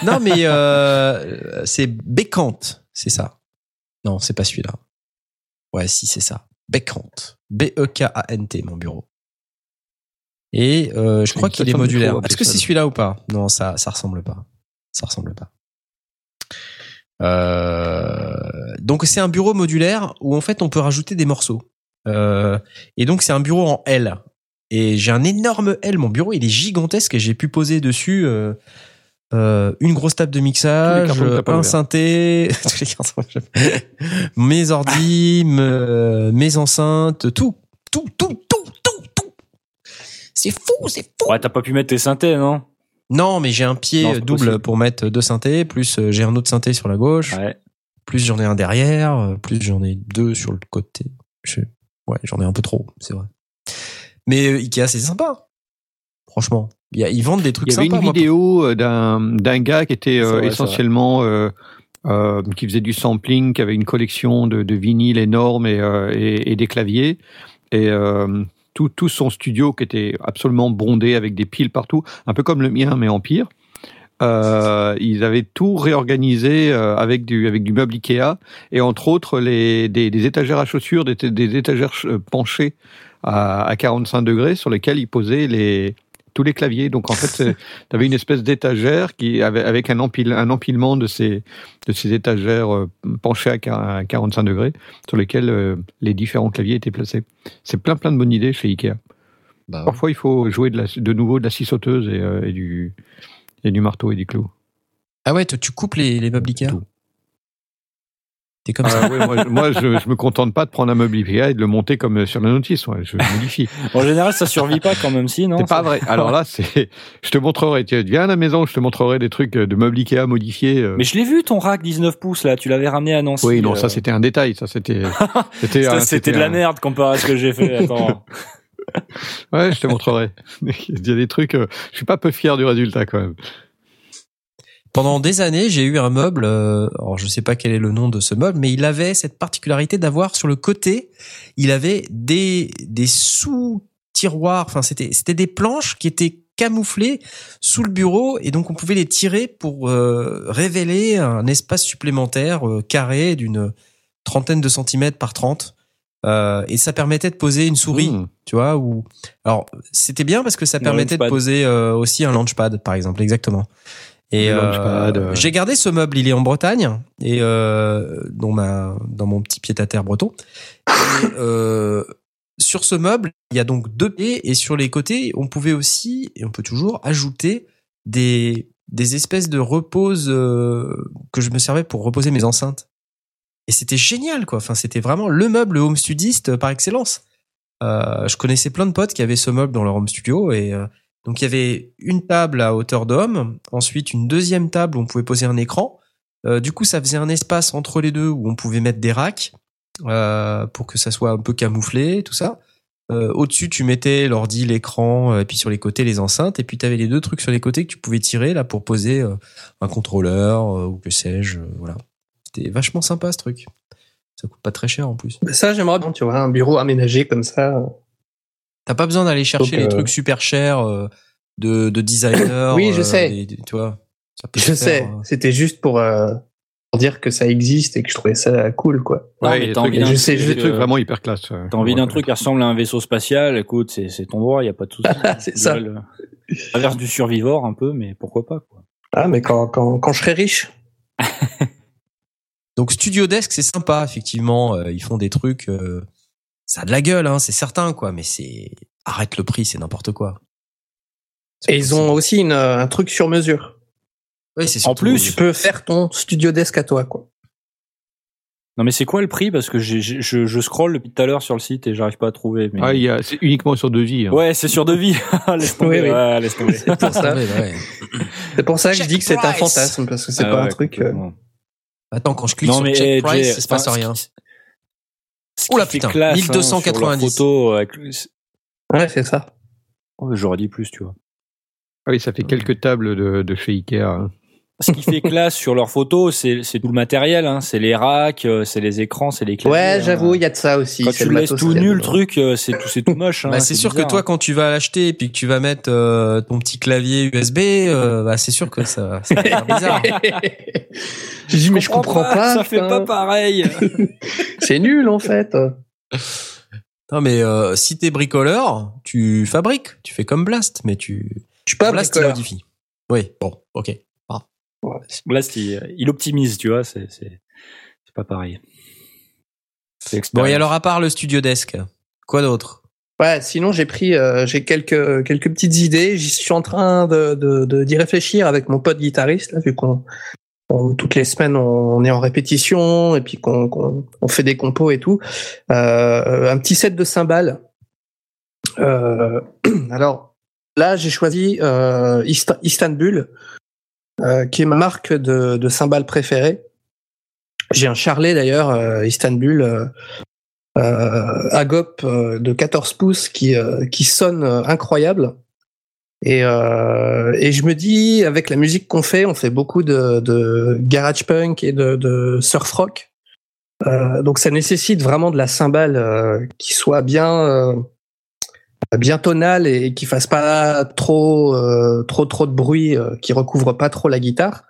non, mais euh, c'est Bécant, c'est ça. Non, c'est pas celui-là. Ouais, si, c'est ça. Bécant. B-E-K-A-N-T, mon bureau. Et euh, je crois qu'il est modulaire. Est-ce que c'est celui-là ou pas? Non, ça, ça ressemble pas. Ça ressemble pas. Euh, donc c'est un bureau modulaire où en fait on peut rajouter des morceaux. Euh, et donc c'est un bureau en L. Et j'ai un énorme L. Mon bureau il est gigantesque et j'ai pu poser dessus euh, euh, une grosse table de mixage, un synthé, tous les cartons que j'ai- mes ordi, me- mes enceintes, tout, tout, tout, tout, tout, tout. C'est fou, c'est fou. Ouais, t'as pas pu mettre tes synthés, non? Non, mais j'ai un pied Non, double possible. pour mettre deux synthés, plus euh, j'ai un autre synthé sur la gauche, Ouais. plus j'en ai un derrière, euh, plus j'en ai deux sur le côté. Je- Ouais, j'en ai un peu trop, c'est vrai. Mais euh, Ikea, c'est sympa. Franchement, il y a- ils vendent des trucs Il y avait sympas. une vidéo euh, d'un gars qui était euh, vrai, essentiellement euh, qui faisait du sampling, qui avait une collection de, de vinyles énormes et, euh, et, et des claviers et euh, tout, tout son studio qui était absolument bondé avec des piles partout, un peu comme le mien mais en pire. Ils avaient tout réorganisé avec du avec du meuble Ikea et entre autres les des, des étagères à chaussures, des, des étagères penchées à, à 45 degrés sur lesquelles ils posaient les tous les claviers. Donc en fait, tu avais une espèce d'étagère qui avait avec un, empile, un empilement de ces de ces étagères euh, penchées à quar- à 45 degrés sur lesquelles euh, les différents claviers étaient placés. C'est plein plein de bonnes idées chez Ikea. Bah ouais. Parfois, il faut jouer de, la, de nouveau de la scie sauteuse et, euh, et du et du marteau et du clou. Ah ouais, tu coupes les, les meubles Ikea? Tout. T'es comme ça Ah ouais, moi, je- moi, je, je me contente pas de prendre un meuble Ikea et de le monter comme euh, sur la notice. ouais, je modifie. En général, ça survit pas quand même si, non C'est pas vrai. Alors là, c'est. Je te montrerai. Tu viens à la maison, je te montrerai des trucs euh, de meubles Ikea modifiés. euh. Mais je l'ai vu ton rack 19 pouces là, tu l'avais ramené à Nancy. Oui, non, euh, ça c'était un détail. Ça c'était. C'était. ça, un- c'était de la merde comparé à ce que j'ai fait. Attends. Ouais, je te montrerai. Il y a des trucs. euh, Je suis pas peu fier du résultat quand même. Pendant des années, j'ai eu un meuble. euh, alors, je sais pas quel est le nom de ce meuble, mais il avait cette particularité d'avoir sur le côté, il avait des des sous tiroirs. Enfin, c'était c'était des planches qui étaient camouflées sous le bureau et donc on pouvait les tirer pour euh, révéler un espace supplémentaire euh, carré d'une trentaine de centimètres par 30 euh, et ça permettait de poser une souris Mmh. tu vois ou alors c'était bien parce que ça permettait de poser euh, aussi un launchpad par exemple exactement et euh, euh. j'ai gardé ce meuble il est en Bretagne et euh, dans ma dans mon petit pied à terre breton. Et, euh, sur ce meuble il y a donc deux pieds et sur les côtés on pouvait aussi et on peut toujours ajouter des des espèces de repose euh, que je me servais pour reposer mes enceintes. Et c'était génial quoi. Enfin c'était vraiment le meuble home studiste par excellence. Euh, je connaissais plein de potes qui avaient ce meuble dans leur home studio et euh, donc il y avait une table à hauteur d'homme, ensuite une deuxième table où on pouvait poser un écran. Euh, du coup, ça faisait un espace entre les deux où on pouvait mettre des racks euh, pour que ça soit un peu camouflé, tout ça. Euh, Au-dessus, tu mettais l'ordi, l'écran, euh, et puis sur les côtés les enceintes, et puis tu avais les deux trucs sur les côtés que tu pouvais tirer là pour poser euh, un contrôleur euh, ou que sais-je. voilà, c'était vachement sympa ce truc. Ça coûte pas très cher en plus. Mais ça, j'aimerais bien, tu vois, un bureau aménagé comme ça. T'as pas besoin d'aller chercher Donc, les euh, trucs super chers euh, de, de designers. Oui, je euh, sais. des- des- tu vois, ça peut Je sais, euh. c'était juste pour, euh, pour dire que ça existe et que je trouvais ça cool, quoi. Non, Ouais, mais des t'as trucs- envie d'un je sais, trucs vraiment hyper classe. ouais. T'as envie d'un ouais. truc qui ressemble à un vaisseau spatial, écoute, c'est c'est ton droit, y a pas de souci. C'est ça. Le- Inverse du survivor un peu, mais pourquoi pas quoi. Ah, mais quand, quand, quand je serai riche. Donc Studio Desk, c'est sympa, effectivement. ils font des trucs. euh, ça a de la gueule, hein, c'est certain, quoi. Mais c'est arrête le prix, c'est n'importe quoi. C'est Et ils ont aussi une, euh, un truc sur mesure. Ouais, c'est En plus, Tu peux faire ton studio desk à toi, quoi. Non mais c'est quoi le prix? Parce que j'ai- j'ai- je, je scroll depuis tout à l'heure sur le site et j'arrive pas à trouver. Mais... Ah, il y a- c'est uniquement sur devis. hein. Ouais, c'est sur devis. laisse tomber. Oui, oui. ouais, laisse tomber. C'est pour ça. Ouais, ouais. C'est pour ça que je dis que c'est un fantasme, parce que c'est Ah pas ouais, un truc. euh. Attends, quand je clique Non sur mais check eh, price, il se passe rien. Ce qui fait putain, classe, hein, 1290. sur leur photo, avec Ouais, c'est ça. Oh, J'aurais dit plus, tu vois. Ah oui, ça fait quelques tables de, de chez Ikea. hein. Ce qui fait classe sur leurs photos, c'est c'est tout le matériel. Hein. C'est les racks, euh, c'est les écrans, c'est les claviers. Ouais, hein. j'avoue, il y a de ça aussi. Quand tu le laisses matos tout qu'il y a nu le truc, euh, c'est tout, c'est tout moche. Hein, Bah, c'est sûr que toi, hein. quand tu vas l'acheter et puis que tu vas mettre euh, ton petit clavier USB, euh, bah, c'est sûr que ça, ça va faire bizarre. J'ai dit, mais je comprends pas. Ça fait pas pareil. C'est nul, en fait. Non, mais euh, si t'es bricoleur, tu fabriques, tu fais comme Blast, mais tu Je suis pas Blast bricoleur. modifie. Oui, bon, ok. Blast, il, il optimise, tu vois. C'est pas pareil. Bon, et alors à part le studio desk, quoi d'autre? Ouais, sinon j'ai pris, euh, j'ai quelques quelques petites idées. J'y suis en train de de d'y réfléchir avec mon pote guitariste là, vu qu'on on- toutes les semaines on, on est en répétition et puis qu'on qu'on on fait des compos et tout. Euh, un petit set de cymbales. Euh, alors là j'ai choisi euh, Ist- Istanbul, euh, qui est ma marque de de cymbales préférée. J'ai un Charlet d'ailleurs, euh, Istanbul. euh, euh, Agop euh, de 14 pouces qui, qui sonne incroyable. Et, et je me dis, avec la musique qu'on fait, on fait beaucoup de, de garage punk et de, de surf rock. Donc ça nécessite vraiment de la cymbale qui soit bien bien tonale et qui fasse pas trop euh, trop trop de bruit, euh, qui recouvre pas trop la guitare.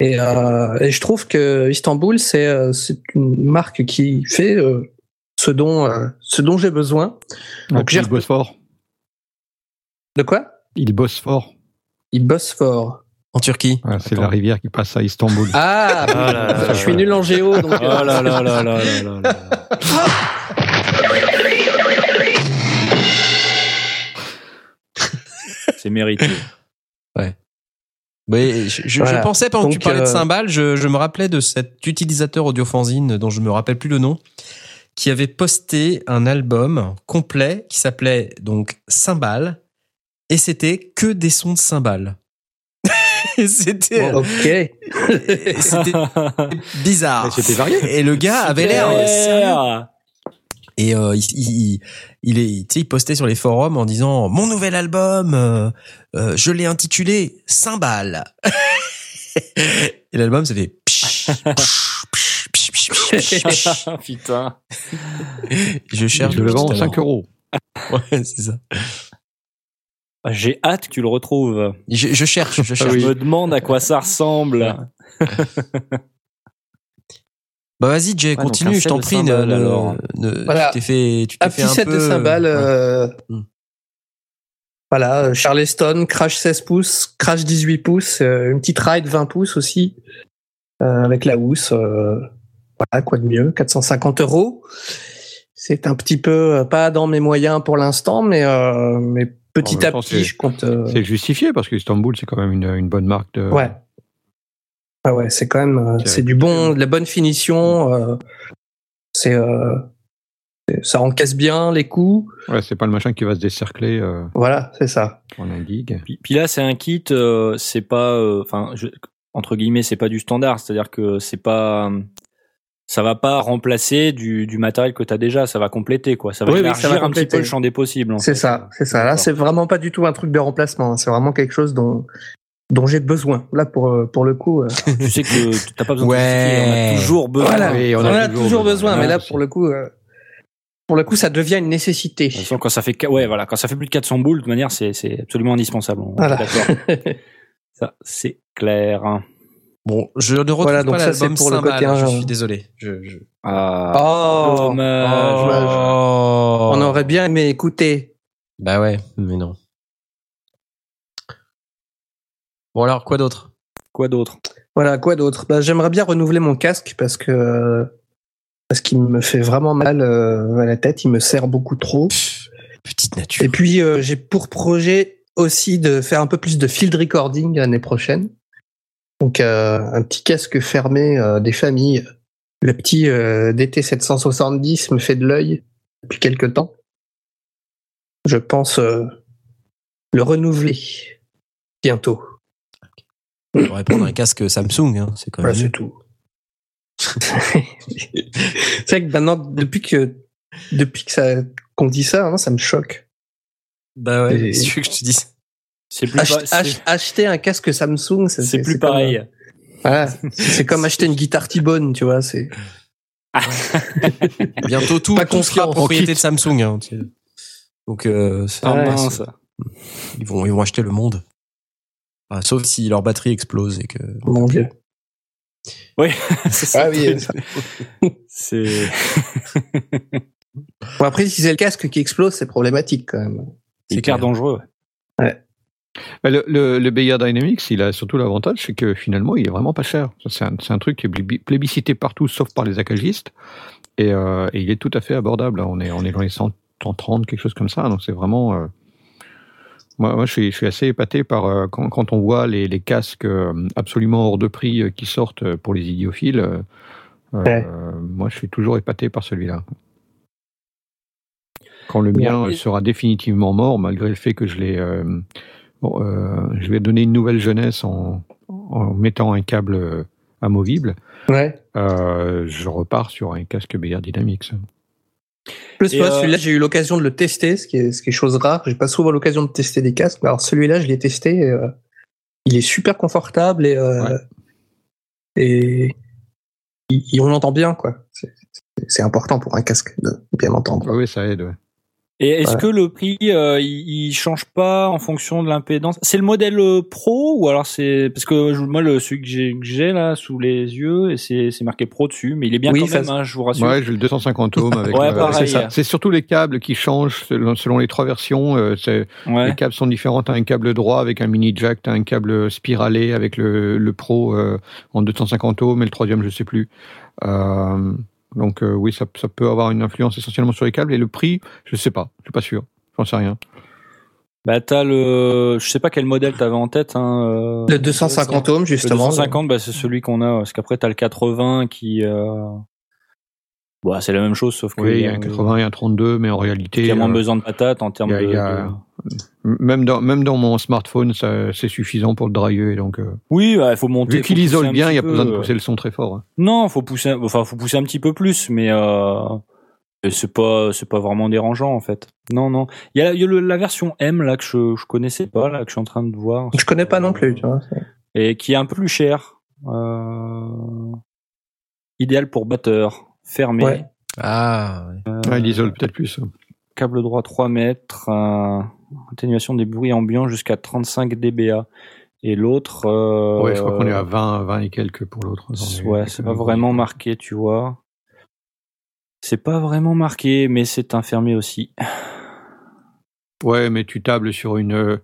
Et, euh, et je trouve que Istanbul c'est euh, c'est une marque qui fait euh, ce dont euh, ce dont j'ai besoin. Donc, il bosse fort. De quoi? Il bosse fort. Il bosse fort. En Turquie c'est la rivière qui passe à Istanbul. Ah, Ah là là je suis nul en géo donc. Oh là là là là là là C'est mérité. Oui, je, je- Voilà. je pensais pendant que tu parlais de euh, cymbales, je, je me rappelais de cet utilisateur audiofanzine dont je me rappelle plus le nom, qui avait posté un album complet qui s'appelait donc Cymbales et c'était que des sons de cymbales. Et c'était ok. c'était bizarre. C'était varié. Et le gars avait l'air sérieux. Et euh, il, il, il, est, tu sais, il postait sur les forums en disant mon nouvel album, euh, euh, je l'ai intitulé Cymbales. Et l'album, ça fait. Putain. Je cherche. Je le vends tout à 5 l'heure. euros. Ouais, c'est ça. Bah, J'ai hâte que tu le retrouves. Je, je cherche, je cherche. Je me demande à quoi ça ressemble. Bah vas-y, Jay, continue, je t'en prie. Ne, cymbales, ne- alors. ne- Voilà. Tu t'es fait, tu t'es Un fait petit un set peu. de cymbales. ouais. euh, Hmm. Voilà, euh, Charleston, Crash 16 pouces, Crash 18 pouces, euh, une petite ride 20 pouces aussi, euh, avec la housse. euh, voilà, quoi de mieux, 450 euros. C'est un petit peu pas dans mes moyens pour l'instant, mais, euh, mais petit à petit, je compte. euh, C'est justifié parce que Istanbul, c'est quand même une, une bonne marque de. Ouais. Ah ouais, c'est quand même, euh, C'est du bon, de la bonne finition. euh, c'est, euh, c'est- ça encaisse bien les coups. Ouais, c'est pas le machin qui va se décercler euh, Voilà, c'est ça. en un gig. Puis, puis là, c'est un kit, euh, c'est pas, enfin, entre guillemets, c'est pas du standard. C'est-à-dire que c'est pas, ça va pas remplacer du, du matériel que tu as déjà. Ça va compléter, quoi. Ça va Oui, oui, élargir ça va un petit peu le champ des possibles. C'est ça, c'est ça. Là, c'est vraiment pas du tout un truc de remplacement. hein. C'est vraiment quelque chose dont, dont j'ai besoin. Là, pour, euh, pour le coup. euh, Tu sais que t'as pas besoin Ouais. de justifier, On a toujours besoin. voilà. oui, on, on a en a toujours toujours besoin, besoin. mais là, pour le coup, euh, pour le coup, ça devient une nécessité. De toute façon, quand ça fait, ouais, voilà, quand ça fait plus de 400 boules, de toute manière, c'est, c'est absolument indispensable. Voilà. D'accord. ça, c'est clair. Bon, je ne retrouve Voilà, pas donc ça, l'album c'est pour le côté, Je euh, suis désolé. Je, je... Ah, Oh, dommage. Oh. on aurait bien aimé écouter. Bah ouais, mais non. Bon alors, quoi d'autre? Quoi d'autre? Voilà, quoi d'autre? Bah, J'aimerais bien renouveler mon casque parce que parce qu'il me fait vraiment mal euh, à la tête, il me serre beaucoup trop. Pff, Petite nature. Et puis euh, j'ai pour projet aussi de faire un peu plus de field recording l'année prochaine. Donc euh, un petit casque fermé euh, des familles. Le petit euh, DT770 me fait de l'œil depuis quelque temps. Je pense le renouveler bientôt. On pourrait prendre un casque Samsung, hein, c'est quand même. Voilà, c'est tout. c'est vrai que maintenant, depuis que depuis que ça qu'on dit ça, hein, ça me choque. Bah ouais, Et- c'est ce que je te dis. C'est plus, Ach- pas- c'est- ach- acheter un casque Samsung, c'est c'est plus comme, pareil. euh, voilà, c'est comme acheter une guitare T-Bone, tu vois. C'est Bientôt tout, Pas tout sera propriété de Samsung. Hein. Donc, euh, c'est- Ah, Ouais, mince. ils vont, ils vont acheter le monde. Sauf si leur batterie explose et que. mon dieu. C'est ça. Ah oui. ça. C'est, Bon après, si c'est le casque qui explose, c'est problématique quand même. c'est hyper dangereux. Bah, Le, le, le Beyer Dynamics, il a surtout l'avantage, c'est que finalement, il est vraiment pas cher. C'est un, c'est un truc qui est plébi- plébiscité partout, sauf par les acagistes. Et, euh, et il est tout à fait abordable. On est, on est dans les 100, 130, quelque chose comme ça. Donc c'est vraiment. euh, moi, moi je, suis, je suis assez épaté par euh, quand, quand on voit les, les casques euh, absolument hors de prix euh, qui sortent pour les idiophiles. euh, Ouais. moi, je suis toujours épaté par celui-là. Quand le mien sera définitivement mort, malgré le fait que je l'ai, euh, bon, je vais donner une nouvelle jeunesse en, en mettant un câble amovible. Ouais. je repars sur un casque BR Dynamics. Plus moi, euh, celui-là, j'ai eu l'occasion de le tester, ce qui est, ce qui est chose rare. J'ai pas souvent l'occasion de tester des casques. mais Alors celui-là, je l'ai testé. et, euh, il est super confortable et, euh, Ouais. et on l'entend bien, quoi. C'est- important pour un casque de bien l'entendre. Ah oui, ça aide. ouais. Et est-ce Ouais. que le prix, euh, il, il change pas en fonction de l'impédance? C'est le modèle euh, pro ou alors c'est parce que je- moi le celui que j'ai que j'ai là sous les yeux et c'est c'est marqué pro dessus, mais il est bien Oui, quand ça même, hein, je vous rassure. Ouais, j'ai le 250 ohms avec. Ouais, le- pareil. c'est surtout les câbles qui changent selon, selon les trois versions. euh, Ouais. Les câbles sont différents. T'as un câble droit avec un mini jack, t'as un câble spiralé avec le, le Pro euh, en 250 ohms, mais le troisième, je sais plus. Euh, donc euh, oui, ça, ça peut avoir une influence essentiellement sur les câbles. Et le prix, je sais pas, je suis pas sûr. J'en sais rien. Bah t'as le, je sais pas quel modèle t'avais en tête. Hein, euh, Le 250 ohms, Le justement. 250, bah, c'est celui qu'on a, parce qu'après, t'as le 80 qui, euh... bah, c'est la même chose, sauf que Oui, il y a un 80 et un 32, mais en réalité, il y a moins euh, besoin de patates en termes il y a- de, il y a- de- même dans même dans mon smartphone, ça- c'est suffisant pour le draguer. Donc euh, Oui, bah, il faut monter. vu qu'il isole bien, il y a pas besoin de pousser le son très fort. hein. Non, faut pousser, enfin, faut pousser un petit peu plus, mais euh... et c'est pas, c'est pas vraiment dérangeant en fait. Non, non. Il y a, il y a le- la version M là que je, je connaissais pas, là que je suis en train de voir. Je connais pas non plus, tu vois. Et qui est un peu plus cher. Euh... Idéal pour batteur, fermé. Ouais. Ah, ouais. Ouais, il isole peut-être plus. câble droit 3 mètres, euh, atténuation des bruits ambiants jusqu'à 35 dBA. Et l'autre, euh, Ouais, je crois qu'on est à 20, 20 et quelques pour l'autre. ouais, c'est pas vraiment marqué, tu vois. C'est pas vraiment marqué, mais c'est un fermé aussi. Ouais, mais tu tables sur une, euh,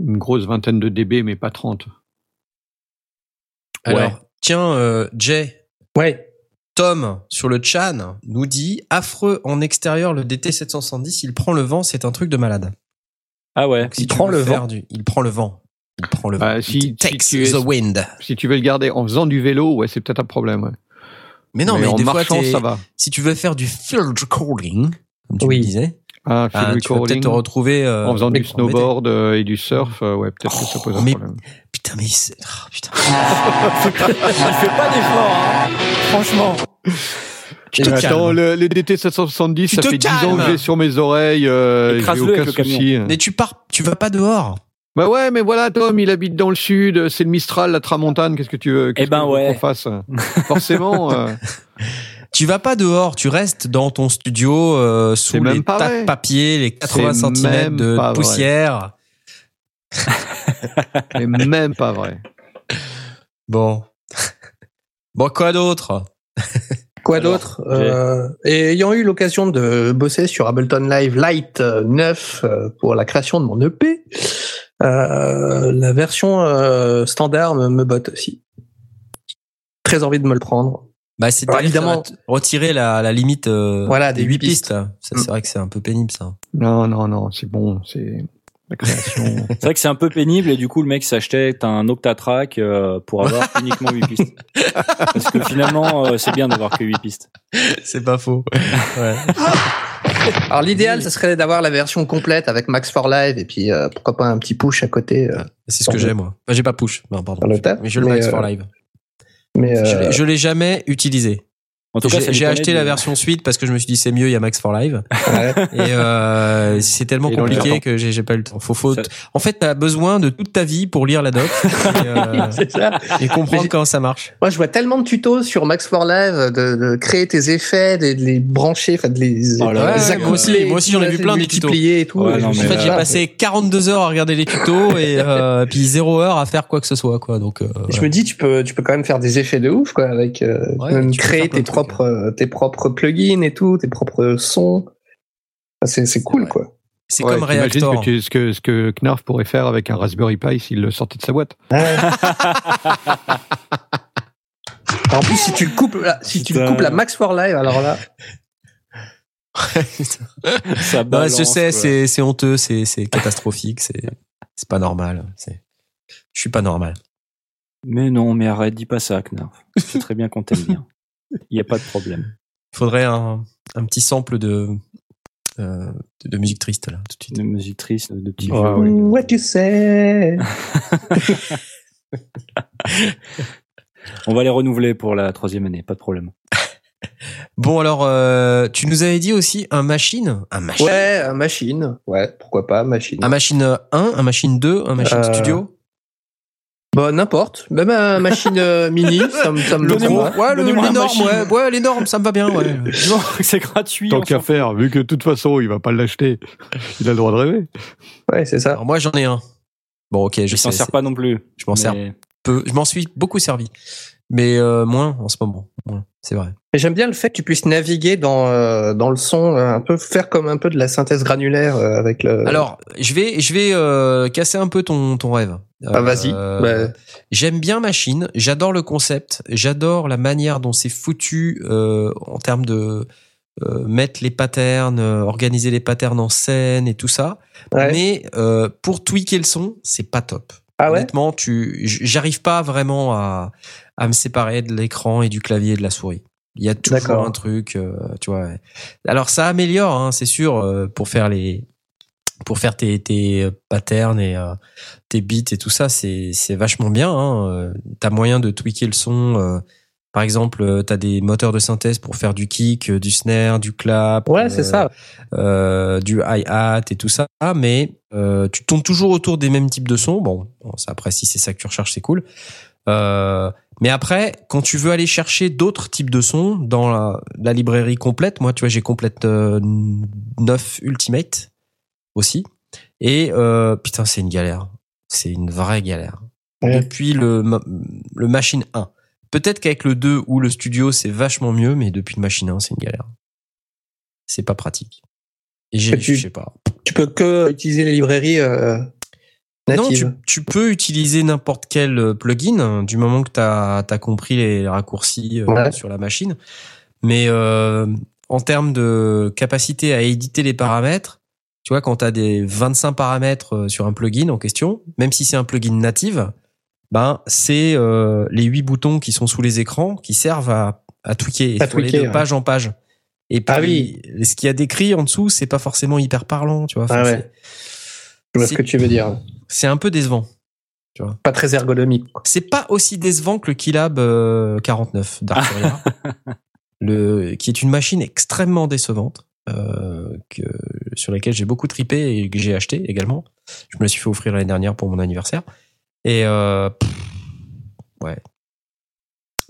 une grosse vingtaine de dB, mais pas 30. Alors, Ouais. tiens, euh, Jay, Ouais. Tom sur le chan nous dit affreux en extérieur le DT 770, il prend le vent, c'est un truc de malade. Ah ouais. Donc, si Il prend le vent du- il prend le vent. Il prend le Bah, vent. si- It takes si tu es- the wind. Si tu veux le garder en faisant du vélo, ouais, c'est peut-être un problème. ouais. Mais non, mais, en des marchant, ça va. si tu veux faire du field recording, comme tu Oui. le disais, Ah, ah, field tu vas recording, peut-être te retrouver euh, en faisant du snowboard euh, et du surf, euh, ouais, peut-être que ça pose un mais- problème. Putain, mais c'est- oh, putain. Il fait pas d'effort, hein. Franchement. Tu Mais te attends, le, les DT 770, Tu ça te fait 10 ans que j'ai sur mes oreilles, euh, j'ai Écrase-le aucun souci. Mais tu pars, tu vas pas dehors. Bah ouais, mais voilà, Tom, il habite dans le sud, c'est le Mistral, la Tramontane, qu'est-ce que tu veux qu'est-ce Eh ben veux ouais. qu'on fasse? Forcément. euh, Tu vas pas dehors, tu restes dans ton studio euh, sous C'est même les pas tas vrai. de papier, les 80 C'est cm de pas vrai. c'est même pas vrai. Bon. bon, quoi d'autre? Quoi d'autre euh, Et ayant eu l'occasion de bosser sur Ableton Live Lite euh, 9 euh, pour la création de mon EP, euh, la version euh, standard me, me botte aussi. Très envie de me le prendre. Bah, c'est évidemment retirer la, la limite euh, Voilà, des huit huit pistes. c'est vrai que c'est un peu pénible, ça. Non, non, non, c'est bon, c'est la création. C'est vrai que c'est un peu pénible et du coup le mec s'achetait un octatrack euh, pour avoir uniquement 8 pistes. Parce que finalement euh, c'est bien d'avoir que 8 pistes. c'est pas faux. Ouais. Alors l'idéal, ce serait d'avoir la version complète avec Max for Live et puis euh, pourquoi pas un petit push à côté. euh, C'est ce que j'ai, moi. Enfin, j'ai pas push. Non, pardon. Dans le taf, mais je le max euh, for live. mais euh, Je l'ai jamais utilisé. En tout cas, J'ai acheté de- la version suite parce que je me suis dit c'est mieux, il y a Max for Live. ouais. Et euh, c'est tellement Et compliqué que j'ai pas eu le temps. Faut, faut, En fait, t'as besoin de toute ta vie pour lire la doc et, euh, ça. et comprendre comment ça marche. Moi, je vois tellement de tutos sur Max for Live de, de créer tes effets, de, de les brancher, enfin de les, Oh là les ouais, moi aussi, accoupler, moi aussi, j'en ai vu plein des tutos. et tout. Ouais, Et non, En fait, j'ai passé 42 heures à regarder les tutos et euh, puis zéro heure à faire quoi que ce soit, quoi. Donc, euh, Je me dis, tu peux, tu peux quand même faire des effets de ouf, quoi, avec euh, même créer tes trucs, propres, euh, tes propres plugins et tout, tes propres sons. Enfin, C'est, cool, vrai. quoi. C'est Ouais, comme Reactor. que tu- ce, que, ce que Knarf pourrait faire avec un Raspberry Pi s'il le sortait de sa boîte. Ouais. en plus, si tu le coupes, là, si tu le Putain. coupes la Max for Live, alors là, Ça Non, balance, je sais, c'est c'est honteux, c'est c'est catastrophique, c'est c'est pas normal. C'est je suis pas normal. Mais non, mais arrête, dis pas ça, Knarf. C'est très bien qu'on t'aime bien. Il y a pas de problème. Il faudrait un un petit sample de euh, de, de musique triste là tout de suite. Une musique triste de Ouais, vieux. ouais. what you say? On va les renouveler pour la troisième année, pas de problème. Bon alors euh, tu nous avais dit aussi un machine, un machine, Ouais, un machine. Ouais, pourquoi pas, machine. un machine 1, un machine 2, un machine Euh, studio? Bah, n'importe. Même un machine euh, mini, ça me, ça me Le le gros, prend. ouais, le- Donnez-moi les un normes, machine. ouais, ouais, les normes, ça me va bien, ouais. Non, c'est gratuit. Tant qu'à faire, vu que de toute façon, il va pas l'acheter, il a le droit de rêver. Ouais, c'est ça. Alors moi j'en ai un. Bon ok, je Je s'en sers pas non plus. je m'en sers peu, je m'en suis beaucoup servi, mais euh, moins en ce moment. Moins, c'est vrai. Mais j'aime bien le fait que tu puisses naviguer dans, euh, dans le son, euh, un peu faire comme un peu de la synthèse granulaire euh, avec le. Alors, je vais, je vais euh, casser un peu ton, ton rêve. Ah, vas-y. Bah, J'aime bien Machine, j'adore le concept, j'adore la manière dont c'est foutu euh, en termes de euh, mettre les patterns, euh, organiser les patterns en scène et tout ça. ouais. Mais euh, pour tweaker le son, c'est pas top. ah ouais? Honnêtement, tu, j'arrive pas vraiment à, à me séparer de l'écran et du clavier et de la souris. Il y a toujours un truc, euh, tu vois. Alors ça améliore, hein, c'est sûr, euh, pour faire les, pour faire tes, tes patterns et euh, tes beats et tout ça, c'est, c'est vachement bien. Hein. Euh, T'as moyen de tweaker le son. euh, par exemple, euh, t'as des moteurs de synthèse pour faire du kick, euh, du snare, du clap. Ouais, euh, c'est ça. euh, du hi-hat et tout ça, mais euh, tu tournes toujours autour des mêmes types de sons. Bon, bon, ça, après, si c'est ça que tu recherches, c'est cool. Euh, mais après, quand tu veux aller chercher d'autres types de sons dans la, la librairie complète, moi, tu vois, j'ai complète euh, 9 Ultimate aussi. Et euh, putain, c'est une galère. C'est une vraie galère. Ouais. Depuis le, ma- le Machine 1. Peut-être qu'avec le 2 ou le studio, c'est vachement mieux, mais depuis le Machine 1, c'est une galère. C'est pas pratique. Et j'ai, je sais pas. Tu peux que utiliser les librairies euh, Non, tu, tu peux utiliser n'importe quel euh, plugin hein, du moment que tu as, compris les raccourcis euh, Ouais. sur la machine. Mais euh, en termes de capacité à éditer les paramètres, tu vois, quand tu as des 25 paramètres euh, sur un plugin en question, même si c'est un plugin native, ben c'est euh, les 8 boutons qui sont sous les écrans qui servent à, à tweaker À tweaker, de ouais. page en page. Et puis, Ah oui. ce qu'il y a décrit en dessous, c'est pas forcément hyper parlant, tu vois. Ah ouais. Je vois ce que tu veux dire. C'est- un peu décevant. Pas très ergonomique. C'est pas aussi décevant que le Keylab euh, 49 d'Arturia, le qui est une machine extrêmement décevante, euh, que, sur laquelle j'ai beaucoup tripé et que j'ai acheté également. Je me la suis fait offrir l'année dernière pour mon anniversaire. Et euh, pff, ouais,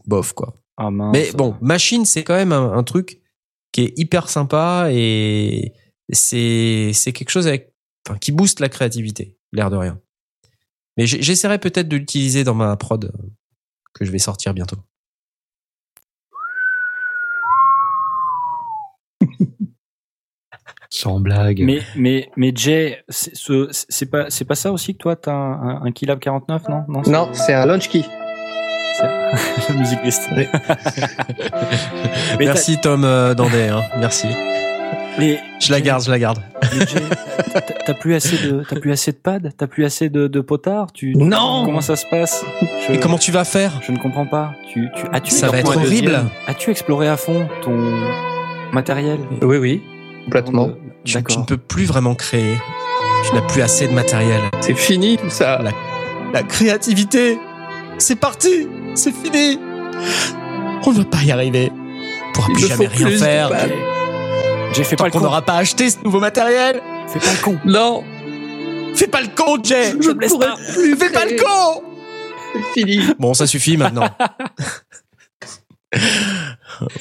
bof quoi. Ah mince. Mais bon, machine, c'est quand même un, un truc qui est hyper sympa et c'est c'est quelque chose avec, enfin, qui booste la créativité, l'air de rien. Mais j'essaierai peut-être de l'utiliser dans ma prod euh, que je vais sortir bientôt. Sans blague. Mais mais mais Jay, c'est ce- c'est pas c'est pas ça aussi que toi t'as un, un, un Keylab 49 non? Non Non, c'est un launch key. la musique. Mais Merci Tom euh, Dandet, hein. merci. Mais Je la garde, je la garde. t'as- plus assez de t'as plus assez de pads, t'as plus assez de, de potards? Tu Non comment ça se passe? Je, Et comment tu vas faire? je ne comprends pas. Tu tu as-tu Ça va être horrible. As-tu exploré à fond ton matériel? Oui, oui, complètement. tu, tu ne peux plus vraiment créer. Tu n'as plus assez de matériel. C'est fini tout ça. La- La créativité, c'est parti, c'est fini. On ne va pas y arriver. On pourra plus jamais rien plus de faire. Jay, fais pas le qu'on con. n'aura pas acheté ce nouveau matériel. Fais pas le con. Non, Fais pas le con, Jay. je me laisse pourrais pas. plus. Fais pas le con. C'est fini. Bon, ça suffit maintenant.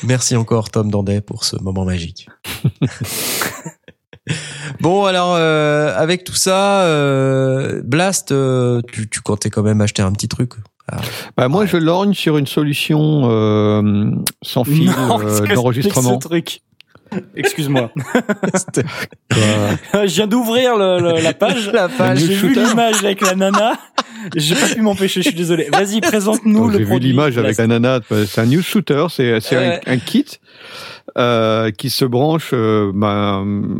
Merci encore Tom Dandet pour ce moment magique. bon alors euh, avec tout ça, euh, Blast, euh, tu, tu comptais quand même acheter un petit truc. Bah, moi, je lorgne sur une solution euh, sans fil euh, d'enregistrement. Excuse-moi. Je viens d'ouvrir le- le- la page. La page. J'ai vu shooter. l'image avec la nana. J'ai pas pu m'empêcher. Je suis désolé. Vas-y, présente-nous le J'ai vu produit. l'image avec la nana. C'est un news shooter. C'est un, un kit euh, qui se branche euh,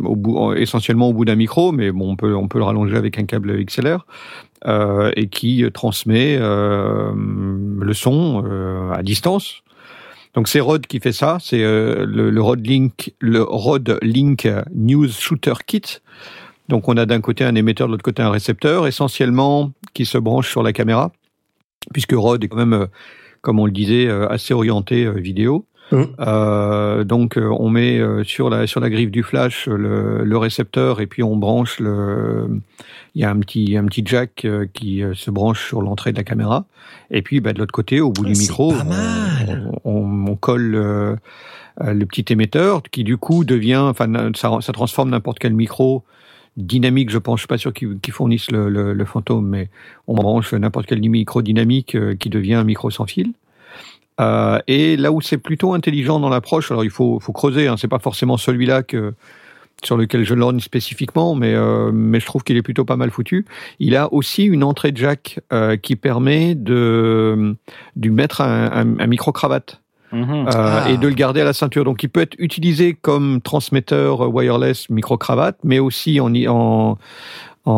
au bout, essentiellement au bout d'un micro, mais bon, on peut on peut le rallonger avec un câble XLR euh, et qui transmet euh, le son euh, à distance. Donc c'est Rode qui fait ça. C'est euh, le, le Rode Link, le Rode Link News Shooter Kit. Donc on a d'un côté un émetteur, de l'autre côté un récepteur, essentiellement qui se branche sur la caméra, puisque Rode est quand même, euh, comme on le disait, euh, assez orienté vidéo. Mhm. Euh, donc euh, on met euh, sur la sur la griffe du flash le, le récepteur et puis on branche le. Il y a un petit un petit jack qui se branche sur l'entrée de la caméra et puis bah, de l'autre côté au bout Ah, du micro on, on- on colle le petit émetteur qui du coup devient enfin ça, ça transforme n'importe quel micro dynamique, je pense, je suis pas sûr qu'ils qu'ils fournissent le, le, le fantôme, mais on branche n'importe quel micro dynamique qui devient un micro sans fil. Euh, et là où c'est plutôt intelligent dans l'approche, alors il faut, faut creuser, hein, c'est pas forcément celui-là que sur lequel je lorgne spécifiquement, mais, euh, mais je trouve qu'il est plutôt pas mal foutu. Il a aussi une entrée jack euh, qui permet de, de mettre un, un, un micro-cravate Mhm. euh, Ah. et de le garder à la ceinture. Donc il peut être utilisé comme transmetteur wireless micro-cravate, mais aussi en, en, en,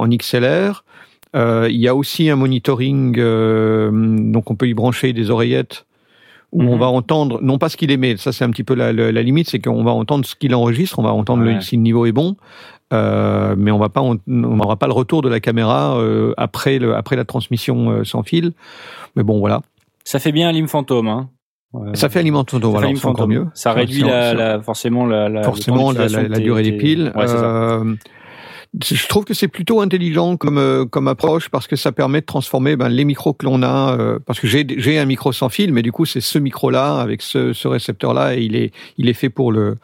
en XLR. Euh, il y a aussi un monitoring, euh, donc on peut y brancher des oreillettes où Mhm. on va entendre, non pas ce qu'il émet, ça c'est un petit peu la, la, la limite, c'est qu'on va entendre ce qu'il enregistre, on va entendre le, si le niveau est bon, euh, mais on va pas, on n'aura pas le retour de la caméra après, le, après la transmission sans fil. Mais bon, voilà. Ça fait bien un Lim Fantôme, hein. Ça fait alimente Ça fait voilà, c'est encore mieux. Ça réduit la, forcément la, forcément durée des piles. Ouais. Euh, je trouve que c'est plutôt intelligent comme euh, comme approche parce que ça permet de transformer ben, les micros que l'on a. euh, parce que j'ai j'ai un micro sans fil, mais du coup c'est ce micro là avec ce, ce récepteur là et il est il est fait pour le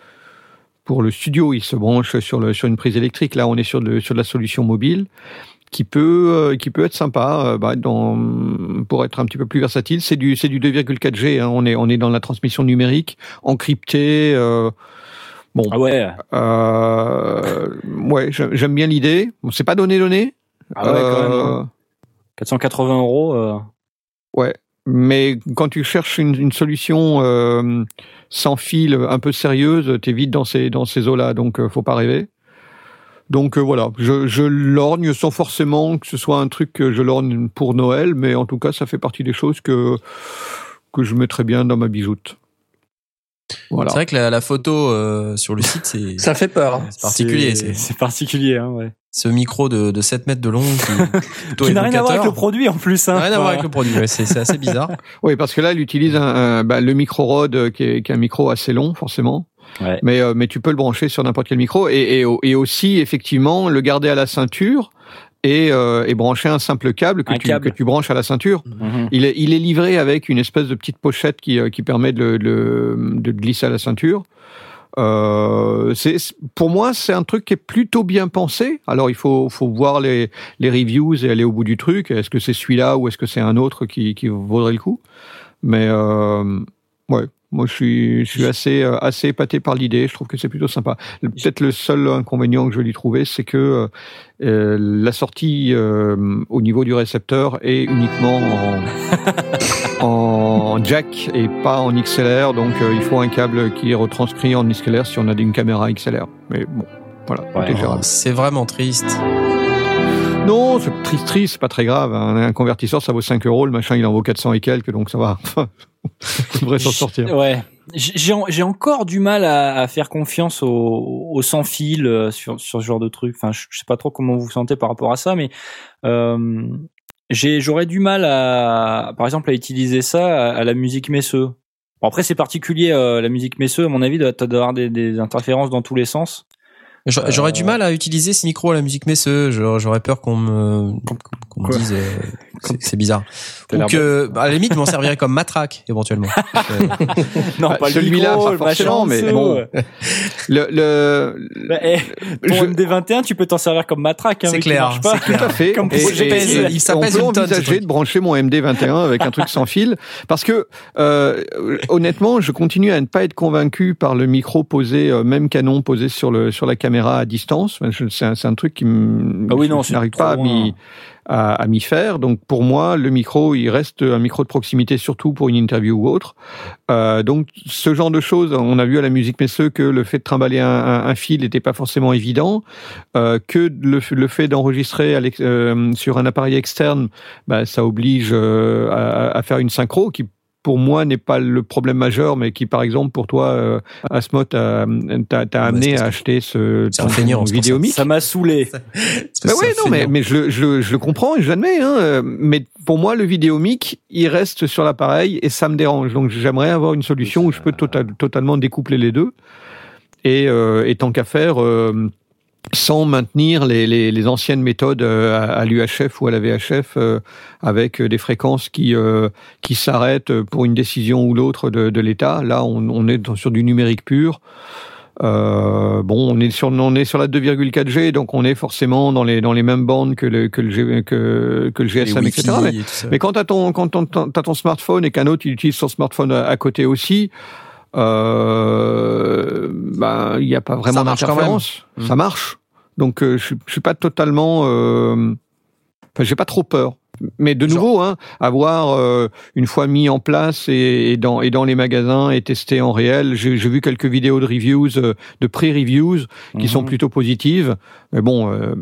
pour le studio. Il se branche sur le sur une prise électrique. Là on est sur de sur la solution mobile qui peut euh, qui peut être sympa euh, bah, dans, pour être un petit peu plus versatile. C'est du c'est du 2,4G. Hein. On est on est dans la transmission numérique encryptée. Euh, bon, Ah ouais. euh, ouais, j'aime bien l'idée. Bon, c'est pas donné donné. Ah ouais, quand même, Euh, hein. 480 euros. euh, ouais. Mais quand tu cherches une, une solution euh, sans fil, un peu sérieuse, t'es vite dans ces dans ces eaux-là, donc euh, faut pas rêver. Donc euh, voilà, je, je lorgne sans forcément que ce soit un truc que je lorgne pour Noël, mais en tout cas, ça fait partie des choses que que je mettrais bien dans ma bijoute. Voilà. C'est vrai que la, la photo euh, sur le site, c'est Ça fait peur. hein. c'est particulier. C'est particulier, hein, ouais. ce micro de, de 7 mètres de long qui, Qui n'a rien à voir avec le produit en plus. Hein. Rien à voir avec le produit. ouais, c'est c'est assez bizarre. Oui, parce que là, il utilise un, un- bah, le micro Rode euh, qui est, qui est un micro assez long, forcément. Ouais. Mais, euh, mais tu peux le brancher sur n'importe quel micro et, et, et aussi, effectivement, le garder à la ceinture et, euh, et brancher un simple câble que, Un tu, câble. que tu branches à la ceinture. Mhm. Il est, il est livré avec une espèce de petite pochette qui, euh, qui permet de, de, glisser à la ceinture. Euh, pour moi c'est un truc qui est plutôt bien pensé. Alors il faut faut voir les les reviews et aller au bout du truc. Est-ce que c'est celui-là ou est-ce que c'est un autre qui qui vaudrait le coup? Mais euh, ouais, moi je suis je suis assez euh, assez épaté par l'idée. Je trouve que c'est plutôt sympa. Peut-être le seul inconvénient que je vais lui trouver, c'est que euh, la sortie euh, au niveau du récepteur est uniquement en, en jack et pas en XLR, donc euh, il faut un câble qui est retranscrit en XLR si on a une caméra XLR. Mais bon, voilà, Ouais. C'est vraiment triste. Non, c'est triste, triste, c'est pas très grave. Un, un convertisseur, ça vaut 5 euros, le machin, il en vaut 400 et quelques, donc ça va. On devrait s'en sortir. Ouais. J'ai j'ai en- j'ai encore du mal à, à faire confiance au, au sans fil euh, sur, sur ce genre de truc. Enfin, je, je sais pas trop comment vous vous sentez par rapport à ça, mais euh, j'aurais du mal à, par exemple, à utiliser ça à, à la musique messeux. Bon, après, c'est particulier euh, la musique messeux. À mon avis, doit doit avoir des, des interférences dans tous les sens. J'a- J'aurais du mal à utiliser ce micro à la musique Messeux. J'aurais j'aurais peur qu'on me, qu'on me dise euh, c'est- bizarre. Ou que, bah, à la limite, je m'en servirais comme matraque, éventuellement. Euh, Non, Bah, pas le celui-là, micro, pas forcément, mais bon. Le, le, Bah, eh, ton je- MD21, tu peux t'en servir comme matraque. Hein, C'est mais clair, c'est. Tout à fait. Comme Et- pour et- GPS, et- il- ça on peut ce envisager de brancher mon MD21 avec un truc sans fil, parce que euh, honnêtement, je continue à ne pas être convaincu par le micro posé, euh, même canon posé sur le sur la caméra à distance. C'est un, truc qui me, Ah oui, non, je c'est n'arrive pas à m'y à, à m'y faire. Donc pour moi, le micro, il reste un micro de proximité, surtout pour une interview ou autre. Euh, donc ce genre de choses, on a vu à la musique Messeux que le fait de trimballer un, un- un fil n'était pas forcément évident, euh, que le, le fait d'enregistrer euh, sur un appareil externe, bah, ça oblige euh, à, à faire une synchro qui pour moi n'est pas le problème majeur, mais qui par exemple pour toi, euh, Asmot, t'a t'a- t'a Ouais, amené à acheter ce pour vidéo ça. mic. Ça m'a saoulé. que Bah oui, non, mais, mais je, le- je, le- je le comprends et je l'admets. Hein, euh, mais pour moi, le vidéomic, il reste sur l'appareil et ça me dérange. Donc j'aimerais avoir une solution où je peux tota- totalement découpler les deux. Et, euh, et tant qu'à faire, euh, sans maintenir les, les, les anciennes méthodes euh, à, l'UHF ou à la VHF euh, avec des fréquences qui, euh, qui s'arrêtent pour une décision ou l'autre de, de l'État. Là, on, on est sur du numérique pur. Euh, bon, on est sur on est sur la 2,4G, donc on est forcément dans les dans les mêmes bandes que le que le, G- que, que le Les GSM, etc. Mais, et quand t'as ton quand ton, ton- t'as ton smartphone et qu'un autre il utilise son smartphone à, à côté aussi, euh, ben il n'y a pas vraiment d'interférence. même. Ça marche. Donc euh, je je suis pas totalement, euh, enfin j'ai pas trop peur. Mais de Genre- nouveau, hein, avoir euh, une fois mis en place et, et dans et dans les magasins et testé en réel, j'ai vu quelques vidéos de reviews, euh, de pré-reviews qui sont Mhm. plutôt positives. Mais bon, euh,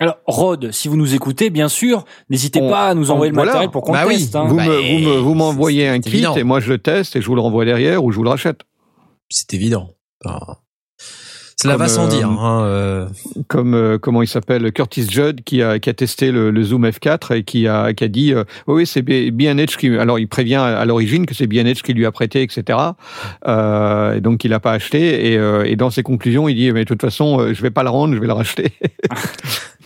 Alors, Rod, si vous nous écoutez, bien sûr, n'hésitez On- pas à nous on- envoyer le voilà. matériel pour qu'on Bah le oui. teste. hein. vous Bah, me vous me vous m'envoyez un kit évident. et moi je le teste et je vous le renvoie derrière ou je vous le rachète. C'est évident. Cela Comme, va sans euh, dire. Hein, euh, Comme euh, comment il s'appelle Curtis Judd qui a qui a testé le, le Zoom F4 et qui a qui a dit euh, oui c'est B&H qui alors il prévient à, l'origine que c'est B&H qui lui a prêté etc. Euh, et donc il a pas acheté et, euh, et dans ses conclusions il dit mais de toute façon je vais pas le rendre je vais le racheter.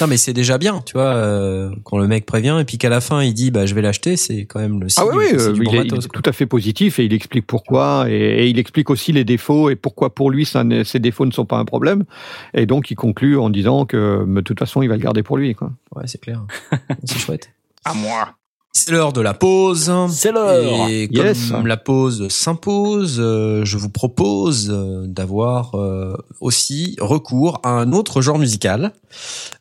Non, mais c'est déjà bien, tu vois, euh, quand le mec prévient et puis qu'à la fin il dit bah je vais l'acheter, c'est quand même le signe Ah oui, oui, euh, du il, bon est, matos, il est quoi. tout à fait positif et il explique pourquoi et, et il explique aussi les défauts et pourquoi pour lui ça ne- ces défauts ne sont pas un problème et donc il conclut en disant que de toute façon il va le garder pour lui quoi. Ouais, c'est clair. c'est chouette. À moi. C'est l'heure de la pause. C'est l'heure. Et comme Yes. la pause s'impose, euh, je vous propose euh, d'avoir euh, aussi recours à un autre genre musical,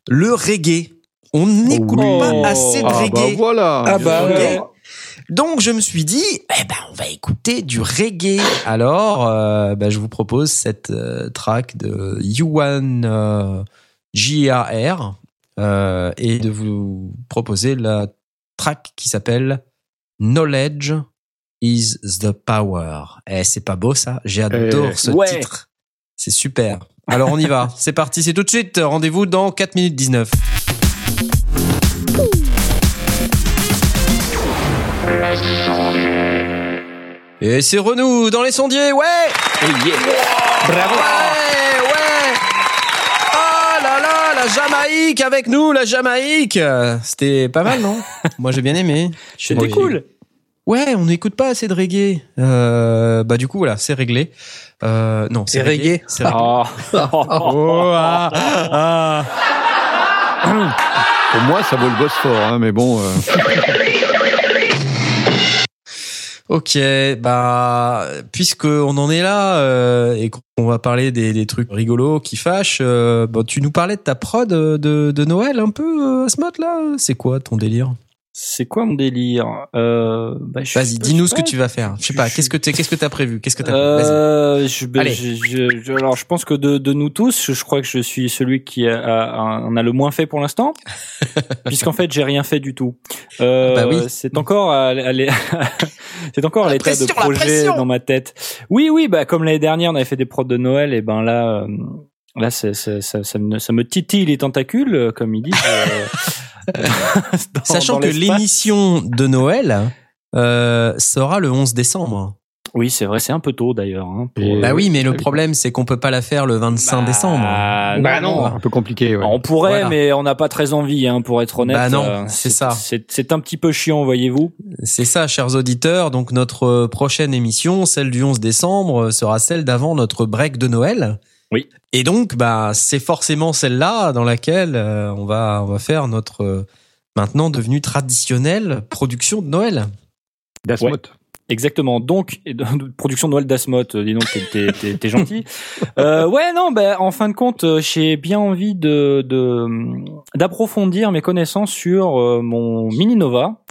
le reggae. On n'écoute oui. pas assez de Ah bah reggae. voilà. Ah bah alors. Donc je me suis dit, eh ben on va écouter du reggae. Alors, ben, je vous propose cette track de Yuan euh, et de vous proposer la track qui s'appelle Knowledge is the power. Eh, c'est pas beau ça J'adore Eh, ce ouais. titre. C'est super. Alors on y va. C'est parti, c'est tout de suite. Rendez-vous dans 4 minutes 19. Et c'est Renou dans les sondiers, ouais Bravo. Ouais, ouais Oh là là, la Jamaïque avec nous, la Jamaïque C'était pas mal, non? Moi j'ai bien aimé. C'était cool. Ouais, on n'écoute pas assez de reggae. Euh, bah du coup, voilà, c'est réglé. Euh, non, c'est C'est reggae. C'est réglé. Oh. Oh, ah, ah. Pour moi ça vaut le Bosphore hein, mais bon euh, Ok, bah puisque on en est là euh, et qu'on va parler des, trucs rigolos qui fâchent, euh, bah, tu nous parlais de ta prod de, de, de Noël un peu euh, à ce mode là. C'est quoi ton délire? C'est quoi mon délire? Euh, bah, Vas-y, dis-nous ce que tu vas faire. Je sais pas, qu'est-ce que t'es, qu'est-ce que t'as prévu? Qu'est-ce que t'as. Euh, je, ben, je, je- je- alors, je pense que de, de nous tous, je crois que je suis celui qui a, a- en a le moins fait pour l'instant, puisqu'en fait, j'ai rien fait du tout. Euh, Bah oui. C'est encore, à, à c'est encore l'état de projet dans ma tête. Oui, oui, bah comme l'année dernière, on avait fait des prods de Noël, et ben là, là, c'est- c'est- ça, ça, me, ça me titille les tentacules, euh, comme ils disent. euh, dans- Sachant dans que l'émission de Noël euh, sera le 11 décembre. Oui, c'est vrai, c'est un peu tôt d'ailleurs. Hein, pour- Bah oui, mais le oui. problème, c'est qu'on peut pas la faire le 25 Bah, décembre. Bah non. Un peu compliqué, ouais. On pourrait, Voilà. mais on n'a pas très envie, hein, pour être honnête. Bah non, Euh, c'est ça. C'est c'est un petit peu chiant, voyez-vous. C'est ça, chers auditeurs. Donc notre prochaine émission, celle du 11 décembre, sera celle d'avant notre break de Noël. Oui. Et donc, bah, c'est forcément celle-là dans laquelle euh, on va on va faire notre euh, maintenant devenue traditionnelle production de Noël. Dasmot. Exactement. Donc, production de Noël d'Asmot, euh, dis donc, t'es- t'es- gentil. Euh, ouais, non, bah, en fin de compte, j'ai bien envie de de- d'approfondir mes connaissances sur euh, mon Mini Nova.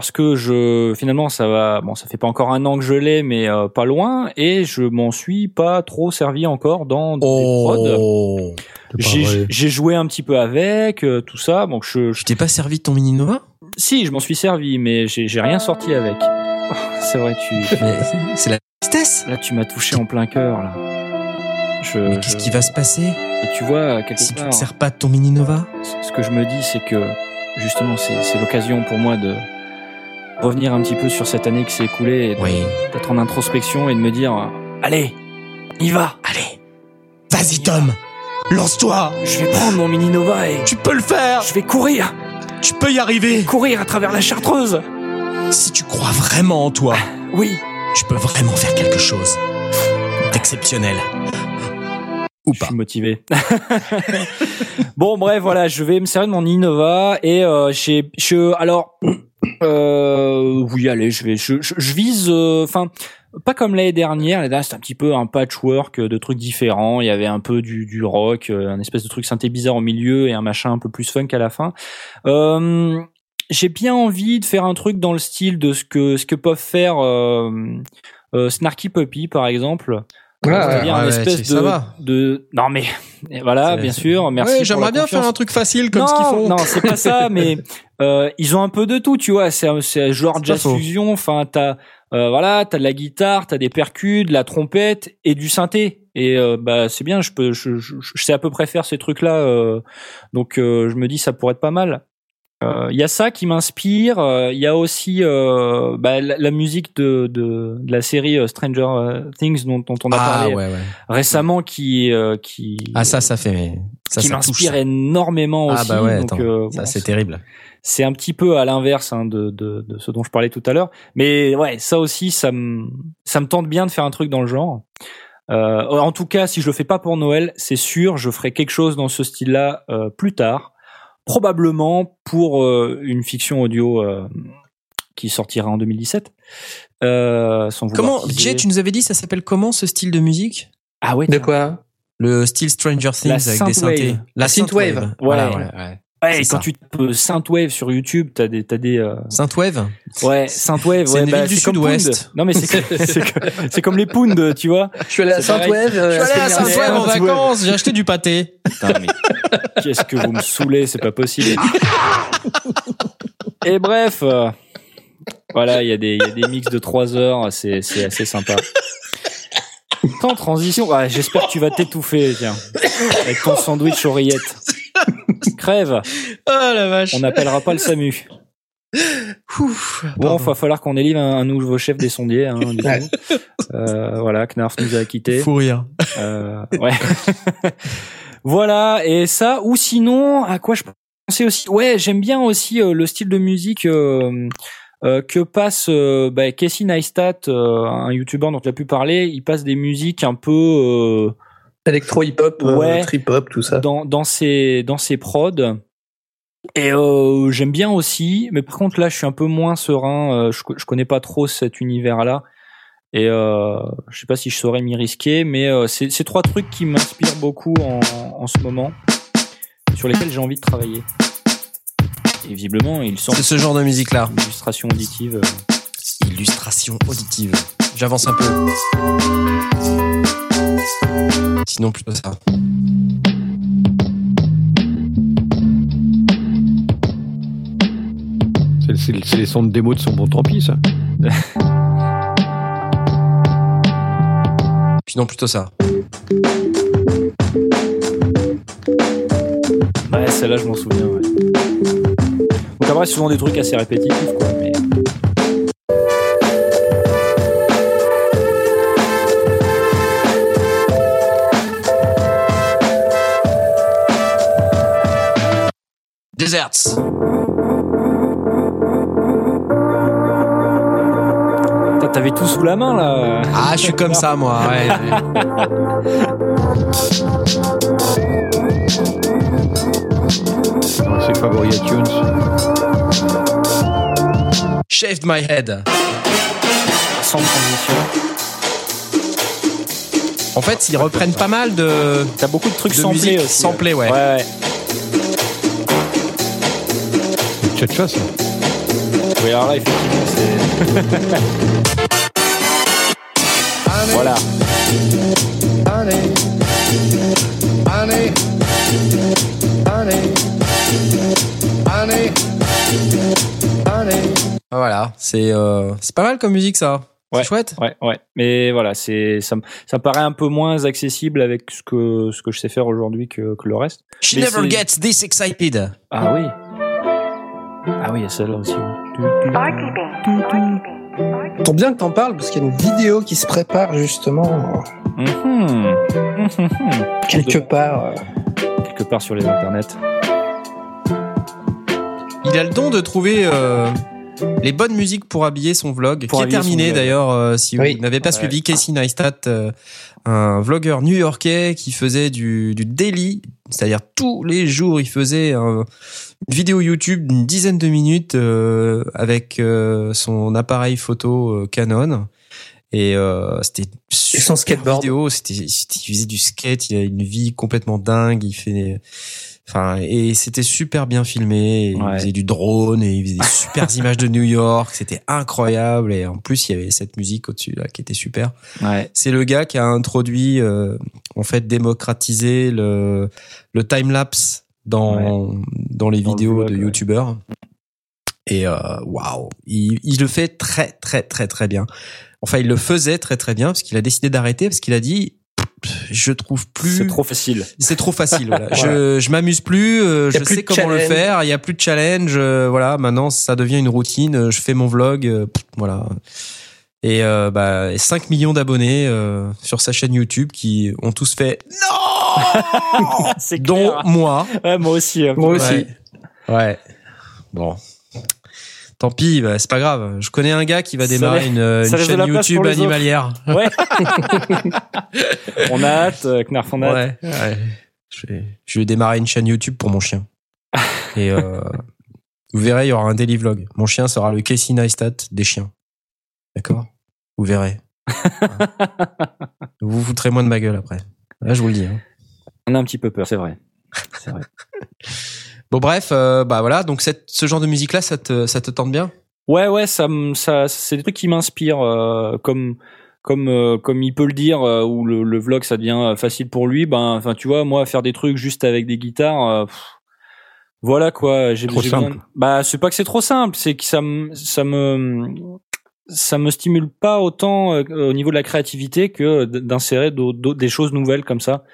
Parce que je finalement ça va bon ça fait pas encore un an que je l'ai mais euh, pas loin et je m'en suis pas trop servi encore dans des prods. Oh, pas J'ai joué un petit peu avec euh, tout ça donc je, t'ai pas servi de ton mini Nova? Si je m'en suis servi mais j'ai j'ai rien sorti avec. Oh, C'est vrai tu Mais C'est la tristesse. Là, tu m'as touché en plein cœur, là. Je, Mais qu'est-ce je- qui va se passer? Et tu vois, quelque si tu part, te sers pas de ton mini Nova? ce ce que je me dis, c'est que, justement, c'est c'est l'occasion pour moi de revenir un petit peu sur cette année qui s'est écoulée et Oui. d'être en introspection et de me dire, allez, y va Allez, vas-y Tom, lance-toi. Je vais prendre mon mini Nova et Tu peux le faire. je vais courir, Tu peux y arriver. courir à travers la chartreuse Si tu crois vraiment en toi, Oui, tu peux vraiment faire quelque chose d'exceptionnel. Ou je pas. suis motivé. bon, bref, voilà, je vais me servir de mon Innova et euh, j'ai, je, alors, euh, oui, allez, je vais, je, je, je vise, euh, enfin, pas comme l'année dernière. L'année dernière, c'était un petit peu un patchwork de trucs différents. Il y avait un peu du, du rock, euh, un espèce de truc synthé bizarre au milieu et un machin un peu plus funk à la fin. Euh, j'ai bien envie de faire un truc dans le style de ce que ce que peuvent faire Snarky Puppy par exemple. Ah, C'est-à-dire ouais, un ouais, espèce de, non mais voilà bien sûr merci Ouais, j'aimerais bien confiance. faire un truc facile comme non, ce qu'ils font. non c'est pas ça mais euh, ils ont un peu de tout tu vois c'est un- c'est un genre jazz fusion enfin t'as euh, voilà t'as de la guitare t'as des percus de la trompette et du synthé. Et euh, bah c'est bien je peux je, je, je sais à peu près faire ces trucs là donc euh, je me dis ça pourrait être pas mal il y a ça qui m'inspire. Il y a aussi euh, bah, la, la musique de, de, de la série euh, Stranger euh, Things dont, dont on a Ah parlé ouais ouais. récemment, qui euh, qui Ah ça ça fait ça qui m'inspire énormément Ah aussi. bah ouais, donc, attends, euh, ça c'est terrible. c'est un petit peu à l'inverse hein, de, de, de ce dont je parlais tout à l'heure. Mais ouais, ça aussi, ça me ça me tente bien de faire un truc dans le genre. Euh, en tout cas, si je le fais pas pour Noël, c'est sûr, je ferai quelque chose dans ce style-là euh, plus tard, probablement pour euh, une fiction audio euh, qui sortira en 2017. Euh, sans Comment. Jay, tu nous avais dit ça s'appelle comment ce style de musique? Ah ouais. De quoi? Le style Stranger Things La avec des synthés. synthwave. La synthwave. synthwave. Voilà, Ouais. ouais, ouais. Ouais, et quand ça. tu tapes Synthwave sur YouTube, t'as des t'as des euh, Synthwave Ouais, Saint-Wave, C'est ouais, une bah, ville du Sud-Ouest. Non mais c'est que- c'est que- c'est comme les Pound, tu vois. Je suis allé à. Saint-Wave. euh, Je suis allé à semaine Saint-Wave en vacances, j'ai acheté du pâté. Putain, mais qu'est-ce que vous me saoulez, c'est pas possible. Et bref, euh, voilà, il y a des il y a des mix de 3 heures, c'est c'est assez sympa. Sans transition, ouais, j'espère que tu vas t'étouffer, tiens, avec ton sandwich oreillette. Crève, Oh la vache. on n'appellera pas le SAMU. Ouf. Bon, il va falloir qu'on délivre un, un nouveau chef des sondiers. Hein, du coup. Ouais. Euh, voilà, Knarf nous a quittés. Fou rire. Euh, ouais. voilà, et ça, ou sinon, à quoi je pensais aussi Ouais, j'aime bien aussi euh, le style de musique euh, euh, que passe euh, bah, Casey Neistat, euh, un youtubeur dont tu as pu parler. Il passe des musiques un peu euh, Électro hip-hop, euh, Ouais. trip-hop, tout ça. dans, dans ses dans ses prods. Et euh, j'aime bien aussi, mais par contre là, je suis un peu moins serein. euh, je, je connais pas trop cet univers-là, et euh, je sais pas si je saurais m'y risquer. Mais euh, c'est c'est trois trucs qui m'inspirent beaucoup en, en ce moment, sur lesquels j'ai envie de travailler. Et visiblement, ils sont C'est ce genre de musique là. une illustration auditive. Illustration auditive. J'avance un peu. Sinon plutôt ça. C'est les sons de démo de son bon tant pis, ça. Sinon plutôt ça. Ouais, celle-là, je m'en souviens. Ouais. Donc après, c'est souvent des trucs assez répétitifs, quoi. Mais... Deserts. T'avais tout sous la main là. Ah, je suis comme ça, moi. Ouais, ouais. Dans ses favoris iTunes. Shaved my head. Sans transition. En fait, ils reprennent pas mal de, T'as beaucoup de trucs de samplés musique ouais. Ouais, ouais. Tcha-tcha, ça. Oui, alors là, effectivement, c'est. voilà. Honey, honey, honey, honey, honey. Voilà, c'est euh, c'est pas mal comme musique ça. Ouais. C'est chouette. Ouais, ouais. Mais voilà, c'est ça, me- ça me paraît un peu moins accessible avec ce que ce que je sais faire aujourd'hui que, que le reste. She Mais never gets this excited. Ah oui. Ah oui, il y a celle-là aussi. Tombe bien que t'en parles parce qu'il y a une vidéo qui se prépare justement Mhm. Mhm. quelque part. euh, Quelque part sur les internets. Il a le don de trouver euh, les bonnes musiques pour habiller son vlog, Pour qui est terminé d'ailleurs. euh, si Oui. vous n'avez pas Ouais. suivi Casey Neistat, euh, un vlogueur new-yorkais qui faisait du, du daily, c'est-à-dire tous les jours, il faisait un- une vidéo YouTube d'une dizaine de minutes euh, avec euh, son appareil photo euh, Canon. Et euh, c'était son super skateboard. vidéo. C'était, il faisait du skate. Il a une vie complètement dingue. Il fait, enfin, et c'était super bien filmé. Il faisait du drone et il faisait des super images de New York. C'était incroyable. Et en plus, il y avait cette musique au-dessus là qui était super. Ouais. C'est le gars qui a introduit, euh, en fait, démocratisé le le time lapse dans dans les Dans le vidéos de ouais. youtubeurs. Et euh, waouh, il, il le fait très très très très bien. Enfin, il le faisait très très bien parce qu'il a décidé d'arrêter parce qu'il a dit je trouve plus C'est trop facile. c'est trop facile voilà. je je m'amuse plus euh, Y a je plus sais de comment le challenge. faire il y a plus de challenge euh, voilà maintenant ça devient une routine euh, je fais mon vlog euh, voilà et euh, bah 5 millions d'abonnés euh, sur sa chaîne YouTube qui ont tous fait non C'est dont clair. moi Ouais, moi aussi. peu. Moi aussi. Ouais. Bon. Tant pis, bah, c'est pas grave. Je connais un gars qui va démarrer une, de chaîne YouTube animalière. Ouais. on a hâte, euh, Knarf, on a hâte. Ouais. ouais. Je, vais, je vais démarrer une chaîne YouTube pour mon chien. Et euh, vous verrez, il y aura un daily vlog. Mon chien sera le Casey Neistat des chiens. D'accord Vous verrez. vous vous foutrez moins de ma gueule après. Là, je vous le dis. hein. On a un petit peu peur, c'est vrai. C'est vrai. Bon, bref, euh, bah voilà. Donc, cette, ce genre de musique-là, ça te, ça te tente bien? Ouais, ouais, ça, me- ça, c'est des trucs qui m'inspirent, euh, comme, comme, euh, comme il peut le dire, euh, où le, le vlog ça devient facile pour lui. Ben, enfin, tu vois, moi, faire des trucs juste avec des guitares, euh, pff, voilà quoi. J'ai Trop j'ai simple. Bah, c'est pas que c'est trop simple, c'est que ça me, ça me, ça me stimule pas autant euh, au niveau de la créativité que d'insérer des choses nouvelles comme ça.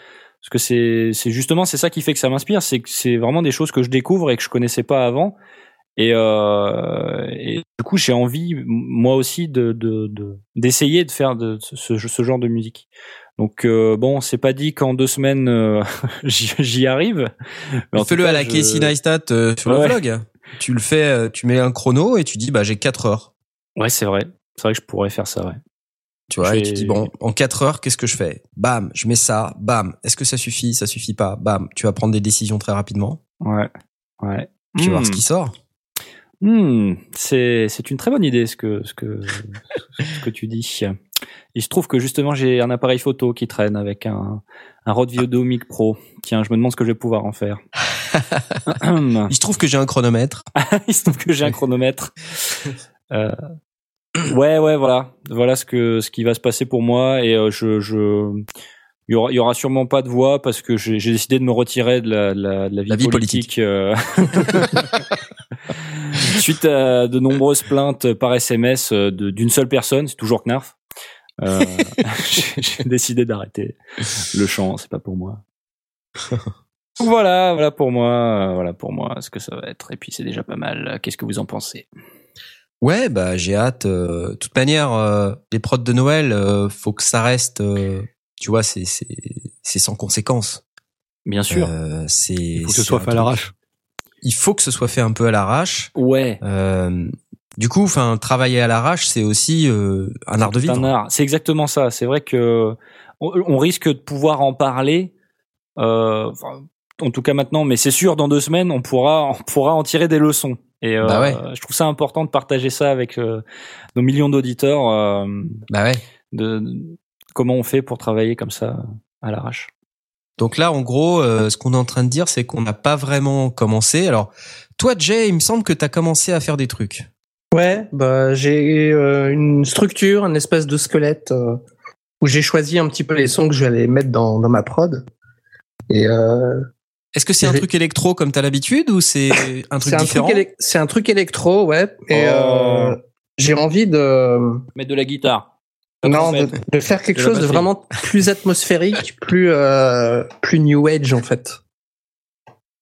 Parce que c'est, c'est justement c'est ça qui fait que ça m'inspire, c'est que c'est vraiment des choses que je découvre et que je connaissais pas avant. Et, euh, et du coup, j'ai envie, moi aussi, de de- de- d'essayer de, faire de ce, ce genre de musique. Donc euh, bon, c'est pas dit qu'en deux semaines euh, j'y j'y arrive. Fais-le à la je- Casey Neistat sur le vlog. Tu le fais, tu mets un chrono et tu dis bah j'ai 4 heures. Ouais, c'est vrai. C'est vrai que je pourrais faire ça. Ouais. Tu vois, et tu dis bon, en 4 heures, qu'est-ce que je fais? Bam, je mets ça, bam. Est-ce que ça suffit? Ça suffit pas Bam. Tu vas prendre des décisions très rapidement. Ouais. Ouais. Tu vas voir Hmm. ce qui sort. Hmm, c'est c'est une très bonne idée ce que ce que ce que tu dis. Il se trouve que justement j'ai un appareil photo qui traîne avec un un Rode Videomic Pro. Tiens, je me demande ce que je vais pouvoir en faire. Il se trouve que j'ai un chronomètre. Il se trouve que j'ai un chronomètre. Euh, ouais, ouais, voilà, voilà ce que ce qui va se passer pour moi et euh, je je il y aura, il y aura sûrement pas de voix parce que j'ai décidé de me retirer de la, de la, de la vie, La vie politique. euh, suite à de nombreuses plaintes par SMS euh, d'une seule personne, c'est toujours Knarf. Euh, j'ai décidé d'arrêter le chant, c'est pas pour moi. Voilà, voilà pour moi, voilà pour moi ce que ça va être. Et puis c'est déjà pas mal. Qu'est-ce que vous en pensez? Ouais, bah j'ai hâte. euh, De toute manière, euh, les prods de Noël, euh, faut que ça reste. euh, tu vois, c'est c'est c'est sans conséquence. Bien sûr. Euh, c'est. Il faut que ce c'est soit fait à l'arrache. il faut que ce soit fait un peu à l'arrache. Ouais. Euh, du coup, enfin, travailler à l'arrache, c'est aussi euh, un art de C'est vivre. un art. C'est exactement ça. C'est vrai que on, on risque de pouvoir en parler. Euh, enfin, en tout cas maintenant, mais c'est sûr, dans deux semaines, on pourra, on pourra en tirer des leçons. Et euh, Bah ouais. je trouve ça important de partager ça avec euh, nos millions d'auditeurs. euh, Bah ouais. de, de- comment on fait pour travailler comme ça à l'arrache. Donc là, en gros, euh, ce qu'on est en train de dire, c'est qu'on n'a pas vraiment commencé. Alors, toi, Jay, il me semble que tu as commencé à faire des trucs. Ouais, bah j'ai euh, une structure, une espèce de squelette euh, où j'ai choisi un petit peu les sons que je vais aller mettre dans, dans ma prod. Et euh, Est-ce que c'est un truc électro comme t'as l'habitude ou c'est un truc un différent c'est un truc électro, ouais. Et Oh. euh, j'ai envie de Mettre de la guitare. non de, faire quelque De chose de vraiment plus atmosphérique, plus euh, plus new age en fait.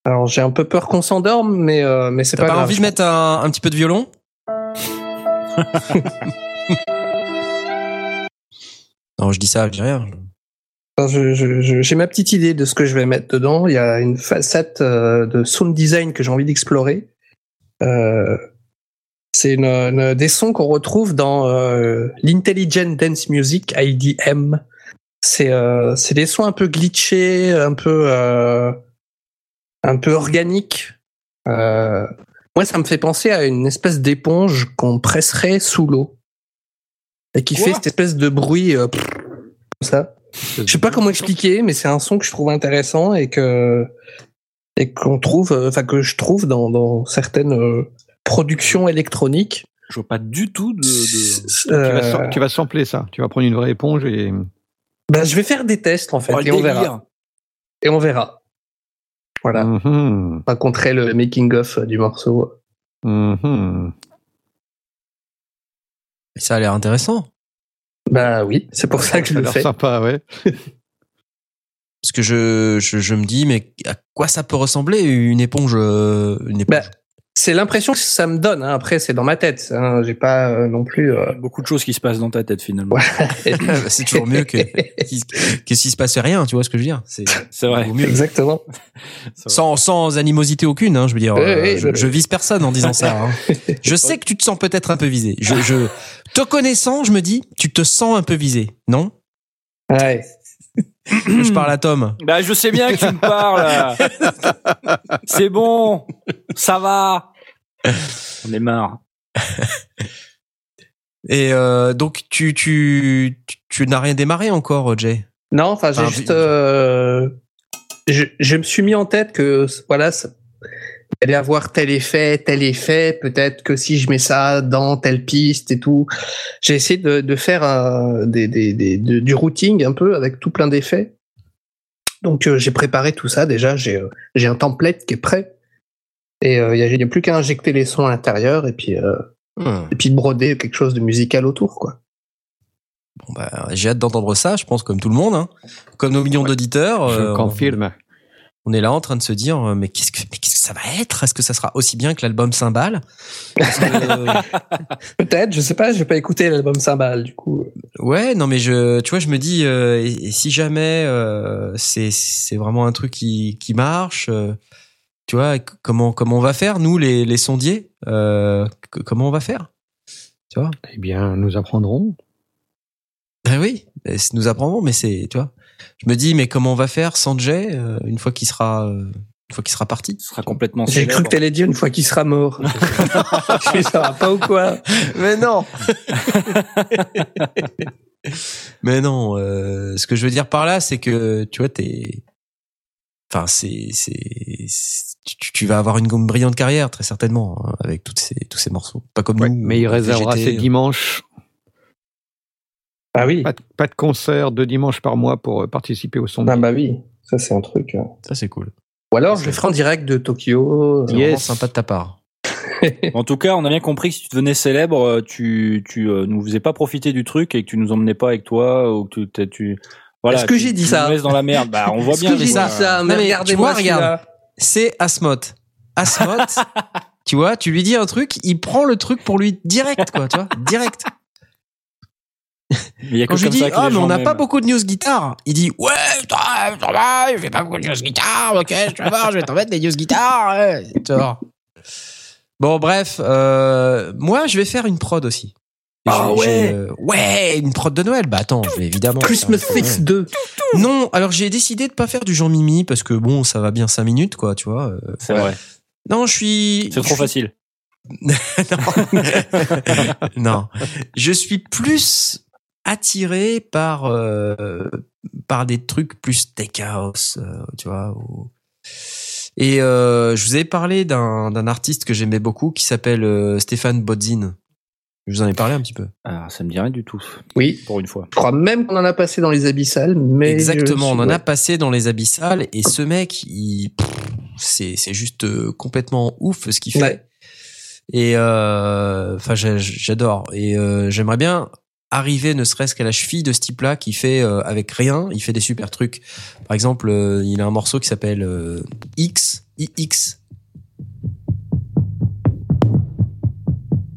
Alors j'ai un peu peur qu'on s'endorme, mais euh, mais c'est T'as pas, pas, grave. envie de mettre un, un petit peu de violon? Non, je dis ça, je dis rien. Enfin, je- je- je- J'ai ma petite idée de ce que je vais mettre dedans. Il y a une facette euh, de sound design que j'ai envie d'explorer. Euh, c'est une, une- des sons qu'on retrouve dans euh, l'Intelligent Dance Music IDM. C'est c'est des sons un peu glitchés, un peu un peu organiques. Moi, ça me fait penser à une espèce d'éponge qu'on presserait sous l'eau et qui fait cette espèce de bruit comme ça. Je sais pas comment expliquer, mais c'est un son que je trouve intéressant et que et qu'on trouve, euh, enfin que je trouve dans, dans certaines euh, productions électroniques. Je vois pas du tout de. de... Tu, vas, Euh, sam- tu vas sampler ça. Tu vas prendre une vraie éponge et. bah, je vais faire des tests en fait Oh, et on verra. Et on verra. Voilà. Mhm. Je raconterai le making of du morceau. Mhm. Ça a l'air intéressant. Bah oui, c'est pour ça que je le fais. sympa, ouais. Parce que je, je, je me dis, mais à quoi ça peut ressembler une éponge, euh, une éponge? Bah, c'est l'impression que ça me donne. hein. Après, c'est dans ma tête. hein. J'ai pas euh, non plus. euh, Beaucoup de choses qui se passent dans ta tête finalement. C'est toujours mieux que que s'il se passait rien, tu vois ce que je veux dire? C'est C'est vrai. mieux. Exactement. Sans, sans animosité aucune, hein, je veux dire. Euh, oui, je, je- je vise personne en disant ça. hein. Je sais que tu te sens peut-être un peu visé. Je, je te connaissant, je me dis, tu te sens un peu visé, non? Ouais. Je parle à Tom. Bah, je sais bien que tu me parles. C'est bon. Ça va. On est marre. Et euh, donc tu tu tu, tu n'as rien démarré encore, Jay? Non, enfin, j'ai Enfin, juste. euh, je, je me suis mis en tête que voilà, allait avoir tel effet, tel effet. Peut-être que si je mets ça dans telle piste et tout, j'ai essayé de, de faire euh, des, des, des- de- du routing un peu avec tout plein d'effets. Donc euh, j'ai préparé tout ça déjà. J'ai euh, j'ai un template qui est prêt et euh, il n'y a plus qu'à injecter les sons à l'intérieur et puis euh, Hmm. et puis de broder quelque chose de musical autour quoi. Bon bah j'ai hâte d'entendre ça. Je pense comme tout le monde, hein. comme nos millions d'auditeurs. Je euh, confirme. on est là en train de se dire euh, mais qu'est-ce que mais qu'est-ce que ça va être? Est-ce que ça sera aussi bien que l'album que, euh, Peut-être, je sais pas. J'ai pas écouté l'album Cymbal du coup. Ouais, non mais je, tu vois, je me dis, euh, et, et si jamais euh, c'est c'est vraiment un truc qui qui marche, euh, tu vois, comment comment on va faire nous les les sondiers, euh, comment on va faire, tu vois? Eh bien, nous apprendrons. Ben oui, et c'est- nous apprendrons, mais c'est, tu vois, je me dis mais comment on va faire sans Jay euh, une fois qu'il sera euh, une fois qu'il sera parti? Ce sera complètement J'ai cru que t'allais dire une fois qu'il sera mort. Je ça va pas ou quoi? Mais non. Mais non, euh, ce que je veux dire par là, c'est que tu vois, t'es, enfin, c'est, c'est, tu, tu vas avoir une brillante carrière très certainement hein, avec toutes ces, tous ces morceaux. Pas comme Ouais, nous. mais il euh, réservera VGT. ses dimanches. Ah oui. Pas de, pas de concert deux dimanches par mois pour euh, participer au son. Ah bah oui. Ça c'est un truc. euh. Ça c'est cool. Ou alors je le ferai en direct de Tokyo. C'est Yes. sympa de ta part. En tout cas, on a bien compris que si tu devenais célèbre, euh, tu, tu euh, nous faisais pas profiter du truc et que tu nous emmenais pas avec toi ou que tu, tu voilà. Est-ce que tu- j'ai dit tu ça nous laisses dans la merde? Bah, on voit Est-ce bien que j'ai dit ça? Mais regardez-moi celui-là. C'est Asmoth. Asmoth, tu vois, tu lui dis un truc, il prend le truc pour lui direct, quoi, tu vois, direct. Il y a que Quand je lui dis ah mais on n'a pas beaucoup de news guitare, il dit ouais ça ça va, je fais pas beaucoup de news guitare, ok je vais voir, je vais t'en mettre des news guitare, ouais. Bon bref, euh, moi je vais faire une prod aussi. Ah ouais. euh, ouais une prod de Noël. Bah attends, je vais évidemment. Christmas Fix Noël. 2. Non, alors j'ai décidé de pas faire du Jean Mimi parce que bon ça va bien cinq minutes quoi, tu vois. euh. C'est vrai. Non je suis. C'est trop facile. non. non. Je suis plus attiré par euh, par des trucs plus steakhouse, euh, tu vois. ou- Et euh, je vous avais parlé d'un d'un artiste que j'aimais beaucoup qui s'appelle euh, Stéphane Bodzin. Je vous en ai parlé un petit peu. Ah, ça me dit rien du tout. Oui. Pour une fois. Je crois même qu'on en a passé dans les abyssales, mais. Exactement, on en a passé dans les abyssales et ce mec, il c'est c'est juste euh, complètement ouf ce qu'il fait. Ouais. Et euh, enfin, j'a- j'adore. Et euh, j'aimerais bien arriver, ne serait-ce qu'à la cheville de ce type-là, qui fait euh, avec rien, il fait des super trucs. Par exemple, euh, il a un morceau qui s'appelle euh, X, IX.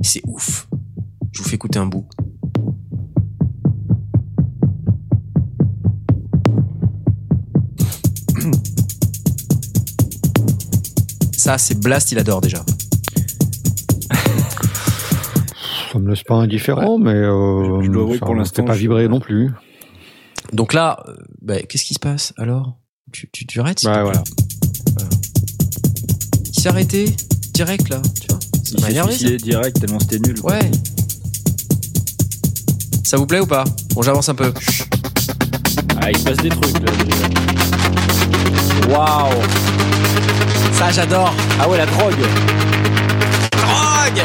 C'est ouf. Je vous fais écouter un bout. Ça, c'est Blast, il adore déjà. Ça me laisse pas indifférent, mais euh, Je- je dois avouer pour l'instant, pas je- vibrer non plus. Donc là, euh, bah, qu'est-ce qui se passe alors? Tu, tu, tu arrêtes plaît voilà. Il s'est arrêté direct là, tu vois. Ça Il m'a énervé. ça. direct tellement c'était nul. quoi. Ouais. Ça vous plaît ou pas? Bon, j'avance un peu. Ah, il se passe des trucs là. déjà. Waouh. Ça, j'adore. Ah ouais, la drogue. Drogue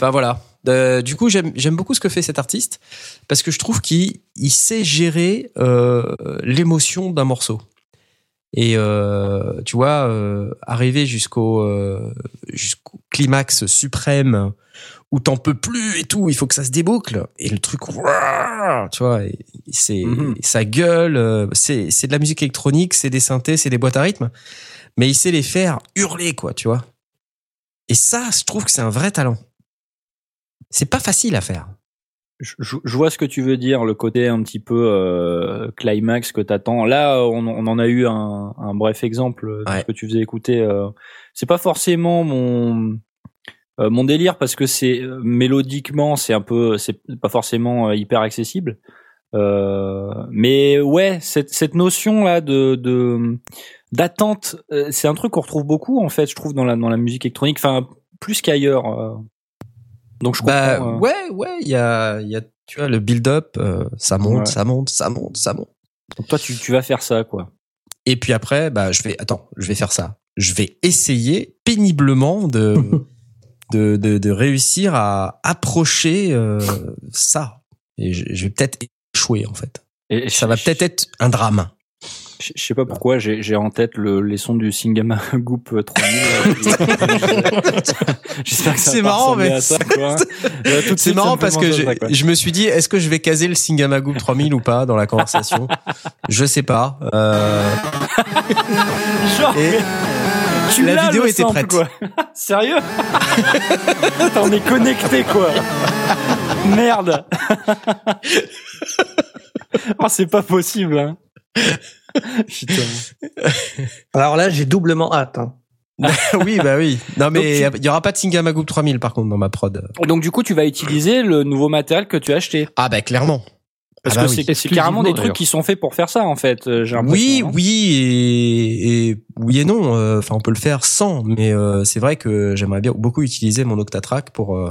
Bah voilà. Euh, du coup, j'aime beaucoup ce que fait cet artiste parce que je trouve qu'il il sait gérer euh, l'émotion d'un morceau. Et euh, tu vois, arriver jusqu'au climax suprême où t'en peux plus et tout, il faut que ça se déboucle et le truc, ouah, tu vois, c'est Mhm. ça gueule, euh, c'est c'est de la musique électronique, c'est des synthés, c'est des boîtes à rythme, mais il sait les faire hurler quoi, tu vois. Et ça, je trouve que c'est un vrai talent. C'est pas facile à faire. Je, je- vois ce que tu veux dire, le côté un petit peu euh, climax que t'attends. Là, on, on en a eu un, un bref exemple de Ouais. ce que tu faisais écouter. euh. c'est pas forcément mon euh, mon délire parce que c'est euh, mélodiquement, c'est un peu, c'est pas forcément hyper accessible. Euh, mais ouais, cette, cette notion là de de d'attente, c'est un truc qu'on retrouve beaucoup en fait, je trouve dans la dans la musique électronique, enfin plus qu'ailleurs. Donc je comprends. Bah euh. ouais, ouais, il y a, il y a, tu vois, le build-up, euh, ça monte, Ouais. ça monte, ça monte, ça monte. Donc toi, tu, tu vas faire ça, quoi. Et puis après, bah je vais, attends, je vais faire ça. Je vais essayer péniblement de de, de, de réussir à approcher euh, ça. Et je, je vais peut-être échouer en fait. Et Ça va je- peut-être être un drame. Je sais pas pourquoi, j'ai j'ai en tête le, les sons du Singama Goop 3000. J'espère que C'est pas marrant, mais- à ça, quoi. Euh, tout de C'est ça marrant parce que je, me suis dit, est-ce que je vais caser le Singamagoop 3000 ou pas dans la conversation? Je sais pas. Euh, Genre, et tu la vidéo était sample, prête. Quoi. Sérieux? T'en es connecté, quoi. Merde. oh, c'est pas possible. Hein. Alors là, j'ai doublement hâte. hein. oui, bah oui. Non, mais il y aura pas de Singamagoop 3000 par contre dans ma prod. Donc du coup, tu vas utiliser le nouveau matériel que tu as acheté. Ah bah clairement. Parce Ah bah que oui. c'est- carrément des trucs qui sont faits pour faire ça, en fait. euh, Oui, hein. oui et, et oui et non. Euh, Enfin, on peut le faire sans, mais euh, c'est vrai que j'aimerais bien beaucoup utiliser mon Octatrack pour euh,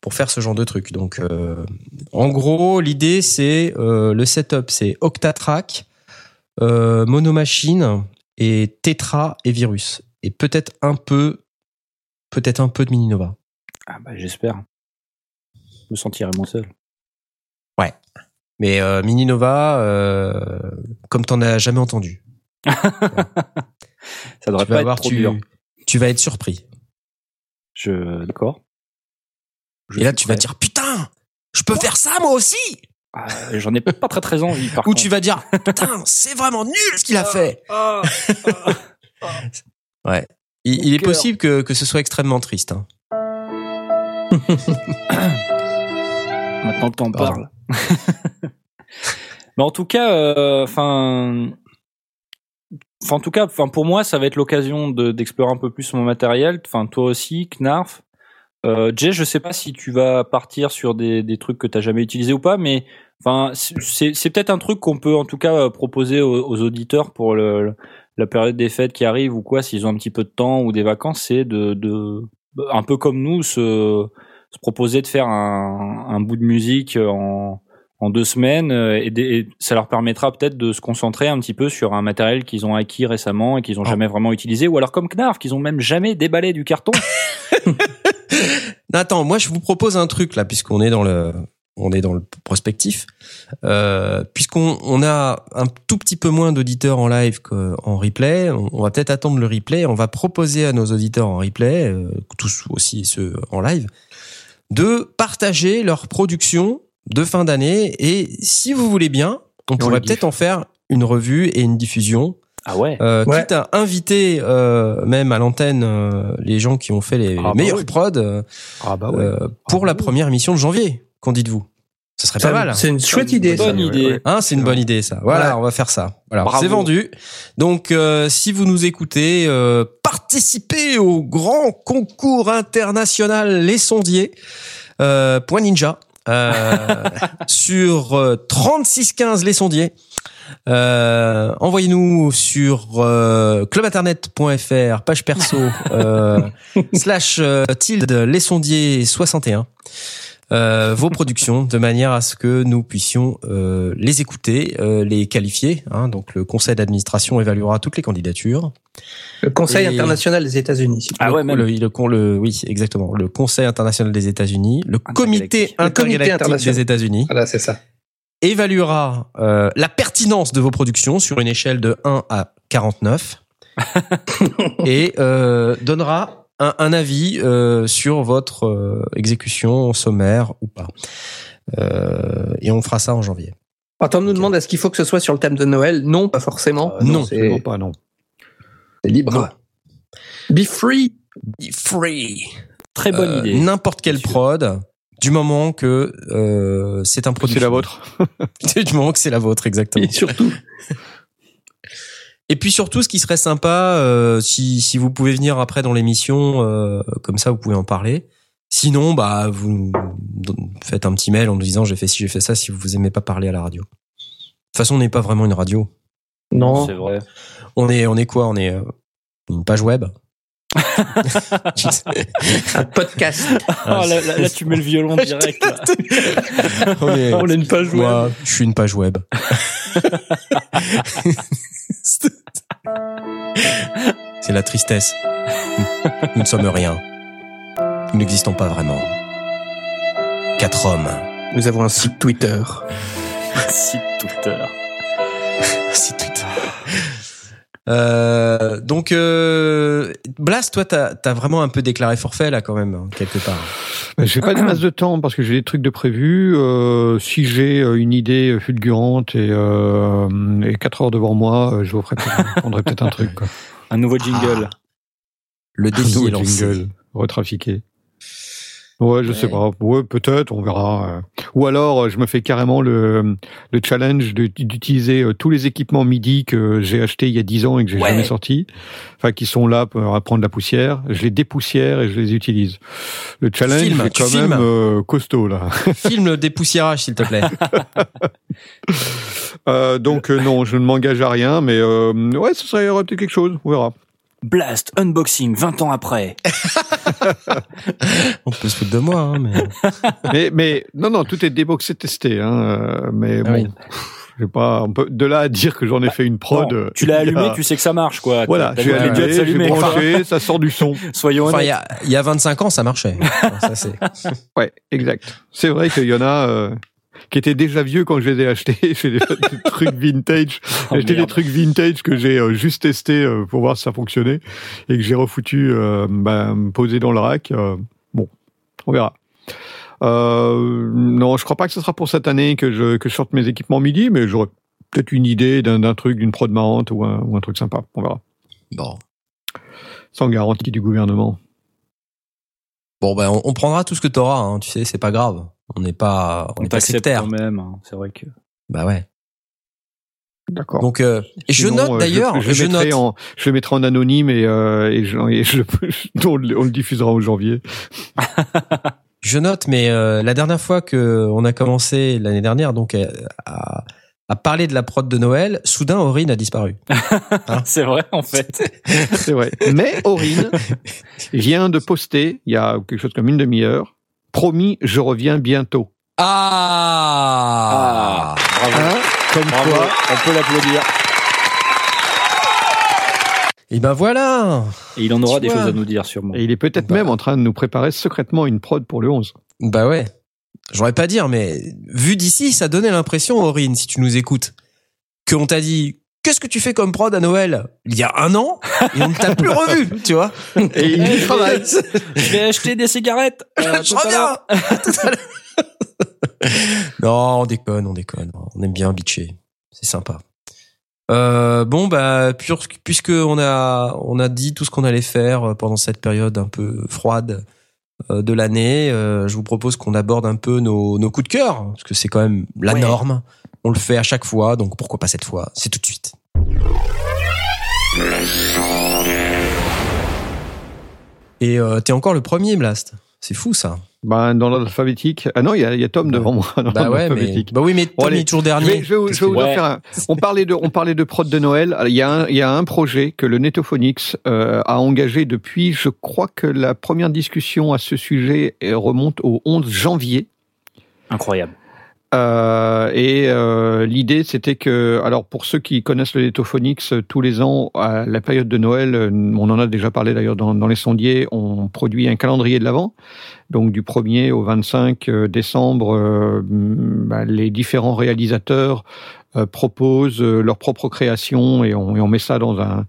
pour faire ce genre de truc. Donc, euh, en gros, l'idée c'est euh, le setup, c'est Octatrack, euh, Monomachine et Tetra et Virus et peut-être un peu, peut-être un peu de Mininova. Ah bah j'espère. Je me sentirais moins seul. Mais euh, Mininova, euh, comme t'en as jamais entendu. Ça devrait tu pas être trop tu, dur. tu vas être surpris. Je d'accord. Et là, tu vas dire putain, je peux faire ça moi aussi. Ah, J'en ai pas très très envie. Par Ou contre. tu vas dire putain, c'est vraiment nul ce qu'il a fait. Ah, Ouais. Il, il est cœur. possible que, que ce soit extrêmement triste. hein. Maintenant que t'en parles. Mais en tout cas, euh, enfin, enfin en tout cas, enfin pour moi, ça va être l'occasion de- d'explorer un peu plus mon matériel. Enfin toi aussi, Knarf. Euh, Jay, je sais pas si tu vas partir sur des, des trucs que t'as jamais utilisés ou pas, mais enfin c'est peut-être un truc qu'on peut en tout cas euh, proposer aux, aux auditeurs pour le- la période des fêtes qui arrive ou quoi, s'ils ont un petit peu de temps ou des vacances, c'est de, de un peu comme nous se, se proposer de faire un, un bout de musique en en deux semaines euh, et, des- et ça leur permettra peut-être de se concentrer un petit peu sur un matériel qu'ils ont acquis récemment et qu'ils ont Oh. jamais vraiment utilisé ou alors comme Knarf qu'ils ont même jamais déballé du carton. Attends, moi je vous propose un truc là, puisqu'on est dans le, on est dans le prospectif, euh, puisqu'on on a un tout petit peu moins d'auditeurs en live qu'en replay, on, on va peut-être attendre le replay. On va proposer à nos auditeurs en replay, euh, tous aussi ceux en live, de partager leur production de fin d'année et si vous voulez bien, on on pourrait peut-être en faire une revue et une diffusion Ah ouais. euh, Ouais. quitte à inviter euh, même à l'antenne euh, les gens qui ont fait les, Ah bah meilleurs prods euh, Ah bah ouais. euh, pour Ah la oui. première émission de janvier. Qu'en dites-vous? Ça serait pas mal. C'est une chouette idée. ça. Bonne idée. Hein, c'est une bonne idée ça. Voilà, Ouais. on va faire ça. Voilà, c'est vendu. Donc euh, si vous nous écoutez, euh, participez au grand concours international Les Sondiers euh, Point Ninja euh, sur euh, 3615 Les Sondiers. Euh, envoyez-nous sur euh, clubinternet.fr page perso euh, slash euh, tilde les sondiers 61 euh, vos productions de manière à ce que nous puissions euh, les écouter, euh, les qualifier. Hein, donc le conseil d'administration évaluera toutes les candidatures. Le Conseil Et- international des États-Unis. Ah ouais, même. Le, le, le- oui, exactement. Le Conseil international des États-Unis, le Comité Intergalactique. International. des États-Unis Voilà, c'est ça. évaluera euh, la pertinence de vos productions sur une échelle de 1 à 49 et euh, donnera un, un avis euh, sur votre euh, exécution sommaire ou pas. Euh, et on fera ça en janvier. Attends, on nous demande est-ce qu'il faut que ce soit sur le thème de Noël? Non, pas forcément. Euh, non, c'est Absolument pas, non. c'est libre. Non. Be free. Be free. Très bonne Euh, idée. N'importe quelle Monsieur. prod, du moment que euh, c'est un produit. C'est la vôtre. du moment que c'est la vôtre, exactement. Et surtout. Et puis surtout, ce qui serait sympa, euh, si, si vous pouvez venir après dans l'émission, euh, comme ça vous pouvez en parler. Sinon, bah vous nous faites un petit mail en nous disant j'ai fait ci, j'ai fait ça, si vous aimez pas parler à la radio. De toute façon, on n'est pas vraiment une radio. Non. C'est vrai. On est, on est quoi? On est euh, une page web? Un podcast. Oh, là, là, là, tu mets le violon direct. là. on est, On est une page web. moi, je suis une page web. C'est la tristesse. Nous ne sommes rien. Nous n'existons pas vraiment. Quatre hommes. Nous avons un site Twitter. Site Twitter. C'est Twitter. Euh, donc, euh, Blast, toi, t'as as vraiment un peu déclaré forfait là, quand même, hein, quelque part. Ben, J'ai pas de masse de temps parce que j'ai des trucs de prévu. Euh, si j'ai euh, une idée fulgurante et, euh, et 4 heures devant moi, euh, je vous ferai peut-être- un truc. Quoi. Un nouveau jingle. Le défi Nouveau est lancé. jingle retrafiqué. Ouais, je Ouais. sais pas. Ouais, peut-être, on verra. euh. Ou alors, euh, je me fais carrément le, le challenge d'utiliser euh, tous les équipements MIDI que j'ai achetés il y a 10 ans et que j'ai Ouais. jamais sortis. Enfin, qui sont là pour prendre la poussière. Je les dépoussière et je les utilise. Le challenge est quand filmes. même euh, costaud, là. Filme le dépoussiérage, s'il te plaît. Euh, donc, euh, non, je ne m'engage à rien, mais ouais, ce serait peut-être quelque chose. On verra. Blast Unboxing 20 ans après. On peut se foutre de moi, hein, mais. mais, mais non, non, tout est déboxé, testé. Hein, euh, mais Ah bon, oui. pff, j'ai pas. On peut, de là à dire que j'en ai fait une prod. Euh, tu l'as a- allumé, tu sais que ça marche, quoi. Voilà, j'ai allumé, j'ai branché, ça sort du son. Soyons Enfin, il honnêtes. y a, il y a 25 ans, ça marchait. Ça, c'est- Ouais, exact. C'est vrai qu'il y en a euh, qui étaient déjà vieux quand je les ai achetés. J'ai des, des trucs vintage. Oh, J'ai acheté des trucs vintage que j'ai euh, juste testé euh, pour voir si ça fonctionnait et que j'ai refoutu euh, bah, posé dans le rack. bon, on verra. Euh, non, je crois pas que ce sera pour cette année que je que je sorte mes équipements midi, mais j'aurais peut-être une idée d'un d'un truc, d'une prod marrante ou un, ou un truc sympa. On verra. Bon. Sans garantie du gouvernement. Bon, ben, on, on prendra tout ce que t'auras, hein, tu sais, c'est pas grave. On n'est pas, on On n'est pas sectaire. quand même. hein. C'est vrai que. Bah ouais. D'accord. Donc, euh, et je note euh, d'ailleurs, je, je, je mettrai note. en, je le mettrai en anonyme et, euh, et, je, et je- on, le, on le diffusera en janvier. Je note, mais euh, la dernière fois que on a commencé l'année dernière, donc euh, à, à parler de la prod de Noël, soudain Aurine a disparu. C'est vrai en fait. C'est vrai. Mais Aurine vient de poster, il y a quelque chose comme une demi-heure, promis, je reviens bientôt. Ah, bravo. Hein comme Bravo. quoi, On peut l'applaudir. Et ben voilà. Et il en aura Tu des vois. choses à nous dire sûrement. et il est peut-être Bah. même en train de nous préparer secrètement une prod pour le 11. Bah ouais. J'aurais pas dire, mais vu d'ici, ça donnait l'impression, Aurine, si tu nous écoutes, qu'on t'a dit Qu'est-ce que tu fais comme prod à Noël? Il y a un an et on ne t'a plus revu, tu vois Et il y travaille. Je vais acheter des cigarettes. euh, Je reviens. Non, on déconne, on déconne. On aime bien bitcher. C'est sympa. Euh, bon, bah, puisque on a, on a dit tout ce qu'on allait faire pendant cette période un peu froide euh, de l'année, euh, je vous propose qu'on aborde un peu nos, nos coups de cœur, parce que c'est quand même la Ouais. norme. On le fait à chaque fois, donc pourquoi pas cette fois C'est tout de suite. Et euh, t'es encore le premier, Blast. C'est fou ça. Ben, dans l'ordre alphabétique. Ah non, il y a, il y a Tom devant moi. Dans Bah ouais, mais, bah oui, mais Tom allez, est toujours Je vais, dernier. je vais, vous- je vais vous en Ouais. faire un. On parlait de, on parlait de prod de Noël. Il y a un, il y a un projet que le Netophonix euh, a engagé depuis. Je crois que la première discussion à ce sujet euh, remonte au 11 janvier. Incroyable. Euh, et euh, l'idée, c'était que, alors pour ceux qui connaissent le Netophonix, euh, tous les ans, à la période de Noël, euh, on en a déjà parlé d'ailleurs dans, dans les sondiers, on produit un calendrier de l'Avent. Donc du 1er au 25 décembre, euh, bah, les différents réalisateurs proposent leur propre création et on, et on met ça dans un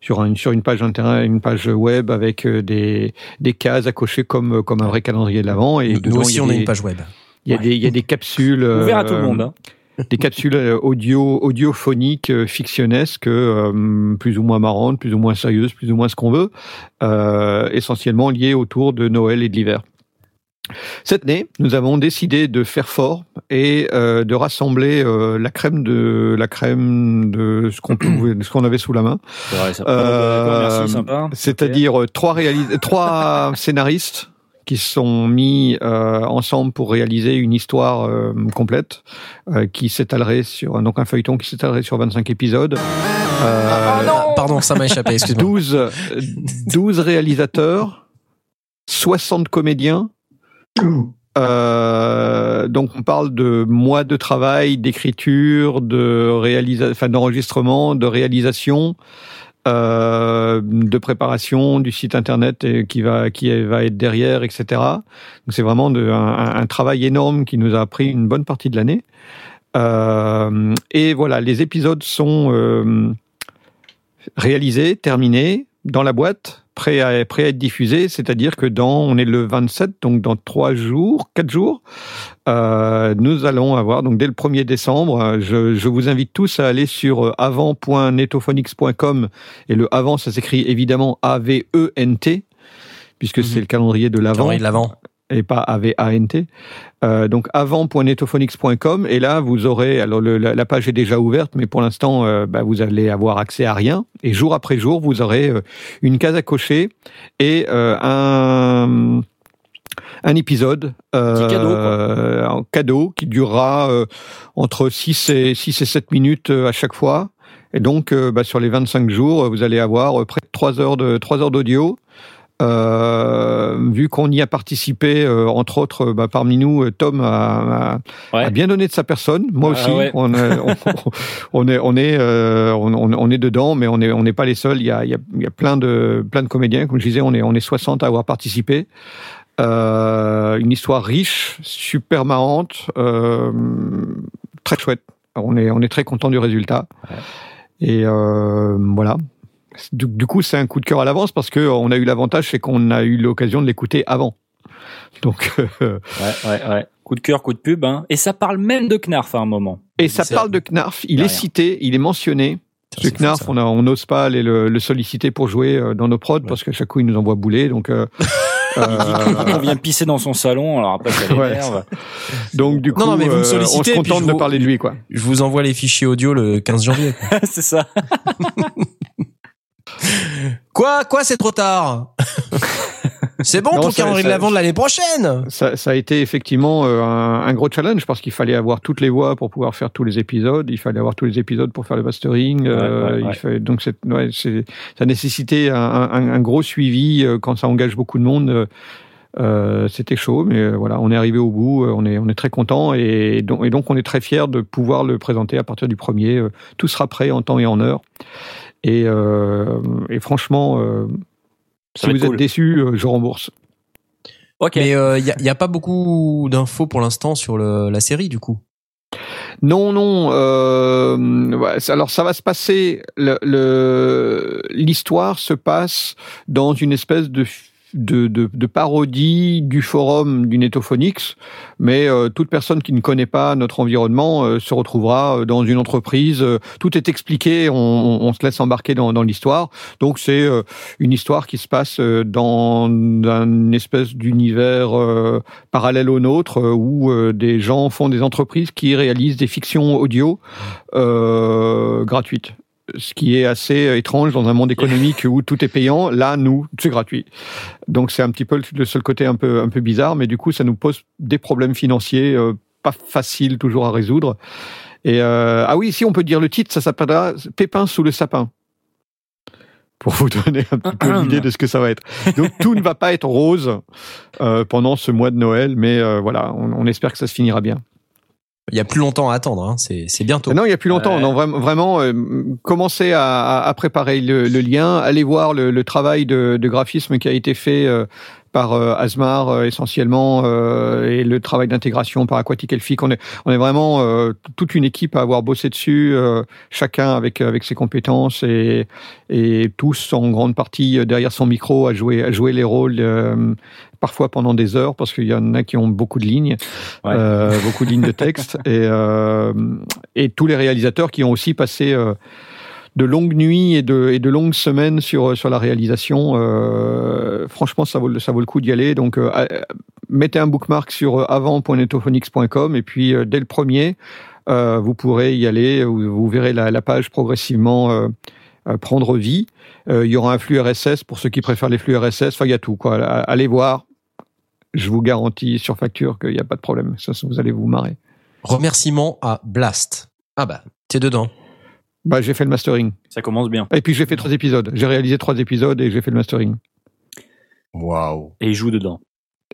sur, un, sur une page internet, une page web avec des, des cases à cocher comme comme un vrai calendrier de l'Avent. Et Nous dedans, aussi, on a des- une page web. Il y a Ouais. des, il y a des capsules. Ouvert à euh, tout le monde. Hein. Des capsules euh, audio, audiophoniques, euh, fictionnesques, euh, plus ou moins marrantes, plus ou moins sérieuses, plus ou moins ce qu'on veut, euh, essentiellement liées autour de Noël et de l'hiver. Cette année, nous avons décidé de faire fort et euh, de rassembler euh, la crème de la crème de ce qu'on pouvait- ce qu'on avait sous la main. C'est-à-dire trois, réalis- trois scénaristes qui se sont mis euh, ensemble pour réaliser une histoire euh, complète euh, qui s'étalerait sur donc un feuilleton qui s'étalerait sur 25 épisodes. Euh, Ah, pardon, ça m'a échappé, excuse-moi. 12, euh, 12 réalisateurs, 60 comédiens. Euh, donc on parle de mois de travail, d'écriture, de réalisa enfin d'enregistrement, de réalisation, euh, de préparation du site internet et qui va qui va être derrière, etc. Donc c'est vraiment de, un, un travail énorme qui nous a pris une bonne partie de l'année. Euh, et voilà, les épisodes sont euh, réalisés, terminés, dans la boîte, prêts à, être diffusés. C'est-à-dire que dans, on est le 27, donc dans trois jours, quatre jours, euh, nous allons avoir, donc dès le 1er décembre, euh, je, je vous invite tous à aller sur euh, avant.netophonix.com et le avant, ça s'écrit évidemment A-V-E-N-T, puisque c'est le Calendrier de l'avant. Et pas A-V-A-N-T. Euh, donc avant.netophonix.com et là vous aurez alors le- la, la page est déjà ouverte mais pour l'instant euh, bah, vous allez avoir accès à rien. Et jour après jour vous aurez euh, une case à cocher et euh, un un épisode euh, cadeau, euh, cadeau qui durera euh, entre 6 et 6 et 7 minutes à chaque fois. Et donc bah, sur les 25 jours vous allez avoir près de 3 heures de 3 heures d'audio euh, vu qu'on y a participé, euh, entre autres, bah, parmi nous, euh, Tom a, a- Ouais. a bien donné de sa personne. Moi Ah aussi, ouais. on, est- on, on est, on est, euh, on, on- on est dedans, mais on n'est on n'est pas les seuls. Il y a, il y a, il y a plein de, plein de comédiens. Comme je disais, on est, on est 60 à avoir participé. Euh, une histoire riche, super marrante, euh, très chouette. On est, on est très content du résultat. Et euh, voilà. Du, du coup, c'est un coup de cœur à l'avance parce que on a eu l'avantage, c'est qu'on a eu l'occasion de l'écouter avant. Donc, euh, Ouais, ouais, ouais. Coup de cœur, coup de pub. Hein. Et ça parle même de Knarf à un moment. et ça parle de Knarf. Il est rien. cité, il est mentionné. C'est Ce Knarf, fou, on n'ose pas aller le, le solliciter pour jouer euh, dans nos prods parce qu'à chaque coup, il nous envoie bouler. Donc, euh, On vient pisser dans son salon, alors après ça l'énerve. donc du coup, Non, non, mais vous me euh, on se contente je de vous- parler de lui, quoi. Je vous envoie les fichiers audio le 15 janvier. c'est ça. Quoi Quoi C'est trop tard C'est bon Non, pour ça- calendrier de ça- l'avant de l'année prochaine Ça, ça a été effectivement euh, un, un gros challenge parce qu'il fallait avoir toutes les voix pour pouvoir faire tous les épisodes. Il fallait avoir tous les épisodes pour faire le mastering. euh, ouais, il ouais. fallait- donc c'est, ouais, c'est, ça nécessitait un, un- un gros suivi euh, quand ça engage beaucoup de monde. euh, c'était chaud, mais voilà, on est arrivé au bout. On est, on est très content et donc, et donc on est très fier de pouvoir le présenter à partir du premier. Tout sera prêt en temps et en heure. Et, euh, et franchement, euh, si vous êtes déçus, euh, je rembourse. Ok. Mais il euh, y, a, pas beaucoup d'infos pour l'instant sur le, la série du coup? Non, non. Euh, ouais, alors ça va se passer. le- le- L'histoire se passe dans une espèce de de, de, de parodie du forum du Netophonix, mais euh, toute personne qui ne connaît pas notre environnement euh, se retrouvera euh, dans une entreprise. euh, tout est expliqué, on, on- se laisse embarquer dans, dans l'histoire. Donc c'est euh, une histoire qui se passe dans un espèce d'univers parallèle au nôtre, où des gens font des entreprises qui réalisent des fictions audio gratuites. Ce qui est assez étrange dans un monde économique où tout est payant. Là, nous, c'est gratuit. Donc c'est un petit peu le- seul côté un peu un peu bizarre, mais du coup, ça nous pose des problèmes financiers euh, pas faciles toujours à résoudre. Et euh, ah oui, si on peut dire le titre, ça s'appellera Pépin sous le sapin. Pour vous donner un petit peu l'idée de ce que ça va être. Donc tout ne va pas être rose euh, pendant ce mois de Noël, mais euh, voilà, on, on espère que ça se finira bien. Il y a plus longtemps à attendre, hein. c'est bientôt. Non, il y a plus longtemps. Ouais. Non, vraiment, vraiment euh, commencez à, à- à préparer le, le lien, allez voir le, le travail de, de graphisme qui a été fait euh, par euh, Asmar euh, essentiellement euh, et le travail d'intégration par Aquatic Elfic. On est, on est vraiment euh, toute une équipe à avoir bossé dessus, euh, chacun avec avec ses compétences et et tous en grande partie euh, derrière son micro à jouer à jouer les rôles. euh, parfois pendant des heures parce qu'il y en a qui ont beaucoup de lignes, Ouais. euh, beaucoup de lignes de texte et euh, et tous les réalisateurs qui ont aussi passé euh, de longues nuits et de, et de longues semaines sur, sur la réalisation. Euh, franchement, ça vaut, ça vaut le coup d'y aller. Donc, euh, euh, mettez un bookmark sur avant.netophonix.com et puis dès le premier, vous pourrez y aller. Vous, verrez la, la page progressivement prendre vie. Il y aura un flux RSS pour ceux qui préfèrent les flux RSS. Enfin, il y a tout. Quoi. Allez voir. Je vous garantis sur facture qu'il n'y a pas de problème. Ça, vous allez vous marrer. Remerciement à Blast. Ah bah, t'es dedans. Bah, j'ai fait le mastering. Ça commence bien. Et puis j'ai fait trois épisodes. J'ai réalisé trois épisodes et j'ai fait le mastering. Waouh. Et il joue dedans.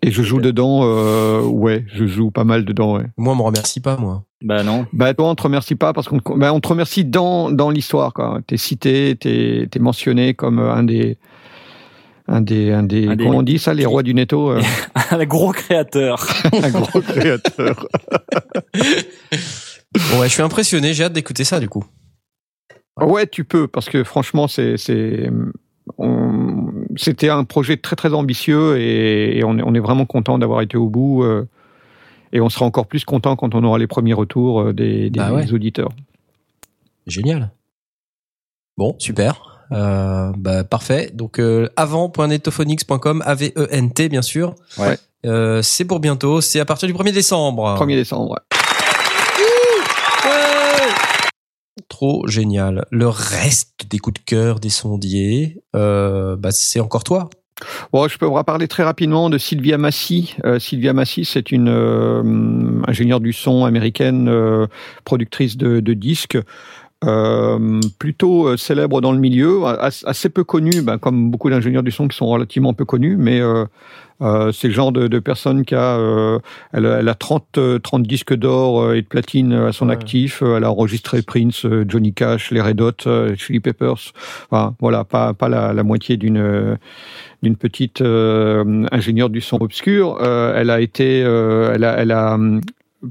Et je joue dedans, euh, ouais, je joue pas mal dedans, ouais. Moi, on me remercie pas, moi. Bah non. Bah toi, on te remercie pas parce qu'on te- bah, on te remercie dans dans l'histoire, quoi. T'es cité, t'es t'es mentionné comme un des un des un des, Un des- comment on dit ça, les rois du netto, euh, Un gros créateur. un gros créateur. Bon, ouais, je suis impressionné, j'ai hâte d'écouter ça, du coup. Ouais, tu peux parce que franchement, c'est c'était un projet très très ambitieux et, et on est on est vraiment content d'avoir été au bout. euh, et on sera encore plus content quand on aura les premiers retours euh, des, des Bah ouais. auditeurs. Génial. Bon, super. Euh, bah, parfait. Donc, euh, avant.netophonix.com, A-V-E-N-T, bien sûr. Ouais. C'est pour bientôt. C'est à partir du 1er décembre. 1er décembre. ouais. Trop génial. Le reste des coups de cœur des sondiers, euh, bah, c'est encore toi. Bon, je peux parler très rapidement de Sylvia Massy. Euh, Sylvia Massy, c'est une euh, ingénieure du son américaine, euh, productrice de disques. Euh, plutôt euh, célèbre dans le milieu, assez peu connu, ben, comme beaucoup d'ingénieurs du son qui sont relativement peu connus, mais euh, euh, c'est le genre de, de, personne qui a, euh, elle, elle, a 30, 30 disques d'or et de platine à son ouais. actif. Elle a enregistré Prince, Johnny Cash, les Red Hot, Chili Peppers. Enfin, voilà, pas, pas la, la moitié d'une d'une petite euh, ingénieure du son obscur. Euh, elle a été, elle a, elle a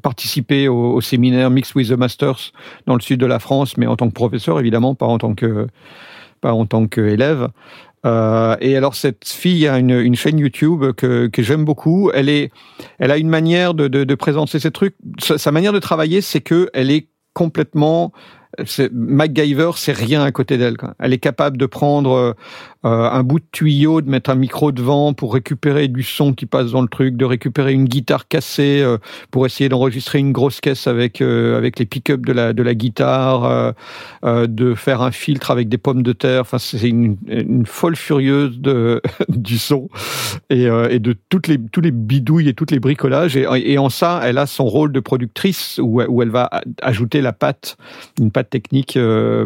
participé au, séminaire Mix with the Masters dans le sud de la France, mais en tant que professeur évidemment, pas en tant que pas en tant qu'élève. Euh, et alors cette fille a une, une chaîne YouTube que, que j'aime beaucoup. Elle est, elle a une manière de, de, présenter ces trucs. Sa, sa manière de travailler, c'est que elle est complètement MacGyver, c'est rien à côté d'elle. Elle est capable de prendre euh, un bout de tuyau, de mettre un micro devant pour récupérer du son qui passe dans le truc, de récupérer une guitare cassée euh, pour essayer d'enregistrer une grosse caisse avec euh, avec les pick-up de la de la guitare, euh, euh, de faire un filtre avec des pommes de terre. Enfin, c'est une, folle furieuse de du son et, euh, et, de toutes les tous les bidouilles et toutes les bricolages. Et, en ça, elle a son rôle de productrice où, où elle va ajouter la patte, une patte technique euh,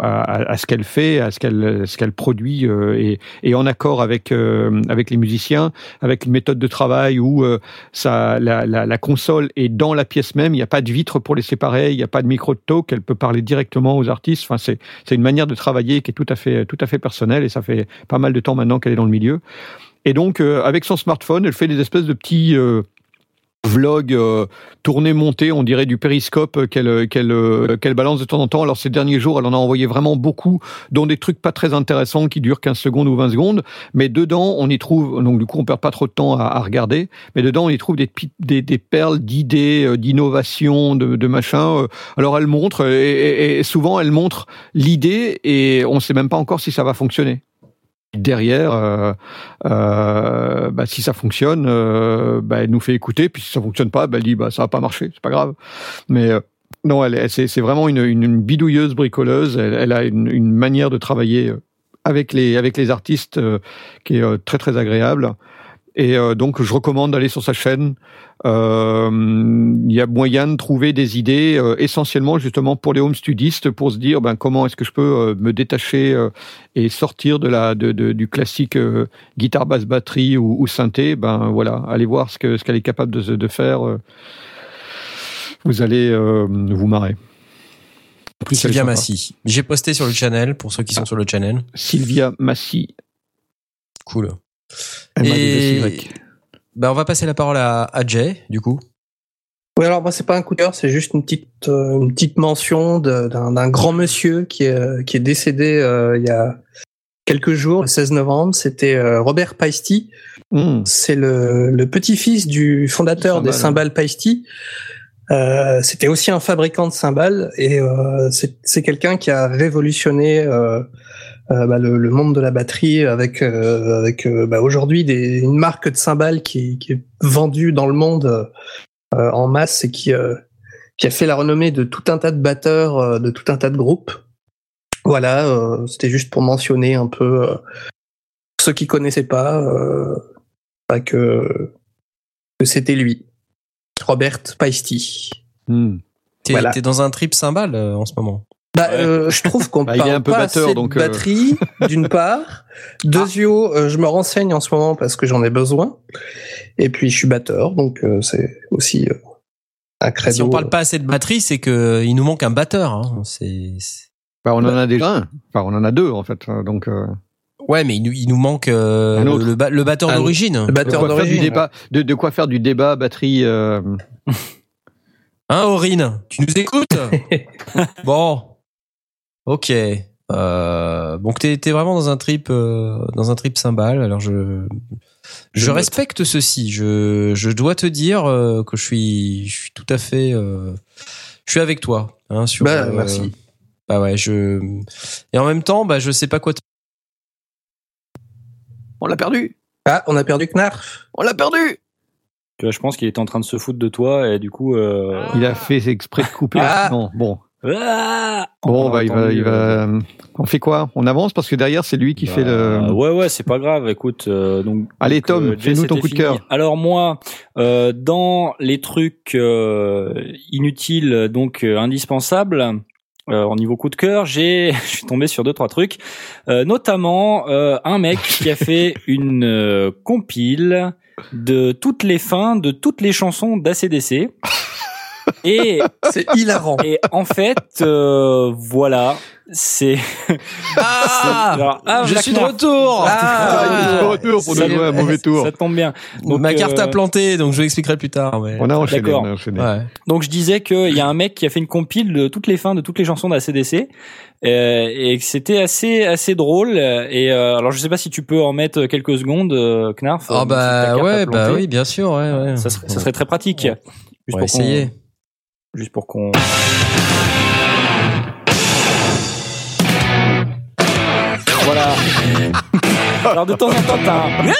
à, à, ce qu'elle fait, à ce qu'elle ce qu'elle produit euh, et, et, en accord avec euh, avec les musiciens, avec une méthode de travail où ça la, console est dans la pièce même, il n'y a pas de vitre pour les séparer, il n'y a pas de micro de talk, elle peut parler directement aux artistes. Enfin, c'est une manière de travailler qui est tout à fait personnelle et ça fait pas mal de temps maintenant qu'elle est dans le milieu. Et donc, euh, avec son smartphone, elle fait des espèces de petits euh, vlog euh, tourné monté on dirait du périscope qu'elle qu'elle euh, qu'elle balance de temps en temps. Alors ces derniers jours elle en a envoyé vraiment beaucoup dont des trucs pas très intéressants qui durent 15 secondes ou 20 secondes. Mais dedans on y trouve donc du coup on perd pas trop de temps à, regarder mais dedans on y trouve des des, des perles d'idées euh, d'innovation de, de machin alors elle montre et, et souvent elle montre l'idée et on sait même pas encore si ça va fonctionner derrière, euh, euh, bah, si ça fonctionne, euh, bah, elle nous fait écouter, puis si ça fonctionne pas, bah, elle dit ça va pas marcher, c'est pas grave. Mais non, elle, c'est vraiment une, bidouilleuse bricoleuse. Elle, a une, manière de travailler avec les avec les artistes qui est très très agréable. Et euh, donc, je recommande d'aller sur sa chaîne. Euh, il y a moyen de trouver des idées, euh, essentiellement justement pour les home studistes, pour se dire ben, comment est-ce que je peux me détacher et sortir de la, de, de, du classique guitare, basse, batterie ou, ou, synthé. Ben voilà, allez voir ce que ce qu'elle est capable de, de faire. vous allez vous marrer. Plus Sylvia Massy. J'ai posté sur le channel pour ceux qui sont ah. sur le channel. Sylvia Massy. Cool. Et... Ben, on va passer la parole à, à Jay, du coup. Oui, alors moi c'est pas un coup de cœur, c'est juste une petite euh, une petite mention d'un grand monsieur qui est qui est décédé euh, il y a quelques jours, le 16 novembre. C'était euh, Robert Paisty. Mm. C'est le, le petit-fils du fondateur des cymbales Paisty. Euh, C'était aussi un fabricant de cymbales et euh, c'est quelqu'un qui a révolutionné euh, bah, le, le, monde de la batterie avec euh, avec euh, bah, aujourd'hui une marque de cymbales qui, qui, est vendue dans le monde en masse et qui qui a fait la renommée de tout un tas de batteurs de tout un tas de groupes. Voilà, c'était juste pour mentionner un peu ceux qui connaissaient pas bah, que que c'était lui, Robert Paisty. Hmm. T'es voilà. dans un trip cymbale en ce moment? Bah, euh, je trouve qu'on bah, parle un peu pas batteur, assez donc de batterie, d'une part. Deuxio, euh, je me renseigne en ce moment parce que j'en ai besoin. Et puis, je suis batteur, donc euh, c'est aussi euh, un credo. Si on parle pas assez de batterie, c'est que il nous manque un batteur. Hein. C'est. Bah, on en a déjà un. Enfin, on en a deux en fait. Donc. Ouais, mais il nous, il nous manque le, le, le, batteur d'origine. Le batteur d'origine. De, de, quoi faire du débat batterie. Hein, Aurine, tu nous écoutes? Bon, Ok. Euh, donc t'es es vraiment dans un trip euh, dans un trip cymbale. Alors je je, je respecte ceci. Je je dois te dire euh, que je suis je suis tout à fait euh, je suis avec toi hein, sur. Bah, euh, merci. Bah ouais je et en même temps bah je sais pas quoi. Te... On l'a perdu. Ah on a perdu Knarf. On l'a perdu. Tu vois, je pense qu'il était en train de se foutre de toi et du coup. Euh... Il a fait exprès de couper. Ah. Non bon. Ah bon, bah, il va, il va. On fait quoi? On avance parce que derrière c'est lui qui bah, fait le. Ouais, ouais, c'est pas grave. Écoute, euh, donc. Allez, Tom, euh, fais-nous ton coup de cœur. Alors moi, euh, dans les trucs euh, inutiles, donc indispensables, euh, au niveau coup de cœur, j'ai, je suis tombé sur deux trois trucs, euh, notamment euh, un mec qui a fait une compile de toutes les fins de toutes les chansons d'ACDC. Et, C'est hilarant. et en fait, euh, voilà, c'est. Ah, alors, ah, je suis de retour. Ah, il est de retour pour jouer un mauvais tour. Ça tombe bien. Donc, Ma carte euh, a planté, donc je l'expliquerai plus tard. On a enchaîné, D'accord. on a enchaîné. Ouais. Donc je disais qu'il y a un mec qui a fait une compile de toutes les fins de toutes les chansons d'ACDC euh, et que c'était assez assez drôle. Et euh, alors je sais pas si tu peux en mettre quelques secondes, euh, Knarf. Ah ta bah ouais, bah oui, bien sûr, ouais, ouais. Ça serait, ça serait très pratique. Ouais. Juste On va pour essayer. Juste pour qu'on. Voilà. Alors de temps en temps, t'as un...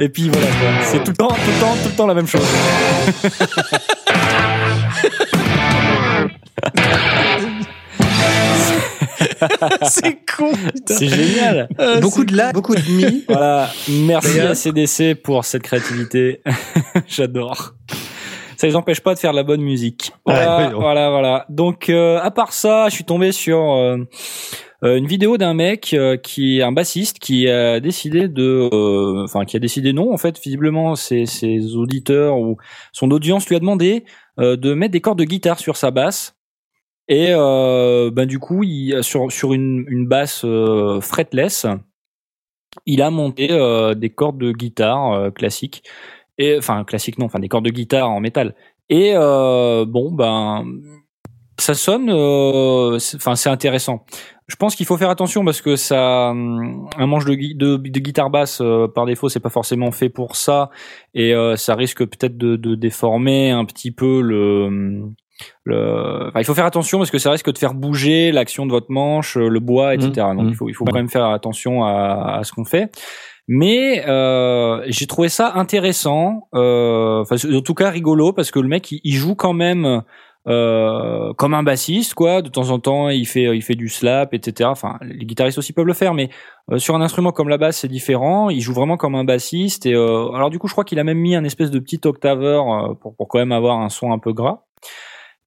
Et puis voilà. C'est tout le temps, tout le temps, tout le temps la même chose. C'est con. C'est génial. beaucoup de là, beaucoup de mi. Voilà. Merci à CDC pour cette créativité. J'adore. Ça les empêche pas de faire de la bonne musique. Voilà, Ouais, voilà, voilà. Donc, euh, à part ça, je suis tombé sur euh, euh, une vidéo d'un mec euh, qui est un bassiste qui a décidé de, euh, enfin, qui a décidé non. En fait, visiblement, ses, ses auditeurs ou son audience lui a demandé euh, de mettre des cordes de guitare sur sa basse. Et euh, ben du coup, il, sur sur une, une basse euh, fretless, il a monté euh, des cordes de guitare euh, classiques et enfin classiques non, enfin des cordes de guitare en métal. Et euh, bon ben ça sonne, euh, c'est- enfin c'est intéressant. Je pense qu'il faut faire attention parce que ça, un manche de, gui- de, de guitare basse euh, par défaut, c'est pas forcément fait pour ça, et euh, ça risque peut-être de, de déformer un petit peu le. le... Enfin, il faut faire attention parce que ça risque de faire bouger l'action de votre manche, le bois, etc. Donc Mmh. il faut, il faut quand même faire attention à, à ce qu'on fait. Mais euh, j'ai trouvé ça intéressant, euh, enfin en tout cas rigolo parce que le mec il, il joue quand même euh, comme un bassiste quoi. De temps en temps il fait il fait du slap etc. Enfin les guitaristes aussi peuvent le faire, mais euh, sur un instrument comme la basse c'est différent. Il joue vraiment comme un bassiste et euh, alors du coup je crois qu'il a même mis un espèce de petit octaveur euh, pour pour quand même avoir un son un peu gras.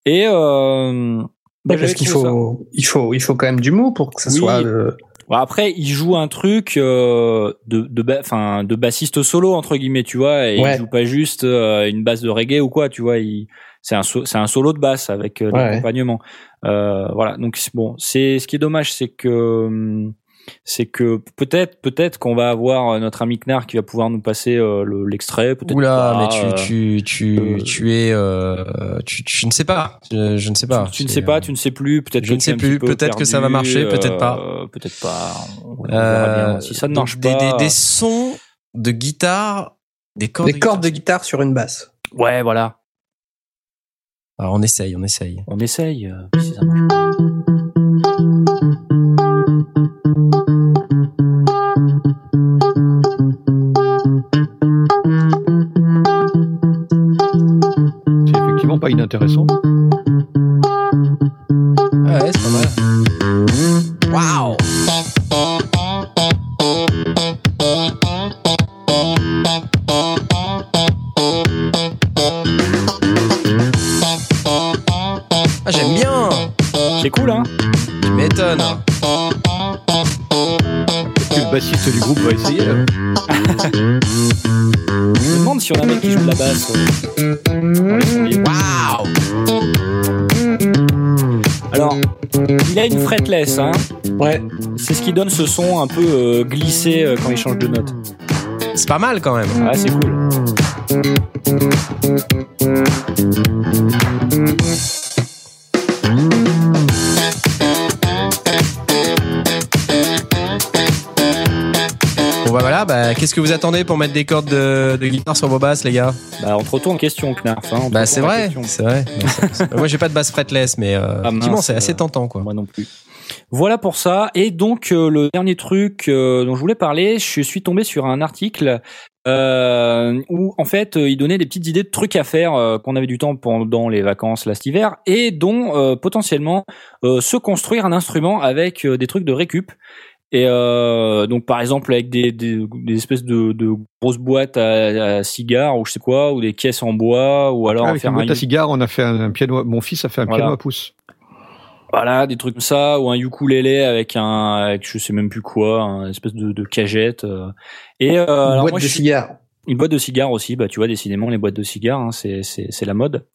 Et euh, bah, parce qu'il ça- faut, il faut, il faut quand même du mot pour que ça Oui. soit. le- Bon, après, il joue un truc euh, de de ba- enfin de bassiste solo entre guillemets, tu vois, et Ouais. il joue pas juste euh, une basse de reggae ou quoi, tu vois, il c'est un so- c'est un solo de basse avec euh, Ouais. l'accompagnement. Euh, voilà, donc bon, c'est ce qui est dommage, c'est que hum, c'est que peut-être peut-être qu'on va avoir euh, notre ami Knar qui va pouvoir nous passer euh, le- l'extrait, peut-être Oula, pas, mais tu, tu, tu, euh, tu es, euh, tu, tu ne sais pas. Je, je ne sais pas. tu, tu ne sais pas, euh, tu ne sais plus, peut-être je que ne sais plus, peut-être que ça va marcher, peut-être pas. euh, peut-être pas. On, on verra bien. euh, Si ça ne marche des, pas, des, des sons de guitare, des cordes, Des de cordes de guitare. guitare sur une basse. ouais, voilà. Alors on essaye, on essaye. On essaye. euh, si ça marche. C'est effectivement pas inintéressant. Ouais, c'est pas mal. Qui donne ce son un peu euh, glissé euh, quand il change de note. C'est pas mal quand même. Ah, c'est cool. Bon bah voilà, bah qu'est-ce que vous attendez pour mettre des cordes de, de guitare sur vos basses, les gars? Bah, on te retourne question, Knarf. Hein, Bah c'est vrai, c'est vrai. Moi j'ai pas de basse fretless, mais euh, Ah, effectivement c'est assez euh, tentant quoi. Moi non plus. Voilà pour ça. Et donc euh, le dernier truc euh, dont je voulais parler, je suis tombé sur un article euh, où en fait il donnait des petites idées de trucs à faire qu'on avait du temps pendant les vacances là cet hiver et dont potentiellement se construire un instrument avec des trucs de récup. Et euh, donc par exemple avec des, des, des espèces de, de grosses boîtes à, à cigares ou je sais quoi ou des caisses en bois ou alors Avec faire une boîte un à cigares, on a fait un, un piano. Mon fils a fait un Voilà. piano à pouce. Voilà, des trucs comme ça, ou un ukulélé avec un, avec je sais même plus quoi, un espèce de, de cagette. euh. Et euh, Une alors boîte moi, de cigares. Une boîte de cigares aussi, bah tu vois décidément les boîtes de cigares, hein, c'est c'est c'est la mode.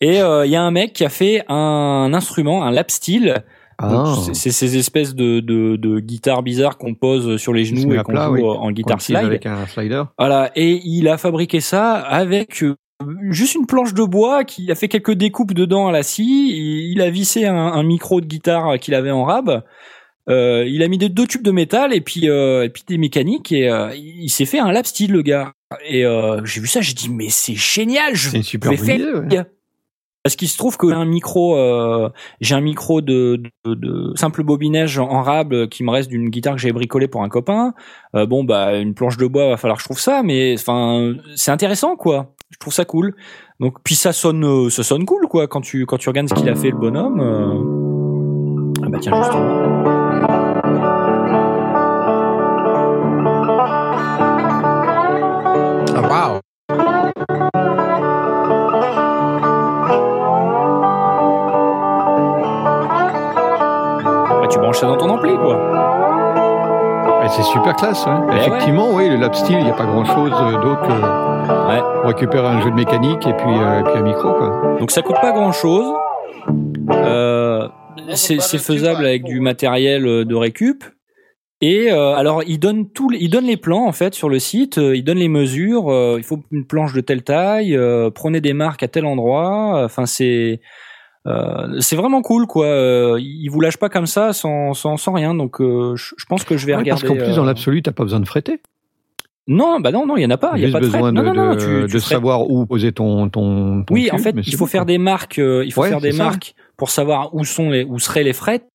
Et il y a un mec qui a fait un instrument, un lap steel. Ah. c'est- ces espèces de, de, de guitares bizarres qu'on pose sur les genoux et qu'on joue oui. en guitare slide. Avec un slider. Voilà, et il a fabriqué ça avec euh, juste une planche de bois, qui a fait quelques découpes dedans à la scie. Il a vissé un, un micro de guitare qu'il avait en rab. Euh, il a mis des deux tubes de métal et puis euh, et puis des mécaniques et euh, il s'est fait un lap steel le gars. Et j'ai vu ça, j'ai dit mais c'est génial, je C'est une super vais faire ouais. Parce qu'il se trouve que j'ai un micro, euh, j'ai un micro de, de, de simple bobinage en rab qui me reste d'une guitare que j'ai bricolée pour un copain. Euh, bon bah une planche de bois, va falloir que je trouve ça, mais enfin c'est intéressant quoi. Je trouve ça cool. Donc puis ça sonne, euh, ça sonne cool quoi quand tu quand tu regardes ce qu'il a fait le bonhomme. euh. Ah bah tiens justement. Branches ça dans ton ampli quoi. C'est super classe. ouais. Eh Effectivement, oui, le lap steel, il n'y a pas grand chose d'autre que Ouais. récupérer un jeu de mécanique et puis, euh, et puis un micro. Quoi. Donc ça coûte pas grand chose. Euh, c'est faisable avec du matériel euh, de récup. Et euh, alors il donne tout, il donne les plans en fait sur le site. euh, Il donne les mesures. euh, il faut une planche de telle taille. euh, prenez des marques à tel endroit. Enfin c'est euh, c'est vraiment cool quoi. Euh, il vous lâche pas comme ça sans sans, sans rien. Donc euh, je pense que je vais Ouais, regarder. parce qu'en plus, euh, dans l'absolu, t'as pas besoin de fretter. Non bah non non il y en a pas. Il y a pas de besoin de, Non non non. de- tu, savoir où poser ton, ton, ton Oui, en fait, il faut bon, faire quoi. des marques. il faut Ouais, faire des ça. marques pour savoir où sont les, où seraient les frettes.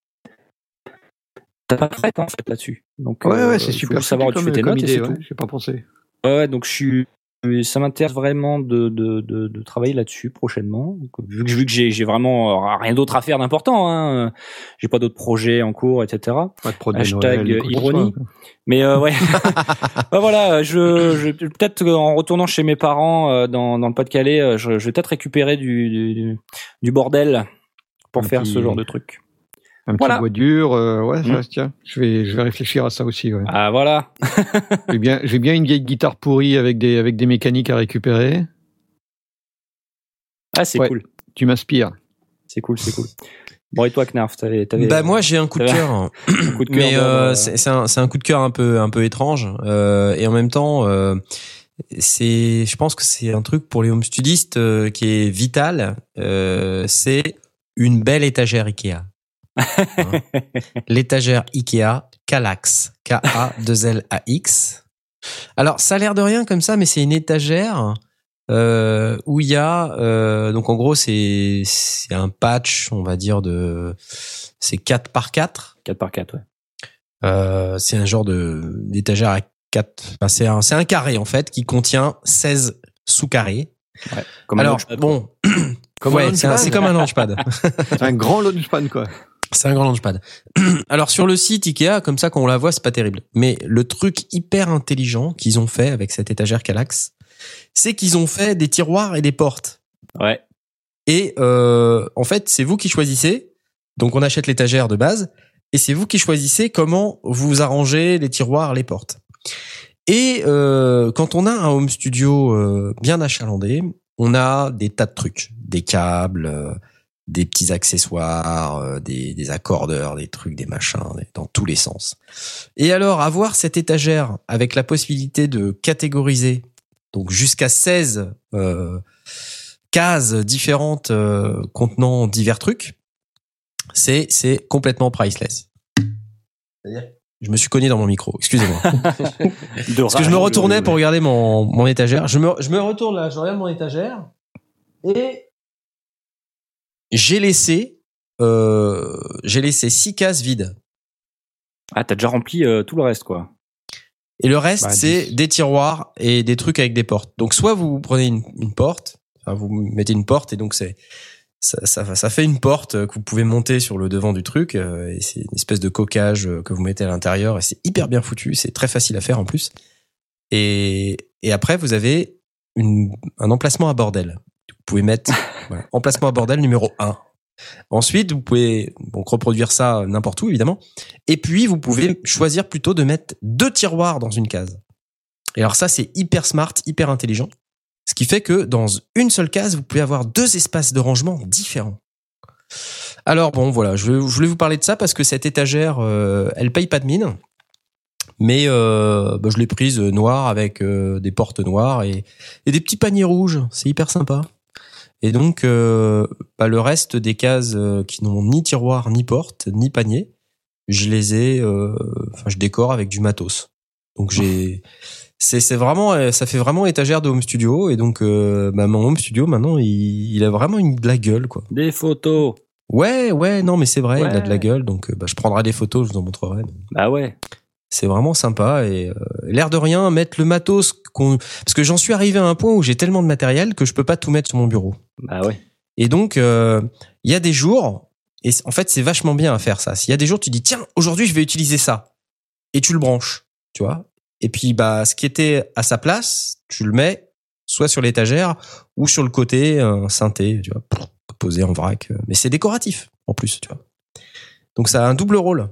T'as pas de frettes en fait là-dessus. Donc Ouais, ouais, c'est faut super juste savoir où tu fais tes notes et idée. c'est ouais, tout. J'ai pas pensé. Ouais, ouais, donc je suis, ça m'intéresse vraiment de, de, de, de travailler là-dessus prochainement. Donc, vu que, vu que j'ai, j'ai vraiment euh, rien d'autre à faire d'important, hein, j'ai pas d'autres projets en cours, etc. Pas de prod de Hashtag Noël, ironie. Mais euh, ouais, bah voilà, je, je peut-être euh, en retournant chez mes parents euh, dans, dans le Pas-de-Calais, euh, je, je vais peut-être récupérer du, du, du bordel pour faire ce genre de truc. Un petit Voilà. bois dur, euh, ouais, ça, Mm. tiens. Je vais, je vais réfléchir à ça aussi. Ouais. Ah voilà. J'ai bien, j'ai bien une vieille guitare pourrie avec des, avec des mécaniques à récupérer. Ah c'est Ouais. cool, Tu m'inspires. c'est cool, c'est cool. Bon et toi Knarf, t'avais, t'avais Bah moi j'ai un coup de cœur. un coup de cœur Mais euh, c'est c'est un, c'est un coup de cœur un peu un peu étrange euh, et en même temps euh, c'est je pense que c'est un truc pour les home studistes euh, qui est vital. Euh, c'est une belle étagère Ikea. Hein. L'étagère Ikea Kallax K A 2 L A X. Alors ça a l'air de rien comme ça, mais c'est une étagère euh, où il y a euh, donc en gros c'est c'est un patch on va dire de c'est 4 par 4 4 par 4 ouais. euh, c'est un genre de d'étagère à 4 enfin, c'est un c'est un carré en fait qui contient 16 sous-carrés. ouais. Comme un Alors launchpad, bon Comme ouais, un c'est un- launchpad. c'est comme un launchpad. C'est un grand launchpad, quoi. C'est un grand launchpad. Alors sur le site Ikea, comme ça quand on la voit, c'est pas terrible. Mais le truc hyper intelligent qu'ils ont fait avec cette étagère Kallax, c'est qu'ils ont fait des tiroirs et des portes. Ouais. Et euh, en fait, c'est vous qui choisissez. Donc on achète l'étagère de base et c'est vous qui choisissez comment vous arrangez les tiroirs, les portes. Et euh, quand on a un home studio euh, bien achalandé, on a des tas de trucs, des câbles, des petits accessoires, euh, des, des accordeurs, des trucs, des machins, dans tous les sens. Et alors avoir cette étagère avec la possibilité de catégoriser donc jusqu'à 16 euh, cases différentes euh, contenant divers trucs, c'est c'est complètement priceless. C'est-à-dire, je me suis cogné dans mon micro. Excusez-moi. Parce que je me retournais pour regarder mon, mon étagère. Je me, je me retourne là, je regarde mon étagère et j'ai laissé euh, j'ai laissé six cases vides. Ah t'as déjà rempli euh, tout le reste quoi. Et le reste, Bah, c'est des tiroirs et des trucs avec des portes. Donc, soit vous prenez une, une porte, enfin, vous mettez une porte et donc c'est ça, ça, ça fait une porte que vous pouvez monter sur le devant du truc euh, et c'est une espèce de coquage euh, que vous mettez à l'intérieur et c'est hyper bien foutu. C'est très facile à faire en plus. Et, et après, vous avez une, un emplacement à bordel. Vous pouvez mettre voilà, emplacement à bordel numéro 1. Ensuite, vous pouvez donc reproduire ça n'importe où, évidemment. Et puis, vous pouvez choisir plutôt de mettre deux tiroirs dans une case. Et alors ça, c'est hyper smart, hyper intelligent. Ce qui fait que dans une seule case, vous pouvez avoir deux espaces de rangement différents. Alors bon, voilà, je voulais vous parler de ça parce que cette étagère, euh, elle paye pas de mine, mais euh, bah, je l'ai prise noire avec euh, des portes noires et, et des petits paniers rouges. C'est hyper sympa. Et donc, euh, bah, le reste des cases euh, qui n'ont ni tiroir, ni porte, ni panier, je les ai, euh, enfin, je décore avec du matos. Donc j'ai, c'est c'est vraiment, ça fait vraiment étagère de home studio et donc euh, bah, mon home studio maintenant, il, il a vraiment une de la gueule quoi. Des photos. Ouais, ouais, non mais c'est vrai, il a de la gueule, donc euh, bah, je prendrai des photos, je vous en montrerai. Bah ouais. C'est vraiment sympa et euh, l'air de rien mettre le matos qu'on, parce que j'en suis arrivé à un point où j'ai tellement de matériel que je peux pas tout mettre sur mon bureau. Bah ouais. Et donc, euh, il y a des jours, et en fait, c'est vachement bien à faire ça. S'il y a des jours, tu dis, tiens, aujourd'hui, je vais utiliser ça. Et tu le branches, tu vois. Et puis, bah, ce qui était à sa place, tu le mets soit sur l'étagère ou sur le côté, un synthé, tu vois, posé en vrac. Mais c'est décoratif, en plus, tu vois. Donc, ça a un double rôle.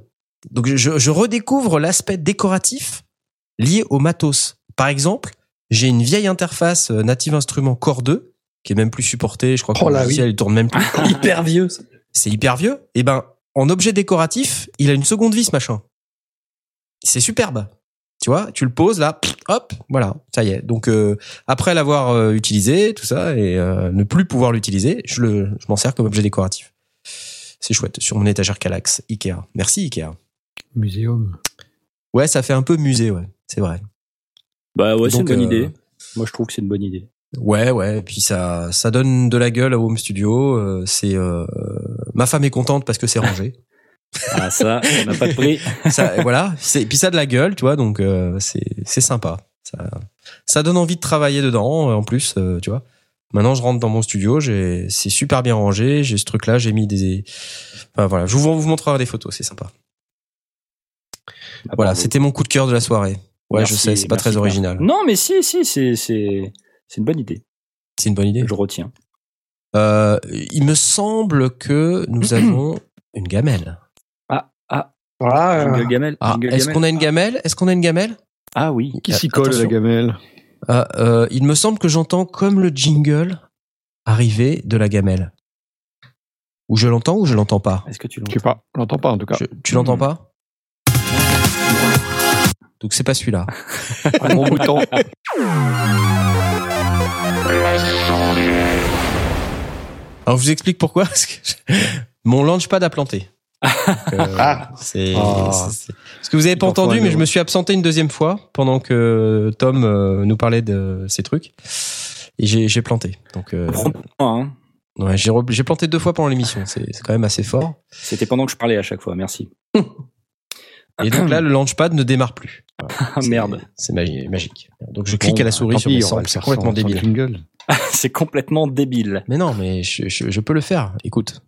Donc, je, je redécouvre l'aspect décoratif lié au matos. Par exemple, j'ai une vieille interface euh, Native Instruments Core 2 qui est même plus supportée. Je crois que Oh le là, logiciel, il tourne même plus. Hyper vieux. c'est hyper vieux. Et ben, en objet décoratif, il a une seconde vie, ce machin. C'est superbe. Tu vois, tu le poses là, hop, voilà, ça y est. Donc euh, après l'avoir euh, utilisé, tout ça, et euh, ne plus pouvoir l'utiliser, je le, je m'en sers comme objet décoratif. C'est chouette sur mon étagère Calax Ikea. Merci Ikea. Muséum. Ouais, ça fait un peu musée, ouais, c'est vrai. Bah ouais, c'est une bonne euh, idée. Moi, je trouve que c'est une bonne idée. Ouais, ouais. Et puis ça, ça donne de la gueule à Home Studio. euh, c'est euh, ma femme est contente parce que c'est rangé. Ah ça, on n'a pas de prix. ça, voilà. C'est, et puis ça a de la gueule, tu vois. Donc euh, c'est, c'est sympa. Ça, ça donne envie de travailler dedans. euh, En plus, euh, tu vois. Maintenant, je rentre dans mon studio. J'ai, c'est super bien rangé. J'ai ce truc-là. J'ai mis des. Enfin voilà. Je vous, vous montrerai des photos. C'est sympa. Ah, Voilà. C'était mon coup de cœur de la soirée. Ouais, Merci, je sais. C'est pas très original. Non, mais si, si, c'est c'est c'est une bonne idée. C'est une bonne idée. Je retiens. Euh, il me semble que nous avons une gamelle. Ah ah. Voilà. euh, Jingle gamelle. Ah, jingle est-ce gamelle. qu'on a une gamelle? Est-ce qu'on a une gamelle? Ah oui. Qui Euh, s'y colle à la attention. gamelle? Ah, euh, Il me semble que j'entends comme le jingle arriver de la gamelle. Ou je l'entends ou je l'entends pas? Est-ce que tu Je l'entends? sais pas, on l'entend pas en tout cas. Je- tu l'entends Hmm. pas? Donc c'est pas celui-là. Un gros bouton. Alors je vous explique pourquoi. Parce que je- mon launchpad a planté. Donc, euh, Ah. c'est ce que vous avez pas entendu, mais je me suis absenté une deuxième fois pendant que Tom euh, nous parlait de ces trucs. Et j'ai j'ai planté. Donc euh, Hein. ouais, j'ai re- j'ai planté deux fois pendant l'émission. C'est c'est quand même assez fort. C'était pendant que je parlais à chaque fois. Merci. Et donc là, le launchpad ne démarre plus. Ah C'est- merde. C'est magi- magique. Donc je clique à la souris sur mes C'est complètement débile. c'est complètement débile. Mais non, mais je, je, je peux le faire. Écoute.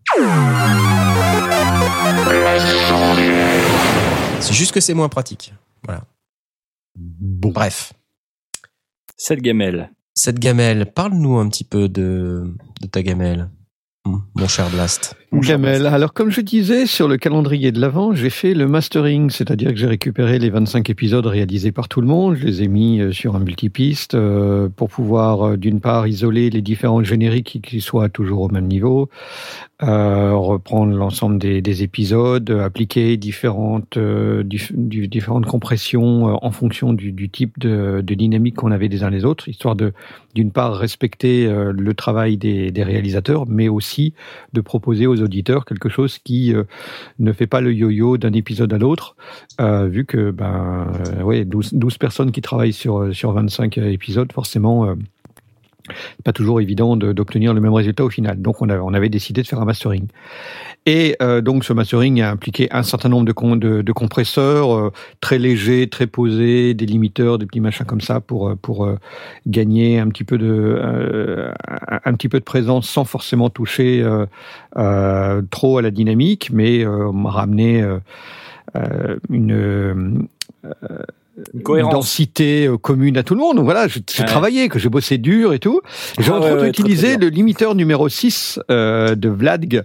C'est juste que c'est moins pratique. Voilà. Bon. Bref. Cette gamelle. Cette gamelle, parle-nous un petit peu de, de ta gamelle, mon cher Blast. Gamelle. Alors, comme je disais, sur le calendrier de l'avant, j'ai fait le mastering, c'est-à-dire que j'ai récupéré les 25 épisodes réalisés par tout le monde, je les ai mis euh, sur un multipiste euh, pour pouvoir, euh, d'une part, isoler les différents génériques qui soient toujours au même niveau, euh, reprendre l'ensemble des, des épisodes, appliquer différentes, euh, dif- différentes compressions en fonction du, du type de, de dynamique qu'on avait des uns les autres, histoire de, d'une part, respecter euh, le travail des, réalisateurs, mais aussi de proposer aux auditeurs quelque chose qui euh, ne fait pas le yo-yo d'un épisode à l'autre, euh, vu que ben euh, ouais, 12, 12 personnes qui travaillent sur, sur 25 épisodes, forcément, pas toujours évident de- d'obtenir le même résultat au final. Donc on, a- on avait décidé de faire un mastering. Et euh, donc ce mastering a impliqué un certain nombre de, de, compresseurs euh, très légers, très posés, des limiteurs, des petits machins comme ça pour, euh, pour gagner un petit peu de un, petit peu de présence sans forcément toucher trop à la dynamique, mais euh, ramener euh, euh, une densité euh, commune à tout le monde. Donc voilà, j'ai j'ai Ouais. travaillé, que j'ai bossé dur et tout. J'ai Ah entre ouais, autres utilisé le limiteur numéro 6 euh, de Vladg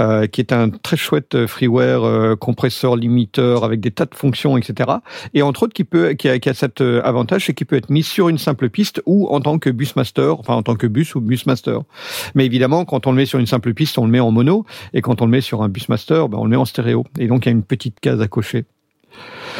euh, qui est un très chouette freeware euh, compresseur limiteur avec des tas de fonctions, etc. Et entre autres, qui peut, qui a, qui a cet avantage, c'est qu'il peut être mis sur une simple piste ou en tant que busmaster, enfin en tant que bus ou busmaster. Mais évidemment, quand on le met sur une simple piste, on le met en mono, et quand on le met sur un busmaster, ben, on le met en stéréo. Et donc il y a une petite case à cocher.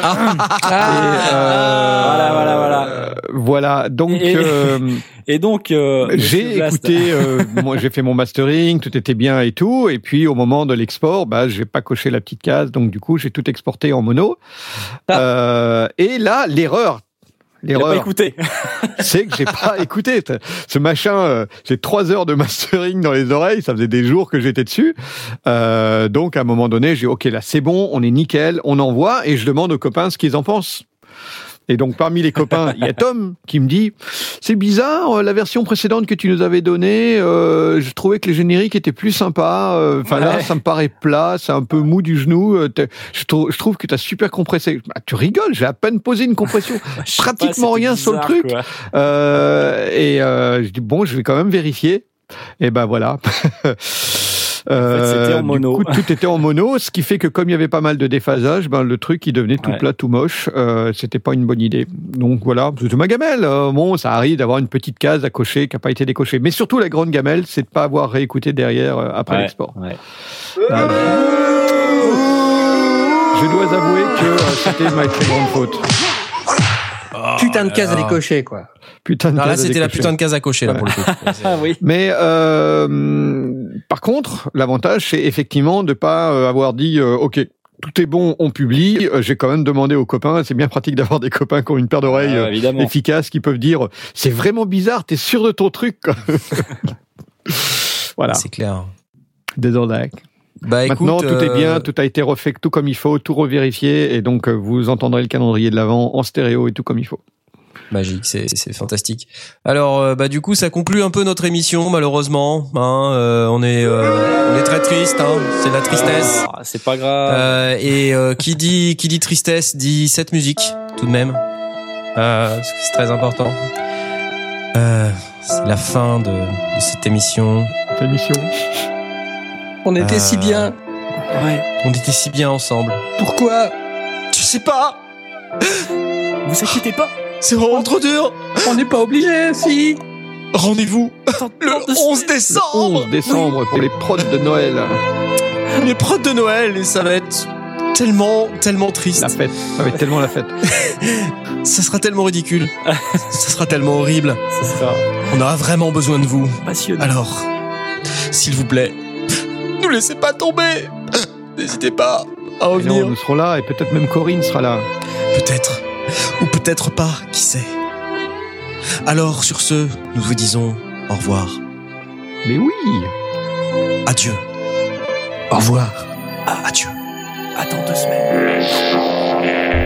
Ah, Et, euh, Voilà, voilà, voilà. voilà. Donc Et- euh, Et donc, euh, j'ai écouté, euh, moi j'ai fait mon mastering, tout était bien et tout. Et puis au moment de l'export, bah j'ai pas coché la petite case, donc du coup j'ai tout exporté en mono. Ah. Euh, et là l'erreur. L'erreur, écouté. c'est que j'ai pas écouté ce machin. euh, j'ai trois heures de mastering dans les oreilles. Ça faisait des jours que j'étais dessus. Euh, donc à un moment donné, j'ai ok là c'est bon, on est nickel, on envoie et je demande aux copains ce qu'ils en pensent. Et donc parmi les copains, il y a Tom qui me dit c'est bizarre euh, la version précédente que tu nous avais donnée. Euh, je trouvais que les génériques étaient plus sympas. Euh, Enfin là, ça me paraît plat, c'est un peu mou du genou. Je, trou- je trouve que tu as super compressé. Bah, tu rigoles, j'ai à peine posé une compression. Pas, Pratiquement rien sur le truc. Euh, et euh, je dis bon, je vais quand même vérifier. Et ben voilà. Euh, en du mono. coup, tout était en mono, ce qui fait que comme il y avait pas mal de déphasage, ben le truc il devenait tout Ouais. plat, tout moche. Euh, C'était pas une bonne idée. Donc voilà, c'était ma gamelle. Euh, bon, ça arrive d'avoir une petite case à cocher qui a pas été décochée. Mais surtout la grande gamelle, c'est de pas avoir réécouté derrière euh, après Ouais, l'export. ouais. Je dois avouer que euh, c'était ma très grande faute. Putain de case à décocher, quoi. Putain de Alors là, c'était la putain de case à cocher, là, pour le coup. Ah oui. Mais euh, par contre, l'avantage, c'est effectivement de pas euh, avoir dit euh, OK. Tout est bon, on publie. Euh, J'ai quand même demandé aux copains. C'est bien pratique d'avoir des copains qui ont une paire d'oreilles Ah, efficaces, qui peuvent dire c'est vraiment bizarre. T'es sûr de ton truc quoi. Voilà. C'est clair. Désolé. Bah, écoute, Maintenant, tout est euh, bien, tout a été refait tout comme il faut, tout revérifié, et donc vous entendrez le calendrier de l'avant en stéréo et tout comme il faut. Magique, c'est c'est fantastique. Alors euh, bah du coup ça conclut un peu notre émission malheureusement. Hein, euh, on est euh, on est très triste, hein, c'est la tristesse. Ah, c'est pas grave. Euh, et euh, qui dit qui dit tristesse dit cette musique tout de même. Euh, parce que c'est très important. Euh, c'est la fin de, de cette émission. Cette émission. On était Euh, si bien. Ouais. On était si bien ensemble. Pourquoi? Tu sais pas, Vous inquiétez pas. C'est vraiment trop dur. On n'est pas obligé, si. Rendez-vous le 11 décembre. 11 décembre pour les prods de Noël. Les prods de Noël et ça va être tellement tellement triste. La fête. Ça va être tellement la fête. Ça sera tellement ridicule. ça sera tellement horrible. Ce sera On aura vraiment besoin de vous. passionnant. Alors, s'il vous plaît, nous laissez pas tomber. N'hésitez pas à revenir. nous serons là, et peut-être même Corinne sera là. Peut-être. Ou peut-être pas, qui sait. Alors, sur ce, nous vous disons au revoir. Mais oui Adieu. Au revoir. Adieu. Attends deux semaines.